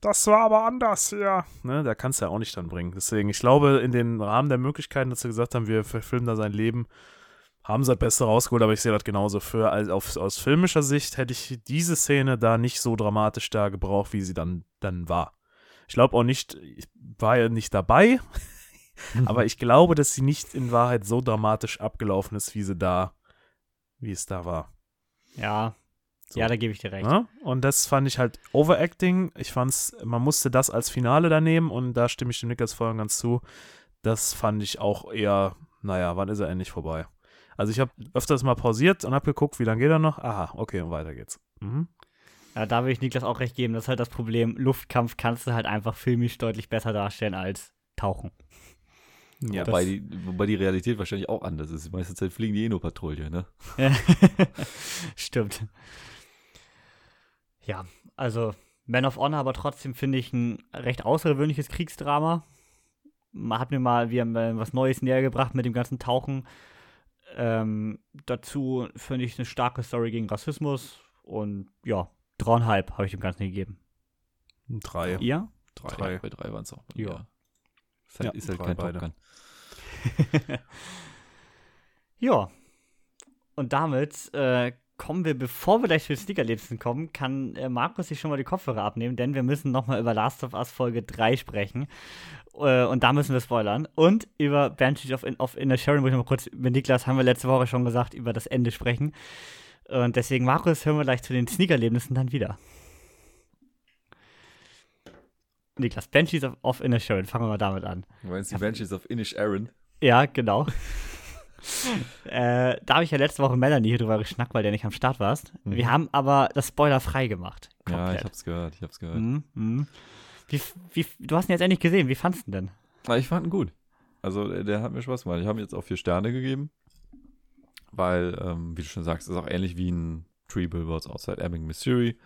das war aber anders hier. Ne? Da kannst du ja auch nicht dann bringen. Deswegen, ich glaube, in den Rahmen der Möglichkeiten, dass sie gesagt haben, wir verfilmen da sein Leben, haben sie das Beste rausgeholt, aber ich sehe das genauso. Für, also auf, aus filmischer Sicht hätte ich diese Szene da nicht so dramatisch da gebraucht, wie sie dann, dann war. Ich glaube auch nicht, ich war ja nicht dabei, [LAUGHS] aber ich glaube, dass sie nicht in Wahrheit so dramatisch abgelaufen ist, wie sie da, wie es da war. Ja, So. ja, da gebe ich dir recht. Ja? Und das fand ich halt Overacting. Ich fand's, man musste das als Finale da nehmen und da stimme ich dem Niklas vorhin ganz zu. Das fand ich auch eher, naja, wann ist er endlich vorbei? Also ich habe öfters mal pausiert und habe geguckt, wie lange geht er noch? Aha, okay, und weiter geht's. Mhm. Ja, da will ich Niklas auch recht geben. Das ist halt das Problem. Luftkampf kannst du halt einfach filmisch deutlich besser darstellen als Tauchen. Ja, wobei, die, wobei die Realität wahrscheinlich auch anders ist. Die meiste Zeit fliegen die eh nur Patrouille, ne? Ja. [LAUGHS] Stimmt. Ja, also Man of Honor, aber trotzdem finde ich ein recht außergewöhnliches Kriegsdrama. Man hat mir mal wieder mal was Neues näher gebracht mit dem ganzen Tauchen. Ähm, dazu finde ich eine starke Story gegen Rassismus und ja, dreieinhalb habe ich dem Ganzen gegeben. drei. Ihr? Drei. Drei. Bei drei waren es auch. Ja. Ist halt, Ja, ist halt kein beide. Top Gun. Ja. Und damit äh, kommen wir, bevor wir gleich zu den Sneakerlebsten kommen, kann äh, Markus sich schon mal die Kopfhörer abnehmen, denn wir müssen nochmal über Last of Us Folge 3 sprechen. Äh, und da müssen wir spoilern. Und über Banshees of, In of Inner Sharon, muss ich mal kurz, mit Niklas haben wir letzte Woche schon gesagt, über das Ende sprechen. Und deswegen, Markus, hören wir gleich zu den Sneakerlebnissen dann wieder. Niklas, Banshees of, of Inner Sharon, fangen wir mal damit an. Du meinst die Banshees of Inish Aaron? Ja, genau. Äh, da habe ich ja letzte Woche Melanie hier drüber geschnackt, weil der nicht am Start warst. Mhm. Wir haben aber das Spoiler frei gemacht. Ja, Komplett. ich hab's gehört, ich hab's gehört. Mhm, mhm. Wie, wie, du hast ihn jetzt endlich gesehen. Wie fandest du ihn denn? Aber ich fand ihn gut. Also der, der hat mir Spaß gemacht. Ich habe ihm jetzt auch vier Sterne gegeben, weil, ähm, wie du schon sagst, ist auch ähnlich wie ein Three Billboards Outside Ebbing, Missouri.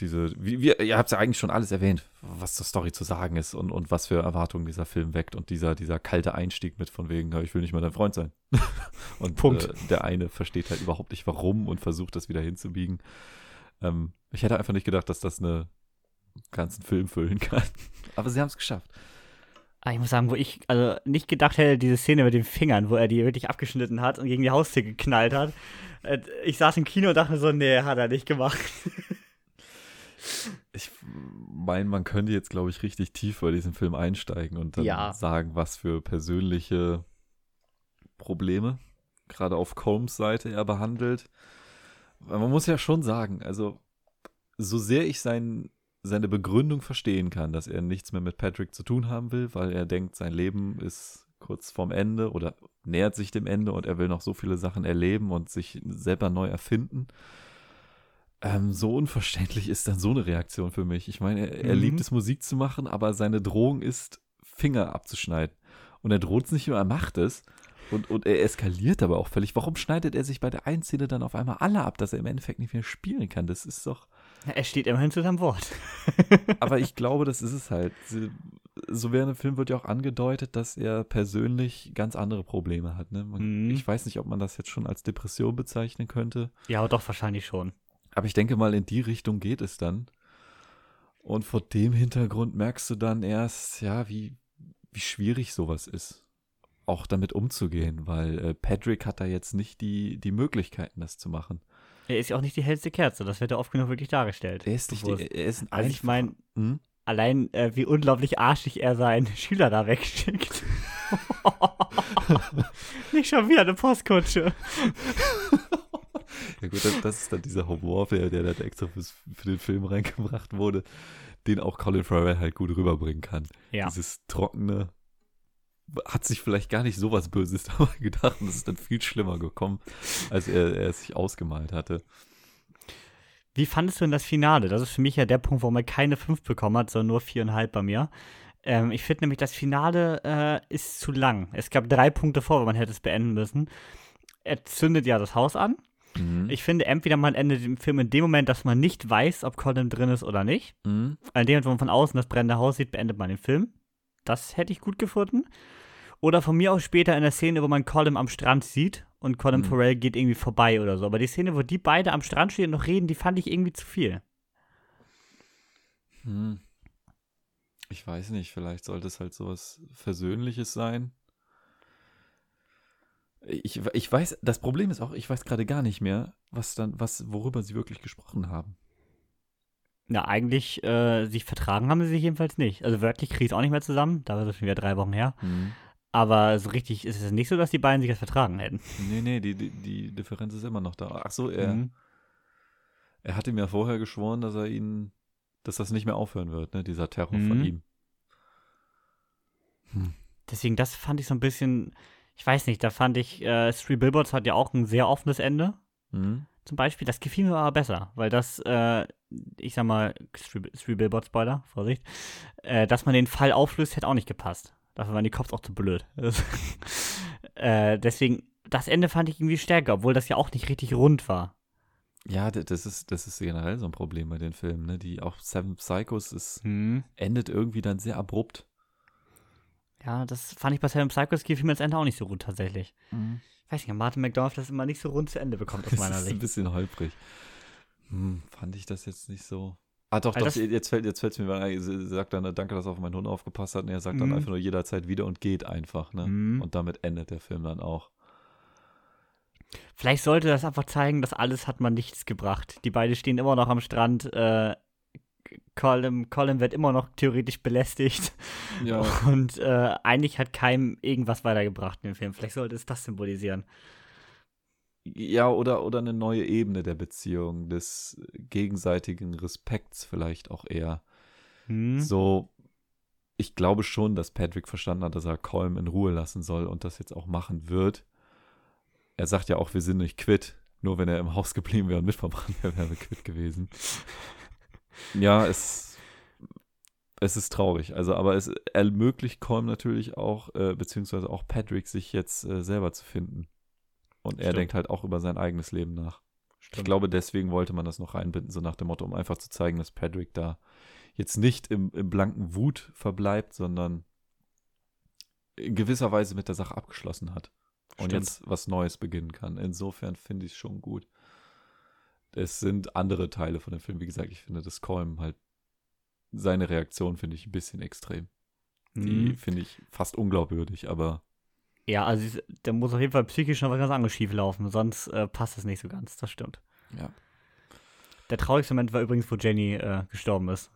Diese, wie, wie, ihr habt ja eigentlich schon alles erwähnt, was zur Story zu sagen ist und, und was für Erwartungen dieser Film weckt und dieser, dieser kalte Einstieg mit von wegen, ich will nicht mal dein Freund sein. [LAUGHS] und Punkt. Äh, der eine versteht halt überhaupt nicht warum und versucht das wieder hinzubiegen. Ähm, ich hätte einfach nicht gedacht, dass das eine ganzen Film füllen kann. [LAUGHS] Aber sie haben es geschafft. Aber ich muss sagen, wo ich also nicht gedacht hätte, diese Szene mit den Fingern, wo er die wirklich abgeschnitten hat und gegen die Haustür geknallt hat. Äh, Ich saß im Kino und dachte so, nee, hat er nicht gemacht. [LAUGHS] Ich meine, man könnte jetzt, glaube ich, richtig tief bei diesem Film einsteigen und dann Ja. sagen, was für persönliche Probleme gerade auf Colms Seite er behandelt. Man muss ja schon sagen, also so sehr ich sein, seine Begründung verstehen kann, dass er nichts mehr mit Patrick zu tun haben will, weil er denkt, sein Leben ist kurz vorm Ende oder nähert sich dem Ende und er will noch so viele Sachen erleben und sich selber neu erfinden. Ähm, so unverständlich ist dann so eine Reaktion für mich. Ich meine, er, er Mhm. liebt es, Musik zu machen, aber seine Drohung ist, Finger abzuschneiden. Und er droht es nicht nur, er macht es. Und, und er eskaliert aber auch völlig. Warum schneidet er sich bei der einen Szene dann auf einmal alle ab, dass er im Endeffekt nicht mehr spielen kann? Das ist doch. Er steht immerhin zu seinem Wort. [LAUGHS] Aber ich glaube, das ist es halt. So während dem Film wird ja auch angedeutet, dass er persönlich ganz andere Probleme hat. Ne? Man, Mhm. Ich weiß nicht, ob man das jetzt schon als Depression bezeichnen könnte. Ja, doch, wahrscheinlich schon. Aber ich denke mal, in die Richtung geht es dann. Und vor dem Hintergrund merkst du dann erst, ja, wie, wie schwierig sowas ist. Auch damit umzugehen, weil äh, Patrick hat da jetzt nicht die, die Möglichkeiten, das zu machen. Er ist ja auch nicht die hellste Kerze, das wird ja oft genug wirklich dargestellt. Er ist nicht, Bewusst. die, er ist ein Also ich meine, Hm? allein äh, wie unglaublich arschig er seinen [LAUGHS] Schüler da wegschickt. [LAUGHS] [LAUGHS] nicht schon wieder eine Postkutsche. Ja gut, das, das ist dann dieser Humor, der, der dann extra fürs, für den Film reingebracht wurde, den auch Colin Farrell halt gut rüberbringen kann. Ja. Dieses trockene, hat sich vielleicht gar nicht so was Böses [LAUGHS] dabei gedacht und es ist dann viel schlimmer gekommen, als er, er es sich ausgemalt hatte. Wie fandest du denn das Finale? Das ist für mich ja der Punkt, warum er keine 5 bekommen hat, sondern nur 4,5 bei mir. Ähm, ich finde nämlich, das Finale äh, ist zu lang. Es gab drei Punkte vor, wo man hätte es beenden müssen. Er zündet ja das Haus an. Mhm. Ich finde, entweder man endet den Film in dem Moment, dass man nicht weiß, ob Colin drin ist oder nicht. Mhm. In dem Moment, wo man von außen das brennende Haus sieht, beendet man den Film. Das hätte ich gut gefunden. Oder von mir aus später in der Szene, wo man Colin am Strand sieht und Colin Mhm. Farrell geht irgendwie vorbei oder so. Aber die Szene, wo die beide am Strand stehen und noch reden, die fand ich irgendwie zu viel. Hm. Ich weiß nicht, vielleicht sollte es halt sowas Versöhnliches sein. Ich, ich weiß, das Problem ist auch, ich weiß gerade gar nicht mehr, was dann, was, worüber sie wirklich gesprochen haben. Na, eigentlich, äh, sich vertragen haben sie sich jedenfalls nicht. Also wörtlich kriege ich es auch nicht mehr zusammen. Da war es schon wieder drei Wochen her. Hm. Aber so richtig ist es nicht so, dass die beiden sich das vertragen hätten. Nee, nee, die, die, die Differenz ist immer noch da. Ach so, er, Mhm. er hat ihm ja vorher geschworen, dass er ihn, dass das nicht mehr aufhören wird, ne, dieser Terror von Mhm. ihm. Deswegen, das fand ich so ein bisschen, ich weiß nicht, da fand ich, äh, Three Billboards hat ja auch ein sehr offenes Ende. Hm? zum Beispiel, das gefiel mir aber besser, weil das, äh, ich sag mal, Three, Three Billboard Spoiler, Vorsicht, äh, dass man den Fall auflöst, hätte auch nicht gepasst. Dafür waren die Cops auch zu blöd. [LAUGHS] Äh, deswegen, das Ende fand ich irgendwie stärker, obwohl das ja auch nicht richtig rund war. Ja, das ist, das ist generell so ein Problem bei den Filmen, ne? Die auch Seven Psychos ist, Hm. endet irgendwie dann sehr abrupt. Ja, das fand ich bei Seven Psychos gefiel mir das Ende auch nicht so rund tatsächlich. Ich weiß nicht, Martin McDonough das immer nicht so rund zu Ende bekommt aus Das meiner ist ein Sicht. bisschen holprig. Hm, fand ich das jetzt nicht so. Ah, doch, Also doch, das- jetzt fällt jetzt fällt's mir ein. Sie sagt dann, danke, dass er auf meinen Hund aufgepasst hat. Und er sagt dann Mhm. einfach nur jederzeit wieder und geht einfach, ne? Mhm. Und damit endet der Film dann auch. Vielleicht sollte das einfach zeigen, dass alles hat man nichts gebracht. Die beiden stehen immer noch am Strand. Äh, Colin, Colin wird immer noch theoretisch belästigt. Ja. Und äh, eigentlich hat keinem irgendwas weitergebracht in dem Film. Vielleicht sollte es das symbolisieren. Ja, oder, oder eine neue Ebene der Beziehung, des gegenseitigen Respekts vielleicht auch eher. Hm? So, ich glaube schon, dass Patrick verstanden hat, dass er Colm in Ruhe lassen soll und das jetzt auch machen wird. Er sagt ja auch, wir sind nicht quitt. Nur wenn er im Haus geblieben wäre und mitverbrannt wäre, wären wir quitt gewesen. Ja, es, es ist traurig. Also, aber es ermöglicht Colm natürlich auch, äh, beziehungsweise auch Patrick, sich jetzt äh, selber zu finden. Und er Stimmt. denkt halt auch über sein eigenes Leben nach. Ich glaube, deswegen wollte man das noch reinbinden, so nach dem Motto, um einfach zu zeigen, dass Patrick da jetzt nicht im, im blanken Wut verbleibt, sondern in gewisser Weise mit der Sache abgeschlossen hat und Stimmt. jetzt was Neues beginnen kann. Insofern finde ich es schon gut. Es sind andere Teile von dem Film. Wie gesagt, ich finde das Colm halt, seine Reaktion finde ich ein bisschen extrem. Die Mhm. finde ich fast unglaubwürdig, aber Ja, also da muss auf jeden Fall psychisch noch was ganz anderes schief laufen, sonst äh, passt es nicht so ganz, das stimmt. ja, Der traurigste Moment war übrigens, wo Jenny äh, gestorben ist.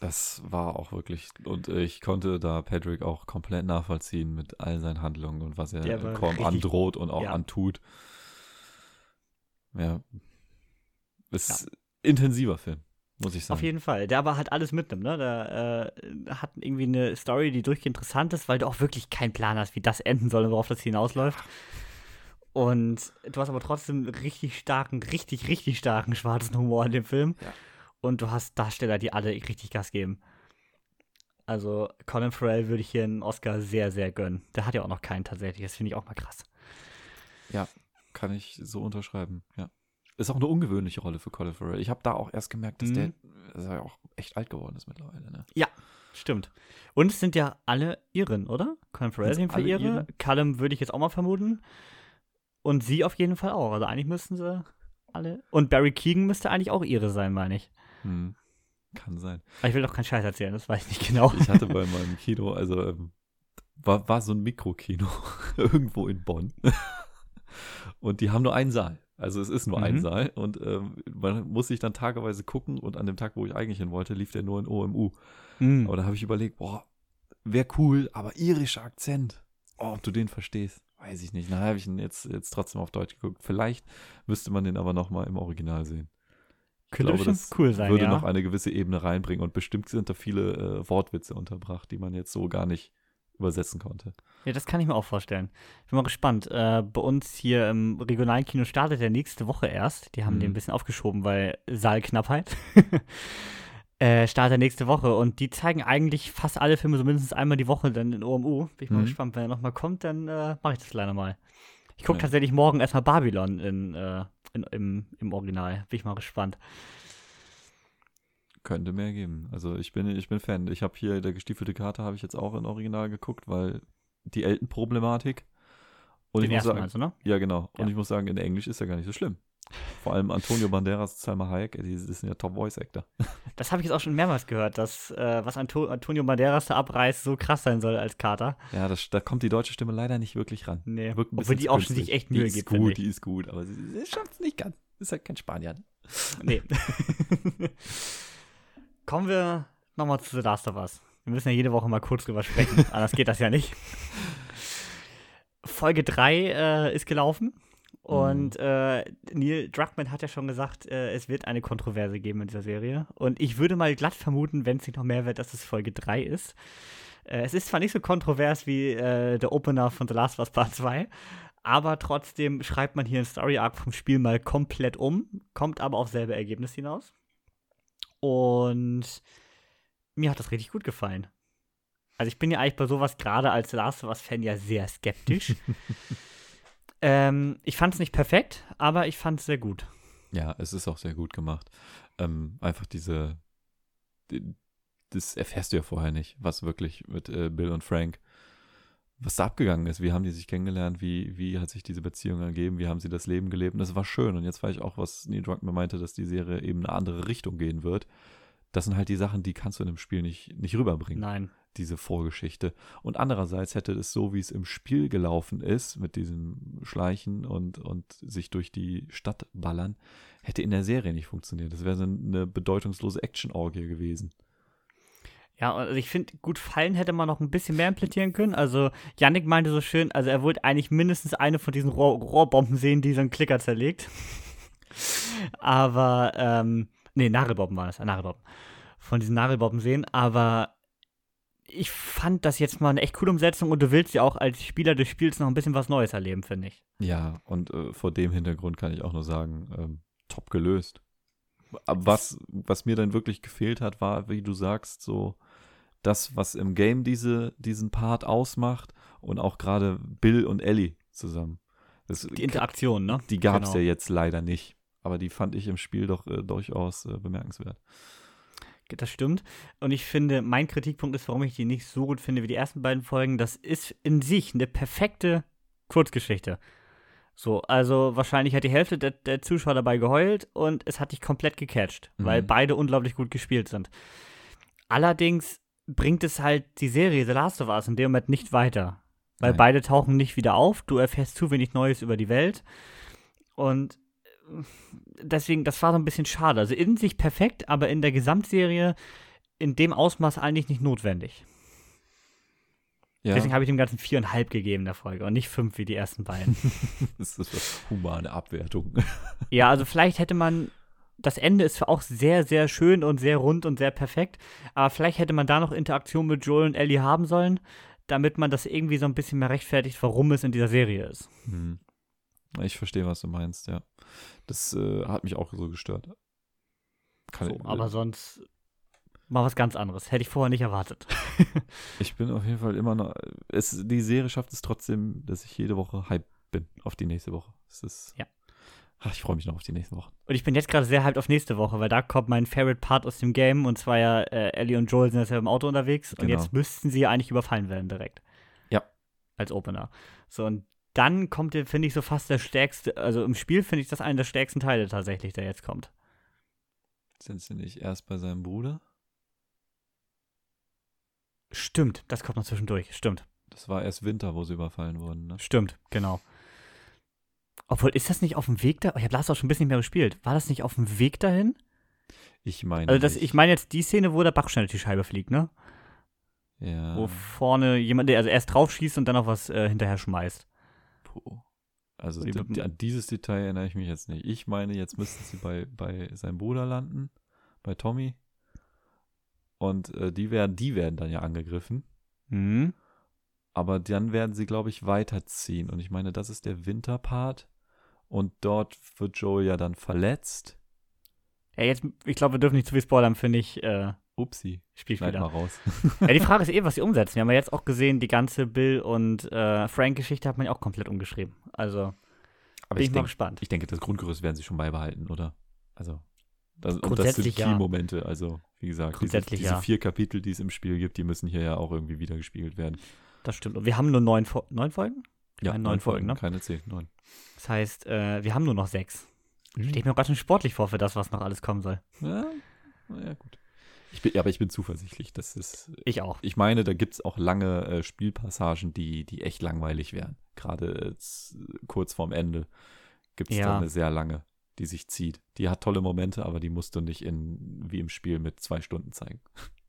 das war auch wirklich. Und äh, ich konnte da Patrick auch komplett nachvollziehen mit all seinen Handlungen und was er kaum androht und auch ja. antut. Ja. Ist intensiver Film, muss ich sagen. Auf jeden Fall. Der aber halt alles mitnimmt, ne? Der äh, hat irgendwie eine Story, die durchgehend interessant ist, weil du auch wirklich keinen Plan hast, wie das enden soll und worauf das hinausläuft. Und du hast aber trotzdem richtig starken, richtig, richtig starken schwarzen Humor in dem Film. Ja. Und du hast Darsteller, die alle richtig Gas geben. Also Colin Farrell würde ich hier einen Oscar sehr, sehr gönnen. Der hat ja auch noch keinen tatsächlich. Das finde ich auch mal krass. Kann ich so unterschreiben, ja. Ist auch eine ungewöhnliche Rolle für Colin Farrell. Ich habe da auch erst gemerkt, dass Mhm. der dass er ja auch echt alt geworden ist mittlerweile. Ne? Stimmt. Und es sind ja alle Iren, oder? Colin Farrell Fall alle Ihre. Iren? Callum würde ich jetzt auch mal vermuten. Und sie auf jeden Fall auch. Also eigentlich müssten sie alle. Und Barry Keegan müsste eigentlich auch ihre sein, meine ich. Hm. Kann sein. Aber ich will doch keinen Scheiß erzählen, das weiß ich nicht genau. Ich hatte bei meinem Kino, also ähm, war, war so ein Mikrokino [LAUGHS] irgendwo in Bonn. Und die haben nur einen Saal. Also es ist nur ein Mhm. Saal und ähm, man muss sich dann tageweise gucken und an dem Tag, wo ich eigentlich hin wollte, lief der nur in OMU. Hm. Aber da habe ich überlegt, boah, wäre cool, aber irischer Akzent. Oh, ob du den verstehst, weiß ich nicht. Na, habe ich ihn jetzt, jetzt trotzdem auf Deutsch geguckt. Vielleicht müsste man den aber nochmal im Original sehen. Ich Könnte glaube, das cool sein, würde ja. noch eine gewisse Ebene reinbringen und bestimmt sind da viele äh, Wortwitze unterbracht, die man jetzt so gar nicht übersetzen konnte. Ja, das kann ich mir auch vorstellen. Ich bin mal gespannt. Äh, bei uns hier im regionalen Kino startet der nächste Woche erst. Die haben Mhm. den ein bisschen aufgeschoben, weil Saalknappheit. [LAUGHS] äh, startet nächste Woche und die zeigen eigentlich fast alle Filme so mindestens einmal die Woche dann in OMU. Bin ich mal Mhm. gespannt. Wenn er nochmal kommt, dann äh, mache ich das leider mal. Ich gucke Ja. tatsächlich morgen erstmal Babylon in, äh, in, im, im Original. Bin ich mal gespannt. Könnte mehr geben. Also ich bin, ich bin Fan. Ich habe hier der gestiefelte Kater habe ich jetzt auch in Original geguckt, weil die Elton-Problematik. Und Den ich muss sagen, du, ne? ja genau. Und Ja. ich muss sagen, in Englisch ist er gar nicht so schlimm. Vor allem Antonio Banderas Salma Hayek, die, die sind ja Top-Voice-Actor. [LAUGHS] Das habe ich jetzt auch schon mehrmals gehört, dass äh, was Anto Antonio Banderas da abreißt, so krass sein soll als Kater. Ja, das, da kommt die deutsche Stimme leider nicht wirklich ran. Nee, Wirkt obwohl die auch schon sich echt Die Mühe ist gibt, gut, finde ich. die ist gut, aber sie, sie schafft es nicht ganz. Ist halt kein Spanier. ne? Nee. [LAUGHS] Kommen wir nochmal zu The Last of Us. Wir müssen ja jede Woche mal kurz drüber sprechen, [LAUGHS] anders geht das ja nicht. Folge 3 äh, ist gelaufen und äh, Neil Druckmann hat ja schon gesagt, äh, es wird eine Kontroverse geben in dieser Serie. Und ich würde mal glatt vermuten, wenn es nicht noch mehr wird, dass es Folge 3 ist. Äh, es ist zwar nicht so kontrovers wie äh, der Opener von The Last of Us Part 2, aber trotzdem schreibt man hier einen Story Arc vom Spiel mal komplett um, kommt aber auf selbe Ergebnis hinaus. Und mir hat das richtig gut gefallen. Also ich bin ja eigentlich bei sowas gerade als Last of Us-Fan ja sehr skeptisch. [LAUGHS] ähm, ich fand es nicht perfekt, aber ich fand es sehr gut. Ja, es ist auch sehr gut gemacht. Ähm, einfach diese, die, das erfährst du ja vorher nicht, was wirklich mit äh, Bill und Frank, was da abgegangen ist. Wie haben die sich kennengelernt? Wie, wie hat sich diese Beziehung ergeben? Wie haben sie das Leben gelebt? Und das war schön. Und jetzt weiß ich auch, was Neil Druckmann meinte, dass die Serie eben eine andere Richtung gehen wird. Das sind halt die Sachen, die kannst du in dem Spiel nicht, nicht rüberbringen Nein. diese Vorgeschichte. Und andererseits hätte es so, wie es im Spiel gelaufen ist, mit diesem Schleichen und, und sich durch die Stadt ballern, hätte in der Serie nicht funktioniert. Das wäre so eine bedeutungslose Action-Orgie gewesen. Ja, also ich finde, gut fallen hätte man noch ein bisschen mehr implementieren können. Also, Yannick meinte so schön, also er wollte eigentlich mindestens eine von diesen Rohr Rohrbomben sehen, die so einen Klicker zerlegt. [LAUGHS] aber, ähm, nee, Nagelbomben war das, Nagelbomben. Von diesen Nagelbomben sehen, aber ich fand das jetzt mal eine echt coole Umsetzung und du willst ja auch als Spieler des Spiels noch ein bisschen was Neues erleben, finde ich. Ja, und äh, vor dem Hintergrund kann ich auch nur sagen, ähm, top gelöst. Was, was mir dann wirklich gefehlt hat, war, wie du sagst, so das, was im Game diese, diesen Part ausmacht und auch gerade Bill und Ellie zusammen. Das, Die Interaktion, ne? Die gab es Genau. ja jetzt leider nicht. Aber die fand ich im Spiel doch äh, durchaus äh, bemerkenswert. Das stimmt. Und ich finde, mein Kritikpunkt ist, warum ich die nicht so gut finde wie die ersten beiden Folgen. Das ist in sich eine perfekte Kurzgeschichte. So, also wahrscheinlich hat die Hälfte der, der Zuschauer dabei geheult und es hat dich komplett gecatcht, weil Mhm. beide unglaublich gut gespielt sind. Allerdings bringt es halt die Serie The Last of Us in dem Moment nicht weiter. Weil Nein. beide tauchen nicht wieder auf, du erfährst zu wenig Neues über die Welt. Und deswegen, das war so ein bisschen schade. Also in sich perfekt, aber in der Gesamtserie in dem Ausmaß eigentlich nicht notwendig. Ja, Deswegen habe ich dem Ganzen viereinhalb gegeben in der Folge und nicht fünf wie die ersten beiden. [LAUGHS] das ist eine humane Abwertung. ja, also vielleicht hätte man. Das Ende ist auch sehr, sehr schön und sehr rund und sehr perfekt, aber vielleicht hätte man da noch Interaktion mit Joel und Ellie haben sollen, damit man das irgendwie so ein bisschen mehr rechtfertigt, warum es in dieser Serie ist. Hm. Ich verstehe, was du meinst, ja. Das äh, hat mich auch so gestört. Kann So, ich, aber sonst mal was ganz anderes. Hätte ich vorher nicht erwartet. [LAUGHS] ich bin auf jeden Fall immer noch. Es, die Serie schafft es trotzdem, dass ich jede Woche hype bin auf die nächste Woche. Es ist. Ja. Ach, ich freue mich noch auf die nächsten Wochen. Und ich bin jetzt gerade sehr hyped auf nächste Woche, weil da kommt mein Favorite Part aus dem Game und zwar ja, äh, Ellie und Joel sind jetzt ja im Auto unterwegs und Genau. jetzt müssten sie ja eigentlich überfallen werden direkt. Ja. Als Opener. So, und dann kommt, der, finde ich, so fast der stärkste, also im Spiel finde ich das einer der stärksten Teile tatsächlich, der jetzt kommt. Sind sie nicht erst bei seinem Bruder? Stimmt, das kommt noch zwischendurch. Stimmt, Das war erst Winter, wo sie überfallen wurden, ne? stimmt, genau. Obwohl, ist das nicht auf dem Weg da? Ich habe Last auch schon ein bisschen mehr gespielt. War das nicht auf dem Weg dahin? Ich meine. Also, das, nicht. ich meine jetzt die Szene, wo der Bachstein durch die Scheibe fliegt, ne? Ja. Wo vorne jemand, der also erst drauf schießt und dann noch was äh, hinterher schmeißt. Puh. Also Die d- mit dem- d- an dieses Detail erinnere ich mich jetzt nicht. Ich meine, jetzt müssten sie bei, bei seinem Bruder landen, bei Tommy. Und äh, die werden, die werden dann ja angegriffen. Mhm. Aber dann werden sie, glaube ich, weiterziehen. Und ich meine, das ist der Winterpart. Und dort wird Joel ja dann verletzt. Ja, jetzt, ich glaube, wir dürfen nicht zu viel spoilern, finde ich, äh, Upsi, Spiel schneid mal raus. [LAUGHS] Ja, die Frage ist eh, was sie [LAUGHS] umsetzen. Wir haben ja jetzt auch gesehen, die ganze Bill- und äh, Frank-Geschichte hat man ja auch komplett umgeschrieben. Also, Aber bin ich, ich mal denk, gespannt. ich denke, das Grundgerüst werden sie schon beibehalten, oder? Also, das, und das sind ja. Key-Momente. Also, wie gesagt, diese, Grundsätzlich diese ja. vier Kapitel, die es im Spiel gibt, die müssen hier ja auch irgendwie wieder gespielt werden. Das stimmt. Und wir haben nur neun, Fo neun Folgen? Ich meine, neun Folgen, ne? Keine zehn, neun. Das heißt, äh, wir haben nur noch sechs. Mhm. Stehe ich mir auch ganz schön sportlich vor für das, was noch alles kommen soll. Ja, naja, gut. Ich bin, aber ich bin zuversichtlich. Das ist, Ich auch. ich meine, da gibt es auch lange äh, Spielpassagen, die, die echt langweilig wären. Gerade jetzt, kurz vorm Ende gibt es Ja. da eine sehr lange, die sich zieht. Die hat tolle Momente, aber die musst du nicht in, wie im Spiel mit zwei Stunden zeigen.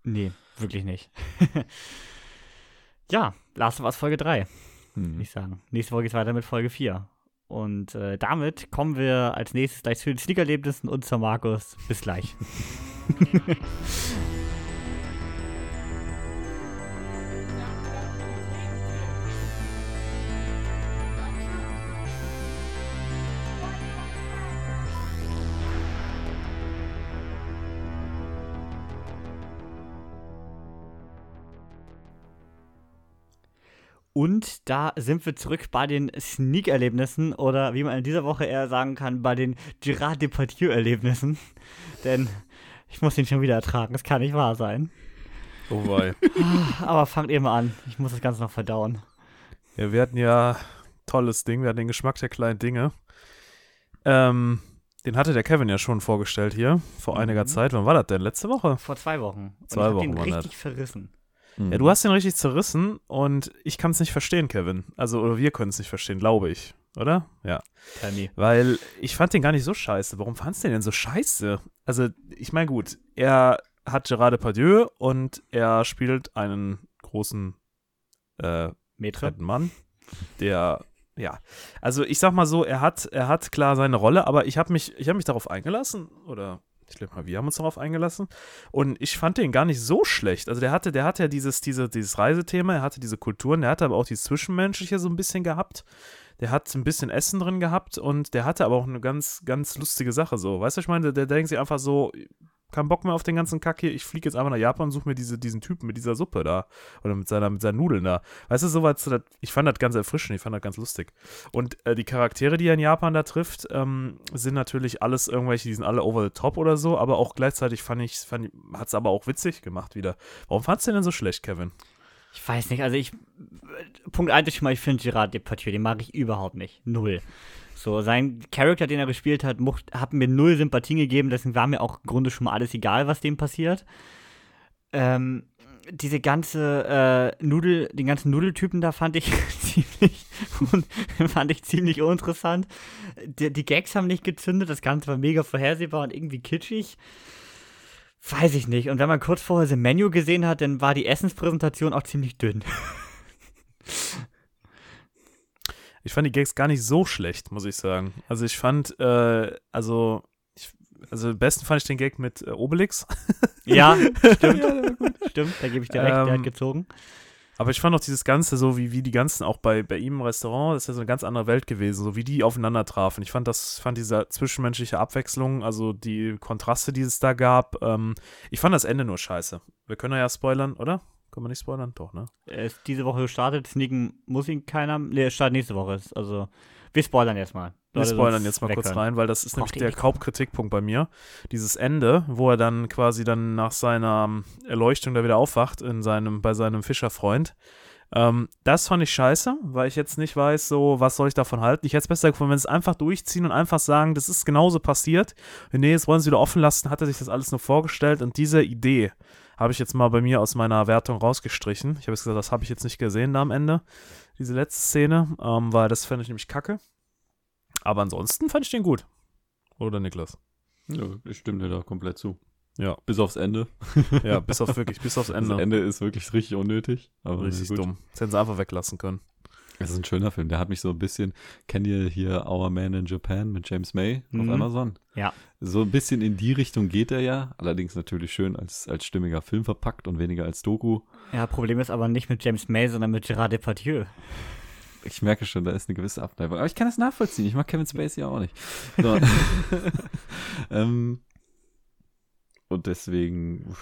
Nee, wirklich nicht. [LAUGHS] ja, Last of Us Folge 3. Hm. würde ich sagen. Nächste Folge geht weiter mit Folge 4. Und äh, damit kommen wir als nächstes gleich zu den Sneakerlebnissen und zur Markus. Bis gleich. [LAUGHS] Und da sind wir zurück bei den Sneak-Erlebnissen oder wie man in dieser Woche eher sagen kann, bei den Gerard Depardieu-Erlebnissen. [LAUGHS] Denn ich muss ihn schon wieder ertragen, das kann nicht wahr sein. Oh wei. Aber fangt ihr mal an, ich muss das Ganze noch verdauen. Ja, wir hatten ja tolles Ding, wir hatten den Geschmack der kleinen Dinge. Ähm, den hatte der Kevin ja schon vorgestellt hier vor einiger Mhm. Zeit. Wann war das denn? Letzte Woche? Vor zwei Wochen. Und Zwei ich Wochen den das. richtig verrissen. Hm. Ja, du hast den richtig zerrissen und ich kann es nicht verstehen, Kevin. Also, oder wir können es nicht verstehen, glaube ich. Oder? Ja. Ja. Weil ich fand den gar nicht so scheiße. Warum fandst du den denn so scheiße? Also, ich meine, gut, er hat Gerard Depardieu und er spielt einen großen äh, Mann, der ja, also ich sag mal so, er hat, er hat klar seine Rolle, aber ich habe mich, ich habe mich darauf eingelassen oder ich glaube mal, wir haben uns darauf eingelassen und ich fand den gar nicht so schlecht. Also der hatte, der hatte ja dieses, diese, dieses Reisethema, er hatte diese Kulturen, der hatte aber auch dieses Zwischenmenschliche so ein bisschen gehabt. Der hat ein bisschen Essen drin gehabt und der hatte aber auch eine ganz, ganz lustige Sache so. Weißt du, ich meine, der, der denkt sich einfach so, kein Bock mehr auf den ganzen Kack hier, ich fliege jetzt einfach nach Japan und suche mir diese, diesen Typen mit dieser Suppe da oder mit, seiner, mit seinen Nudeln da. Weißt du, sowas, ich fand das ganz erfrischend, ich fand das ganz lustig. Und äh, die Charaktere, die er in Japan da trifft, ähm, sind natürlich alles irgendwelche, die sind alle over the top oder so, aber auch gleichzeitig fand ich, fand, hat es aber auch witzig gemacht wieder. Warum fandst du den denn so schlecht, Kevin? Ich weiß nicht, also ich. Punkt 1 ist schon mal, ich finde Gerard Depardieu, den mag ich überhaupt nicht. Null. So, sein Charakter, den er gespielt hat, mocht, hat mir null Sympathien gegeben, deswegen war mir auch im Grunde schon mal alles egal, was dem passiert. Ähm, diese ganze äh, Nudel, den ganzen Nudeltypen da fand ich [LAUGHS] ziemlich fand ich ziemlich uninteressant. Die, die, Gags haben nicht gezündet, das Ganze war mega vorhersehbar und irgendwie kitschig. Weiß ich nicht. Und wenn man kurz vorher das Menü gesehen hat, dann war die Essenspräsentation auch ziemlich dünn. [LAUGHS] Ich fand die Gags gar nicht so schlecht, muss ich sagen. Also ich fand, äh, also also am besten fand ich den Gag mit äh, Obelix. [LAUGHS] Ja, stimmt. ja, stimmt, da gebe ich dir recht, ähm, der hat ähm, gezogen. Aber ich fand auch dieses Ganze, so wie, wie die ganzen, auch bei, bei ihm im Restaurant, das ist ja so eine ganz andere Welt gewesen, so wie die aufeinander trafen. Ich fand das, fand diese zwischenmenschliche Abwechslung, also die Kontraste, die es da gab, ähm, ich fand das Ende nur scheiße. Wir können ja spoilern, oder? Können wir nicht spoilern? Doch, ne? Er ist diese Woche gestartet, sneaken muss ihn keiner, ne, er startet nächste Woche. Also, wir spoilern jetzt mal. Wir spoilern jetzt mal kurz rein, weil das ist nämlich der Hauptkritikpunkt bei mir. Dieses Ende, wo er dann quasi dann nach seiner ähm, Erleuchtung da wieder aufwacht in seinem, bei seinem Fischerfreund. Ähm, das fand ich scheiße, weil ich jetzt nicht weiß, so, was soll ich davon halten. Ich hätte es besser gefunden, wenn sie es einfach durchziehen und einfach sagen, das ist genauso passiert. Nee, jetzt wollen sie wieder offen lassen, hat er sich das alles nur vorgestellt und diese Idee habe ich jetzt mal bei mir aus meiner Wertung rausgestrichen. Ich habe jetzt gesagt, das habe ich jetzt nicht gesehen da am Ende, diese letzte Szene, ähm, weil das fände ich nämlich kacke. Aber ansonsten fand ich den gut. Oder Niklas? Ja, ich stimme dir da komplett zu. Ja. Bis aufs Ende. Ja, bis auf wirklich, bis aufs [LAUGHS] Ende. Das Ende ist wirklich richtig unnötig. Aber richtig dumm. Das hätten sie einfach weglassen können. Es ist ein schöner Film. Der hat mich so ein bisschen, kennt ihr hier Our Man in Japan mit James May mhm. auf Amazon? Ja. So ein bisschen in die Richtung geht er ja. Allerdings natürlich schön als, als stimmiger Film verpackt und weniger als Doku. Ja, Problem ist aber nicht mit James May, sondern mit Gerard Depardieu. Ich merke schon, da ist eine gewisse Abneigung. Aber ich kann das nachvollziehen. Ich mag Kevin Spacey auch nicht. So. [LAUGHS] [LAUGHS] ähm, und deswegen,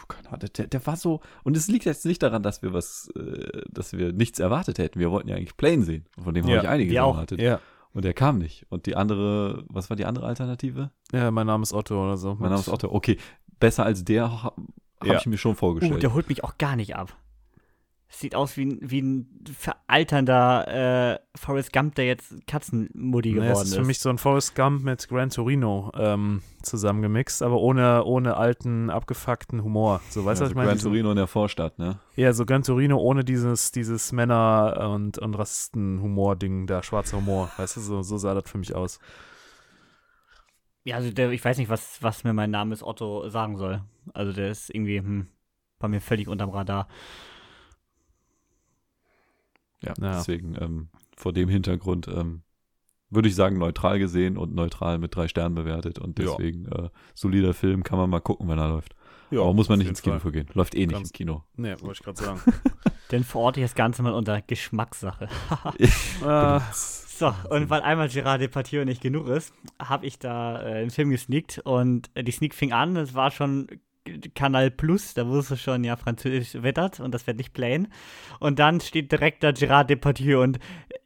der, der, war so, und es liegt jetzt nicht daran, dass wir was, äh, dass wir nichts erwartet hätten. Wir wollten ja eigentlich Plane sehen. Von dem ja, habe ich einiges erwartet. Ja. Und der kam nicht. Und die andere, was war die andere Alternative? Ja, mein Name ist Otto oder so. Mein Name ist Otto. Okay, besser als der habe ja. ich mir schon vorgestellt. Uh, der holt mich auch gar nicht ab. Sieht aus wie ein, wie ein veralternder äh, Forrest Gump, der jetzt Katzenmuddy geworden naja, ist. Das ist für mich so ein Forrest Gump mit Gran Torino ähm, zusammengemixt, aber ohne, ohne alten, abgefuckten Humor. So, weißt du, ja, was ich meine? Gran Torino in der Vorstadt, ne? Ja, so Gran Torino ohne dieses, dieses Männer- und, und Rassisten-Humor-Ding, der schwarze Humor. Weißt du, so, so sah das für mich aus. Ja, also der, ich weiß nicht, was, was mir mein Name ist Otto sagen soll. Also der ist irgendwie hm, bei mir völlig unterm Radar. Ja, ja. deswegen ähm, vor dem Hintergrund ähm, würde ich sagen, neutral gesehen und neutral mit drei Sternen bewertet und deswegen ja. äh, solider Film, kann man mal gucken, wenn er läuft. Ja, Aber muss man nicht ins Kino für gehen. Läuft eh nicht im Kino. Nee, wollte ich gerade sagen. [LAUGHS] Denn verorte ich das Ganze mal unter Geschmackssache. [LAUGHS] äh, [LAUGHS] so, und weil einmal Gerard Depardieu nicht genug ist, habe ich da äh, einen Film gesneakt und äh, die Sneak fing an, es war schon Kanal Plus, da wusste schon, ja, Französisch wettert und das wird nicht plain. Und dann steht direkt da Gerard Depardieu und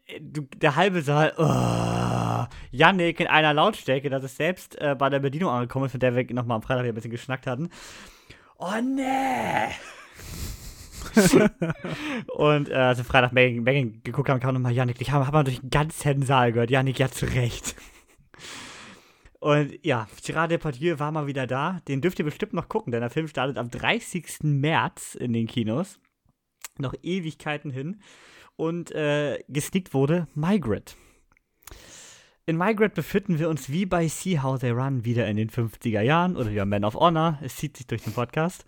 äh, der halbe Saal, oh, Yannick in einer Lautstärke, dass es selbst äh, bei der Bedienung angekommen ist, mit der wir nochmal am Freitag ein bisschen geschnackt hatten. Oh nee! [LAUGHS] und äh, als wir Freitag Megan geguckt haben, kam nochmal Yannick, ich habe hab mal durch den ganzen Saal gehört. Yannick, ja, zu Recht. Und ja, Gerard Depardieu war mal wieder da. Den dürft ihr bestimmt noch gucken, denn der Film startet am 30. März in den Kinos. Noch Ewigkeiten hin. Und äh, gesneakt wurde Migrate. In Migrate befinden wir uns wie bei See How They Run wieder in den 50er Jahren oder wie Man of Honor. Es zieht sich durch den Podcast.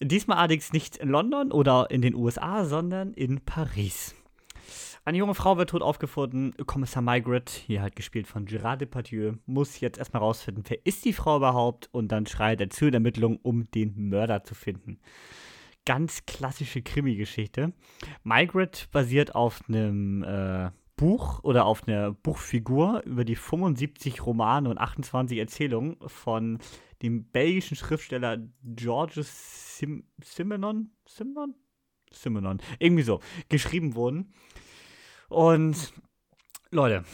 Diesmal allerdings nicht in London oder in den USA, sondern in Paris. Eine junge Frau wird tot aufgefunden. Kommissar Margaret, hier halt gespielt von Gerard Depardieu, muss jetzt erstmal rausfinden, wer ist die Frau überhaupt und dann schreit er zu in Ermittlungen, um den Mörder zu finden. Ganz klassische Krimi-Geschichte. Margaret basiert auf einem äh, Buch oder auf einer Buchfigur über die 75 Romane und 28 Erzählungen von dem belgischen Schriftsteller Georges Sim Simenon? Simenon? Simenon. Irgendwie so. Geschrieben wurden. Und Leute,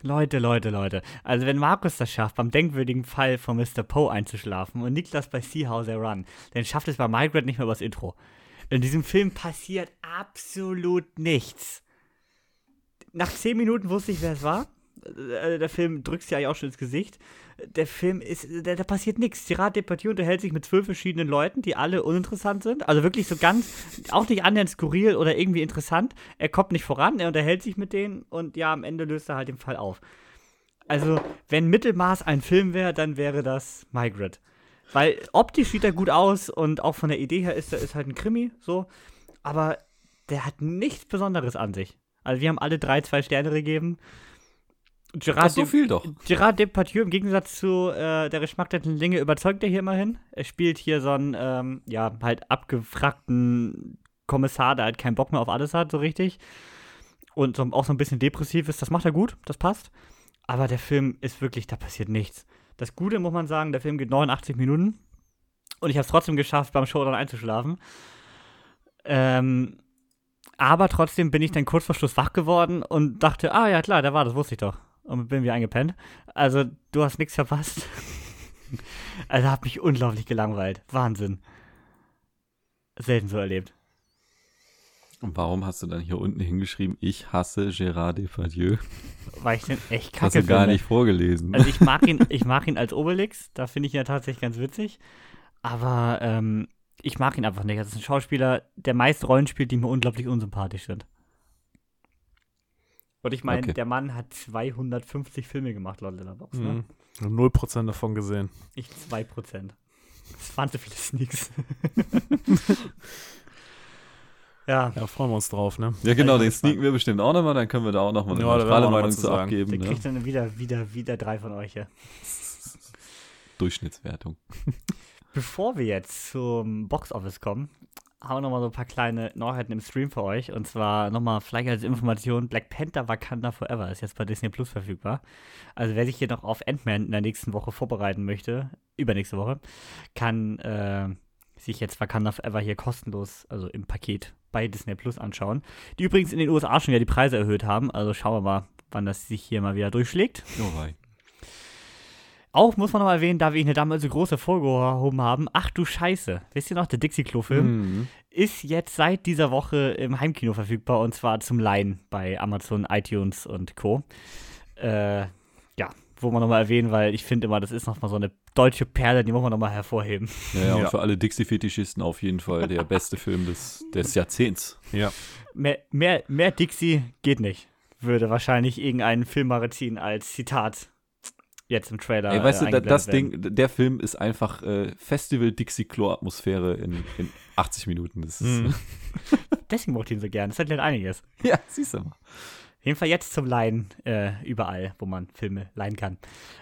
Leute, Leute, Leute. Also wenn Markus das schafft, beim denkwürdigen Fall von Mr. Poe einzuschlafen und Niklas bei See How They Run, dann schafft es bei Margaret nicht mehr übers Intro. In diesem Film passiert absolut nichts. Nach zehn Minuten wusste ich, wer es war. Äh, der Film drückt ja auch schon ins Gesicht. Der Film ist, da, da passiert nichts. Gerard Depardieu unterhält sich mit zwölf verschiedenen Leuten, die alle uninteressant sind. Also wirklich so ganz, auch nicht annähernd skurril oder irgendwie interessant. Er kommt nicht voran, er unterhält sich mit denen und ja, am Ende löst er halt den Fall auf. Also, wenn Mittelmaß ein Film wäre, dann wäre das Migrate. Weil optisch sieht er gut aus und auch von der Idee her ist er ist halt ein Krimi, so. Aber der hat nichts Besonderes an sich. Also wir haben alle drei zwei Sterne gegeben. Gerard, so viel doch. Gerard Depardieu im Gegensatz zu äh, der Geschmack der Linge überzeugt er hier immerhin. Er spielt hier so einen, ähm, ja, halt abgefragten Kommissar, der halt keinen Bock mehr auf alles hat, so richtig. Und so, auch so ein bisschen depressiv ist. Das macht er gut, das passt. Aber der Film ist wirklich, da passiert nichts. Das Gute muss man sagen, der Film geht 89 Minuten. Und ich habe es trotzdem geschafft, beim Showdown einzuschlafen. Ähm, aber trotzdem bin ich dann kurz vor Schluss wach geworden und dachte, ah ja klar, da war das, wusste ich doch. Und bin wieder eingepennt. Also, du hast nichts verpasst. [LAUGHS] also, hat mich unglaublich gelangweilt. Wahnsinn. Selten so erlebt. Und warum hast du dann hier unten hingeschrieben, ich hasse Gérard Depardieu? Weil ich den echt Das hast kacke du gar finde. nicht vorgelesen. Also ich mag ihn, [LAUGHS] ich mag ihn als Obelix, da finde ich ihn ja tatsächlich ganz witzig. Aber ähm, ich mag ihn einfach nicht. Das ist ein Schauspieler, der meist Rollen spielt, die mir unglaublich unsympathisch sind. Und ich meine, Okay. der Mann hat 250 Filme gemacht, laut Letterboxd, ne? Mhm. Null Prozent davon gesehen. Ich 2%. Das waren so viele Sneaks. [LAUGHS] ja, Ja, freuen wir uns drauf, ne? ja, genau, den sneaken wir bestimmt auch nochmal, dann können wir da auch nochmal eine Ja, neutrale Meinung zu zu sagen. abgeben. der Ne? kriegt dann wieder, wieder, wieder drei von euch hier. [LAUGHS] Durchschnittswertung. Bevor wir jetzt zum Boxoffice kommen, haben wir nochmal so ein paar kleine Neuheiten im Stream für euch. Und zwar nochmal vielleicht als Information: Black Panther Wakanda Forever ist jetzt bei Disney Plus verfügbar. Also, wer sich hier noch auf Ant-Man in der nächsten Woche vorbereiten möchte, übernächste Woche, kann äh, sich jetzt Wakanda Forever hier kostenlos, also im Paket bei Disney Plus anschauen. Die übrigens in den USA schon wieder die Preise erhöht haben. Also, schauen wir mal, wann das sich hier mal wieder durchschlägt. Oh, wei. Auch muss man noch mal erwähnen, da wir ihn damals so groß hervorgehoben haben, ach du Scheiße, wisst ihr noch, der Dixie-Klo-Film Mhm. ist jetzt seit dieser Woche im Heimkino verfügbar und zwar zum Leihen bei Amazon, iTunes und Co. Äh, ja, wo man noch mal erwähnen, weil ich finde immer, das ist noch mal so eine deutsche Perle, die muss man noch mal hervorheben. Ja, ja, und Ja. für alle Dixie-Fetischisten auf jeden Fall der [LAUGHS] beste Film des, des Jahrzehnts. Ja. Mehr, mehr, mehr Dixie geht nicht. Würde wahrscheinlich irgendein Filmmagazin als Zitat jetzt im Trailer Ey, weißt äh, du, da, das eingeblendet Ding, der Film ist einfach äh, Festival Dixie-Klo-Atmosphäre in, in 80 Minuten. Das ist, Mhm. [LAUGHS] Deswegen mochte ich ihn so gern. Das erklärt einiges. ja, siehst du mal. Jeden Fall jetzt zum Leihen äh, überall, wo man Filme leihen kann.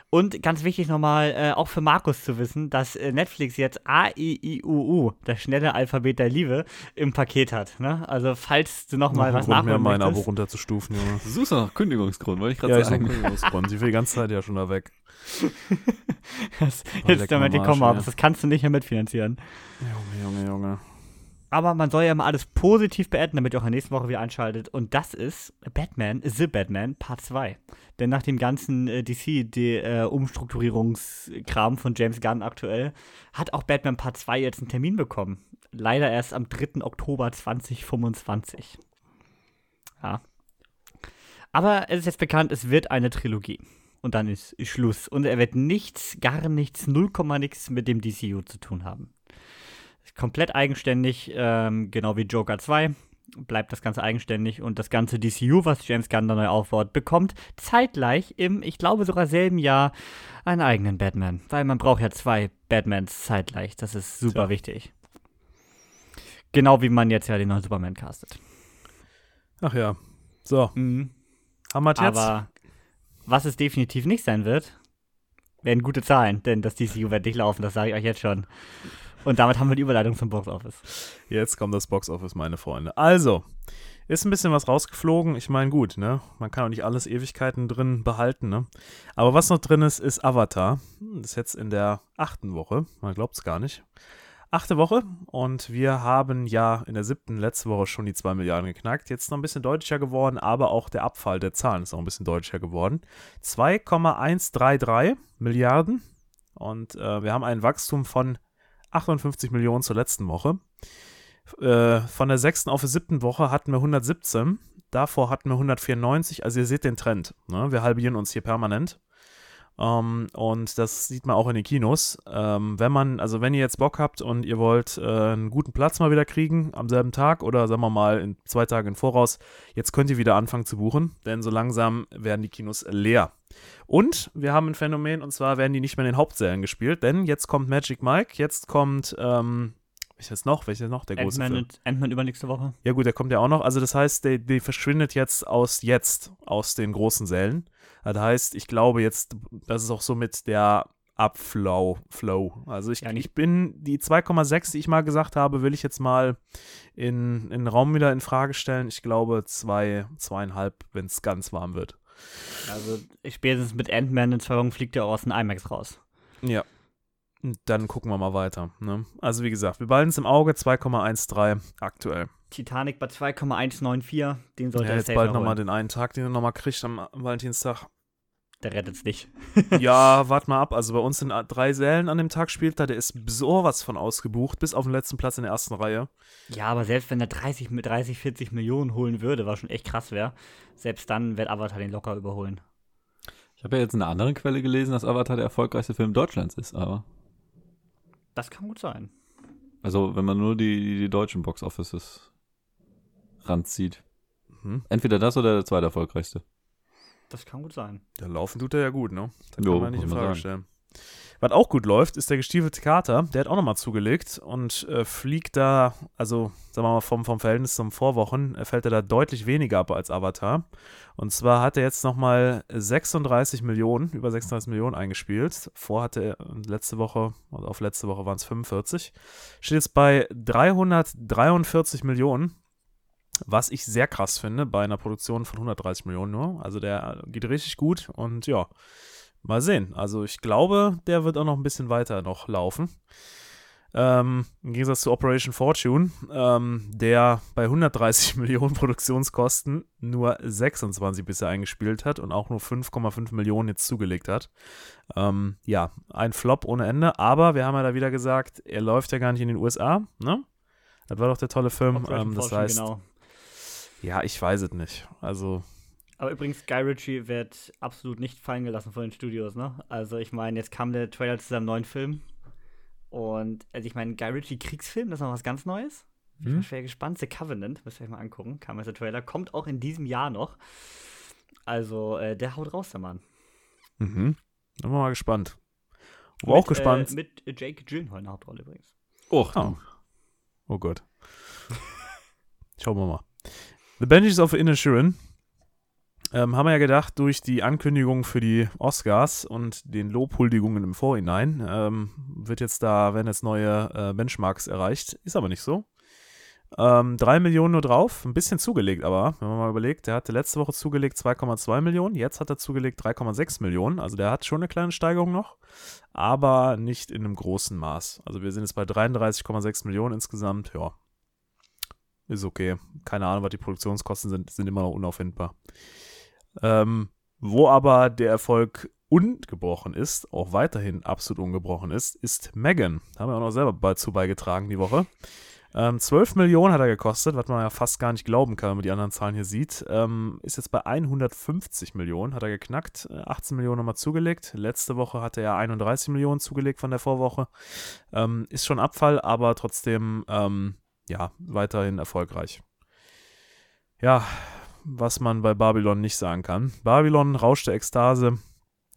Und ganz wichtig nochmal, äh, auch für Markus zu wissen, dass äh, Netflix jetzt A, I, I, U, U, das schnelle Alphabet der Liebe, im Paket hat. Ne? Also falls du nochmal Noch ein was Grund mehr, nachholen mein Abo runterzustufen, Junge. Du suchst noch Kündigungsgrund, wollte ich gerade Ja, ich sagen. Grund. Sie will die ganze Zeit ja schon da weg. [LAUGHS] das Oh, jetzt leck damit gekommen ja. das kannst du nicht mehr mitfinanzieren. Junge, Junge, Junge. Aber man soll ja mal alles positiv beenden, damit ihr auch in der nächsten Woche wieder einschaltet. Und das ist Batman, The Batman Part 2. Denn nach dem ganzen äh, DC-Umstrukturierungskram von James Gunn aktuell, hat auch Batman Part 2 jetzt einen Termin bekommen. Leider erst am 3. Oktober 2025. Ja. Aber es ist jetzt bekannt, es wird eine Trilogie. Und dann ist, Schluss. Und er wird nichts, gar nichts, 0, nichts mit dem DCU zu tun haben komplett eigenständig, ähm, genau wie Joker 2. Bleibt das Ganze eigenständig und das ganze DCU, was James Gunn da neu aufbaut, bekommt zeitgleich im, ich glaube sogar selben Jahr, einen eigenen Batman. Weil man braucht ja zwei Batmans zeitgleich. Das ist super Tja. wichtig. Genau wie man jetzt ja den neuen Superman castet. Ach ja. So, Mhm. haben wir jetzt? Aber was es definitiv nicht sein wird, werden gute Zahlen, denn das DCU wird nicht laufen, das sage ich euch jetzt schon. Und damit haben wir die Überleitung zum Box Office. Jetzt kommt das Boxoffice, meine Freunde. Also, ist ein bisschen was rausgeflogen. Ich meine, gut, ne? Man kann auch nicht alles Ewigkeiten drin behalten, ne? Aber was noch drin ist, ist Avatar. Hm, Das ist jetzt in der achten Woche. Man glaubt es gar nicht. Achte Woche und wir haben ja in der siebten letzte Woche schon die 2 Milliarden geknackt. Jetzt noch ein bisschen deutlicher geworden, aber auch der Abfall der Zahlen ist noch ein bisschen deutlicher geworden. 2,133 Milliarden und äh, wir haben ein Wachstum von 58 Millionen zur letzten Woche. Äh, von der sechsten auf die siebten Woche hatten wir 117. Davor hatten wir 194. Also ihr seht den Trend. Ne? Wir halbieren uns hier permanent. Um, und das sieht man auch in den Kinos. Ähm, wenn man, also wenn ihr jetzt Bock habt und ihr wollt äh, einen guten Platz mal wieder kriegen am selben Tag oder sagen wir mal in zwei Tagen im Voraus, jetzt könnt ihr wieder anfangen zu buchen, denn so langsam werden die Kinos leer. Und wir haben ein Phänomen und zwar werden die nicht mehr in den Hauptsälen gespielt, denn jetzt kommt Magic Mike, jetzt kommt ähm, welches noch? Welches noch? Der große Ant-Man Film. Ant-Man übernächste Woche. Ja gut, der kommt ja auch noch. Also das heißt, der, der verschwindet jetzt aus jetzt, aus den großen Sälen. Das heißt, ich glaube jetzt, das ist auch so mit der Abflow, Flow. Also ich, Ja, ich bin, die 2,6, die ich mal gesagt habe, will ich jetzt mal in, in den Raum wieder in Frage stellen. Ich glaube zwei, zweieinhalb, wenn es ganz warm wird. Also spätestens mit Ant-Man in zwei Wochen fliegt er auch aus dem IMAX raus. Ja. Und Dann gucken wir mal weiter. Ne? Also wie gesagt, wir behalten es im Auge, 2,13 aktuell. Titanic bei 2,194. Den sollte ja, er jetzt bald noch nochmal den einen Tag, den er nochmal kriegt am Valentinstag. Der rettet es nicht. ja, [LAUGHS] wart mal ab. Also bei uns sind drei Sälen an dem Tag spielt er. Der ist sowas von ausgebucht, bis auf den letzten Platz in der ersten Reihe. Ja, aber selbst wenn er 30, mit 30, 40 Millionen holen würde, was schon echt krass wäre, selbst dann wird Avatar den locker überholen. Ich habe ja jetzt in einer anderen Quelle gelesen, dass Avatar der erfolgreichste Film Deutschlands ist, aber. Das kann gut sein. Also, wenn man nur die, die, die deutschen Box-Offices ranzieht. Mhm. Entweder das oder der zweiterfolgreichste. Das kann gut sein. Der laufen tut er ja gut, ne? Das Jo, kann man nicht in Frage sagen. Was auch gut läuft, ist der gestiefelte Kater. Der hat auch nochmal zugelegt und äh, fliegt da, also sagen wir mal vom, vom Verhältnis zum Vorwochen, äh, fällt er da deutlich weniger ab als Avatar. Und zwar hat er jetzt nochmal 36 Millionen, über 36 Millionen eingespielt. Vor hatte er äh, letzte Woche, also auf letzte Woche waren es 45. Steht jetzt bei 343 Millionen. Was ich sehr krass finde, bei einer Produktion von 130 Millionen nur. Also der geht richtig gut und ja, mal sehen. Also ich glaube, der wird auch noch ein bisschen weiter noch laufen. Ähm, Im Gegensatz zu Operation Fortune, ähm, der bei 130 [LAUGHS] Millionen Produktionskosten nur 26 bisher eingespielt hat und auch nur 5,5 Millionen jetzt zugelegt hat. Ähm, ja, ein Flop ohne Ende, aber wir haben ja da wieder gesagt, er läuft ja gar nicht in den USA, ne? Das war doch der tolle Film. Ähm, das heißt, genau. ja, ich weiß es nicht. Also, Aber übrigens, Guy Ritchie wird absolut nicht fallen gelassen von den Studios, ne? Also ich meine, jetzt kam der Trailer zu seinem neuen Film. Und also ich meine, Guy Ritchie Kriegsfilm, das ist noch was ganz Neues. Ich bin Hm? schwer gespannt. The Covenant, müsst ihr euch mal angucken. Kam jetzt der Trailer, kommt auch in diesem Jahr noch. Also, äh, der haut raus, der Mann. mhm. Sind wir mal gespannt. Wo Mit, auch gespannt. Äh, mit Jake Gyllenhaal in der Hauptrolle übrigens. Och, Oh. Oh Gott. [LAUGHS] Schauen wir mal. The Banshees of Inisherin ähm, haben wir ja gedacht, durch die Ankündigung für die Oscars und den Lobhuldigungen im Vorhinein ähm, wird jetzt da, werden jetzt neue äh, Benchmarks erreicht. Ist aber nicht so. Ähm, 3 Millionen nur drauf, ein bisschen zugelegt aber, wenn man mal überlegt, der hatte letzte Woche zugelegt 2,2 Millionen, jetzt hat er zugelegt 3,6 Millionen, also der hat schon eine kleine Steigerung noch, aber nicht in einem großen Maß. Also wir sind jetzt bei 33,6 Millionen insgesamt, ja. Ist okay. Keine Ahnung, was die Produktionskosten sind, sind immer noch unauffindbar. Ähm, wo aber der Erfolg ungebrochen ist, auch weiterhin absolut ungebrochen ist, ist Megan. Haben wir auch noch selber dazu beigetragen die Woche. Ähm, 12 Millionen hat er gekostet, was man ja fast gar nicht glauben kann, wenn man die anderen Zahlen hier sieht. Ähm, ist jetzt bei 150 Millionen, hat er geknackt. Äh, 18 Millionen nochmal zugelegt. Letzte Woche hatte er 31 Millionen zugelegt von der Vorwoche. Ähm, ist schon Abfall, aber trotzdem, ähm, ja, weiterhin erfolgreich. Ja, was man bei Babylon nicht sagen kann. Babylon, Rausch der Ekstase,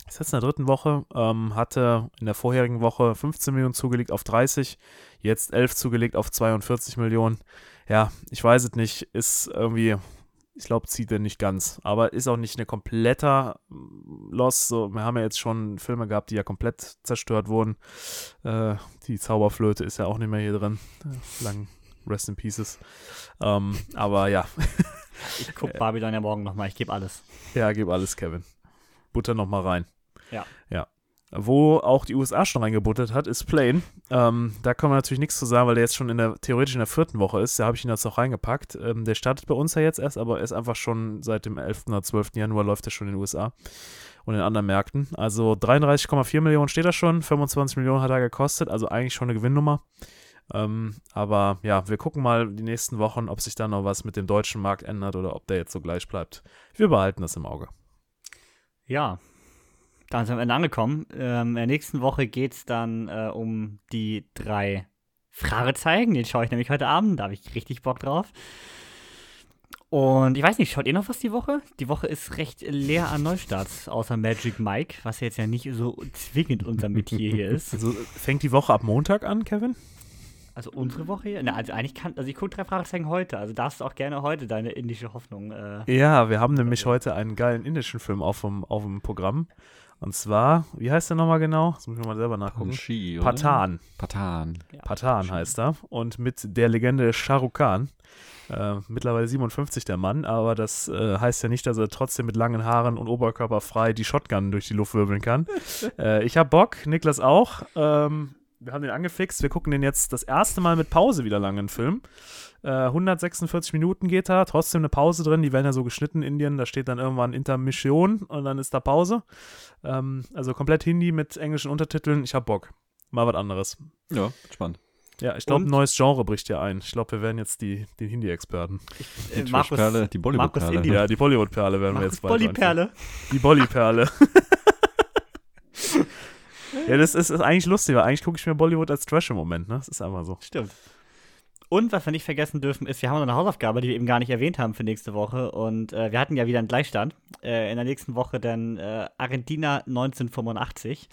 ist jetzt in der dritten Woche, ähm, hatte in der vorherigen Woche 15 Millionen zugelegt auf 30, jetzt 11 zugelegt auf 42 Millionen. Ja, ich weiß es nicht, ist irgendwie, ich glaube, zieht er nicht ganz, aber ist auch nicht eine kompletter mm, Loss. So, wir haben ja jetzt schon Filme gehabt, die ja komplett zerstört wurden. Äh, die Zauberflöte ist ja auch nicht mehr hier drin. Äh, lang Rest in Pieces. Ähm, aber ja, [LAUGHS] Ich gucke Babylon ja morgen nochmal, ich gebe alles. ja, gib alles, Kevin. Butter noch mal rein. Ja. Ja. Wo auch die USA schon reingebuttert hat, ist Plane. Ähm, da kann man natürlich nichts zu sagen, weil der jetzt schon in der, theoretisch in der vierten Woche ist. Da habe ich ihn jetzt noch reingepackt. Ähm, der startet bei uns ja jetzt erst, aber er ist einfach schon seit dem 11. oder 12. Januar läuft er schon in den USA und in anderen Märkten. Also 33,4 Millionen steht da schon, 25 Millionen hat er gekostet, also eigentlich schon eine Gewinnnummer. Ähm, aber ja, wir gucken mal die nächsten Wochen, ob sich da noch was mit dem deutschen Markt ändert oder ob der jetzt so gleich bleibt. Wir behalten das im Auge. Ja, dann sind wir am Ende angekommen. Ähm, in der nächsten Woche geht es dann äh, um die drei Fragezeichen. Den schaue ich nämlich heute Abend, da habe ich richtig Bock drauf. Und ich weiß nicht, schaut ihr noch was die Woche? Die Woche ist recht leer an Neustarts, außer Magic Mike, was jetzt ja nicht so zwingend unser Metier hier [LAUGHS] ist. Also fängt die Woche ab Montag an, Kevin? Also unsere Woche hier? Na, also eigentlich kann, also ich gucke drei Fragezeichen heute, also darfst du auch gerne heute deine indische Hoffnung. Äh, Ja, wir haben nämlich heute einen geilen indischen Film auf dem, auf dem Programm. Und zwar, wie heißt der nochmal genau? Das muss ich mal selber nachgucken. Panchi? Patan. Patan. ja. Patan heißt er. Und mit der Legende Shah Rukh Khan. Äh, mittlerweile 57 der Mann, aber das äh, heißt ja nicht, dass er trotzdem mit langen Haaren und Oberkörper frei die Shotgun durch die Luft wirbeln kann. [LAUGHS] äh, ich habe Bock, Niklas auch. Ähm, wir haben den angefixt. Wir gucken den jetzt das erste Mal mit Pause wieder lang in Film. Äh, 146 Minuten geht er, trotzdem eine Pause drin. Die werden ja so geschnitten in Indien. Da steht dann irgendwann Intermission und dann ist da Pause. Ähm, also komplett Hindi mit englischen Untertiteln. Ich habe Bock. Mal was anderes. Ja, spannend. Ja, ich glaube, ein neues Genre bricht ja ein. Ich glaube, wir werden jetzt die, die Hindi-Experten. äh, Die Markus, Trashperle, die Bollywood-Perle. Ja, die Bollywood-Perle werden wir Markus jetzt bald. Bolli-Perle. Die Bolly-Perle. [LAUGHS] ja, das ist, ist eigentlich lustig, weil eigentlich gucke ich mir Bollywood als Trash im Moment, ne? Das ist einfach so. Stimmt. Und was wir nicht vergessen dürfen, ist, wir haben noch eine Hausaufgabe, die wir eben gar nicht erwähnt haben für nächste Woche. Und äh, wir hatten ja wieder einen Gleichstand. Äh, in der nächsten Woche dann äh, Argentina 1985.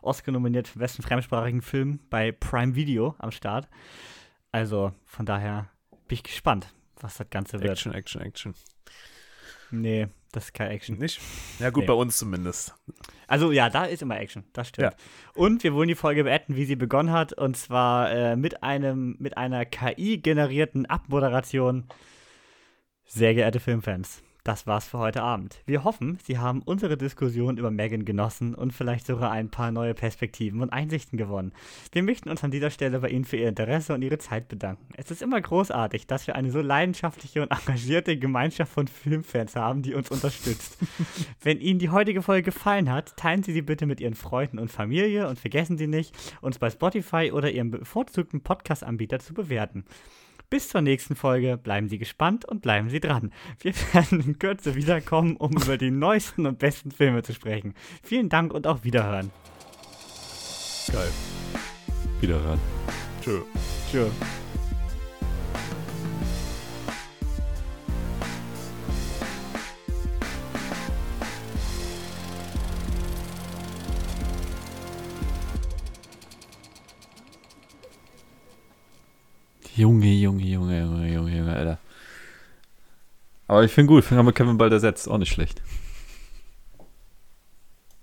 Oscar nominiert für besten fremdsprachigen Film bei Prime Video am Start. Also von daher bin ich gespannt, was das Ganze wird. Action, Action, Action. Nee, das ist kein Action. Nicht? Ja, gut, Nee. bei uns zumindest. Also ja, da ist immer Action, das stimmt. Und wir wollen die Folge beenden, wie sie begonnen hat, und zwar äh, mit einem, mit einer KI-generierten Abmoderation. Sehr geehrte Filmfans, das war's für heute Abend. Wir hoffen, Sie haben unsere Diskussion über Megan genossen und vielleicht sogar ein paar neue Perspektiven und Einsichten gewonnen. Wir möchten uns an dieser Stelle bei Ihnen für Ihr Interesse und Ihre Zeit bedanken. Es ist immer großartig, dass wir eine so leidenschaftliche und engagierte Gemeinschaft von Filmfans haben, die uns unterstützt. [LAUGHS] Wenn Ihnen die heutige Folge gefallen hat, teilen Sie sie bitte mit Ihren Freunden und Familie und vergessen Sie nicht, uns bei Spotify oder Ihrem bevorzugten Podcast-Anbieter zu bewerten. Bis zur nächsten Folge bleiben Sie gespannt und bleiben Sie dran. Wir [LAUGHS] werden in Kürze wiederkommen, um über die neuesten und besten Filme zu sprechen. Vielen Dank und auf Wiederhören. Geil. Wieder ran. Tschö. Tschö. Junge, Junge, Junge, Junge, Junge, Junge, Alter. Aber ich finde gut, haben wir Kevin bald ersetzt. Auch nicht schlecht.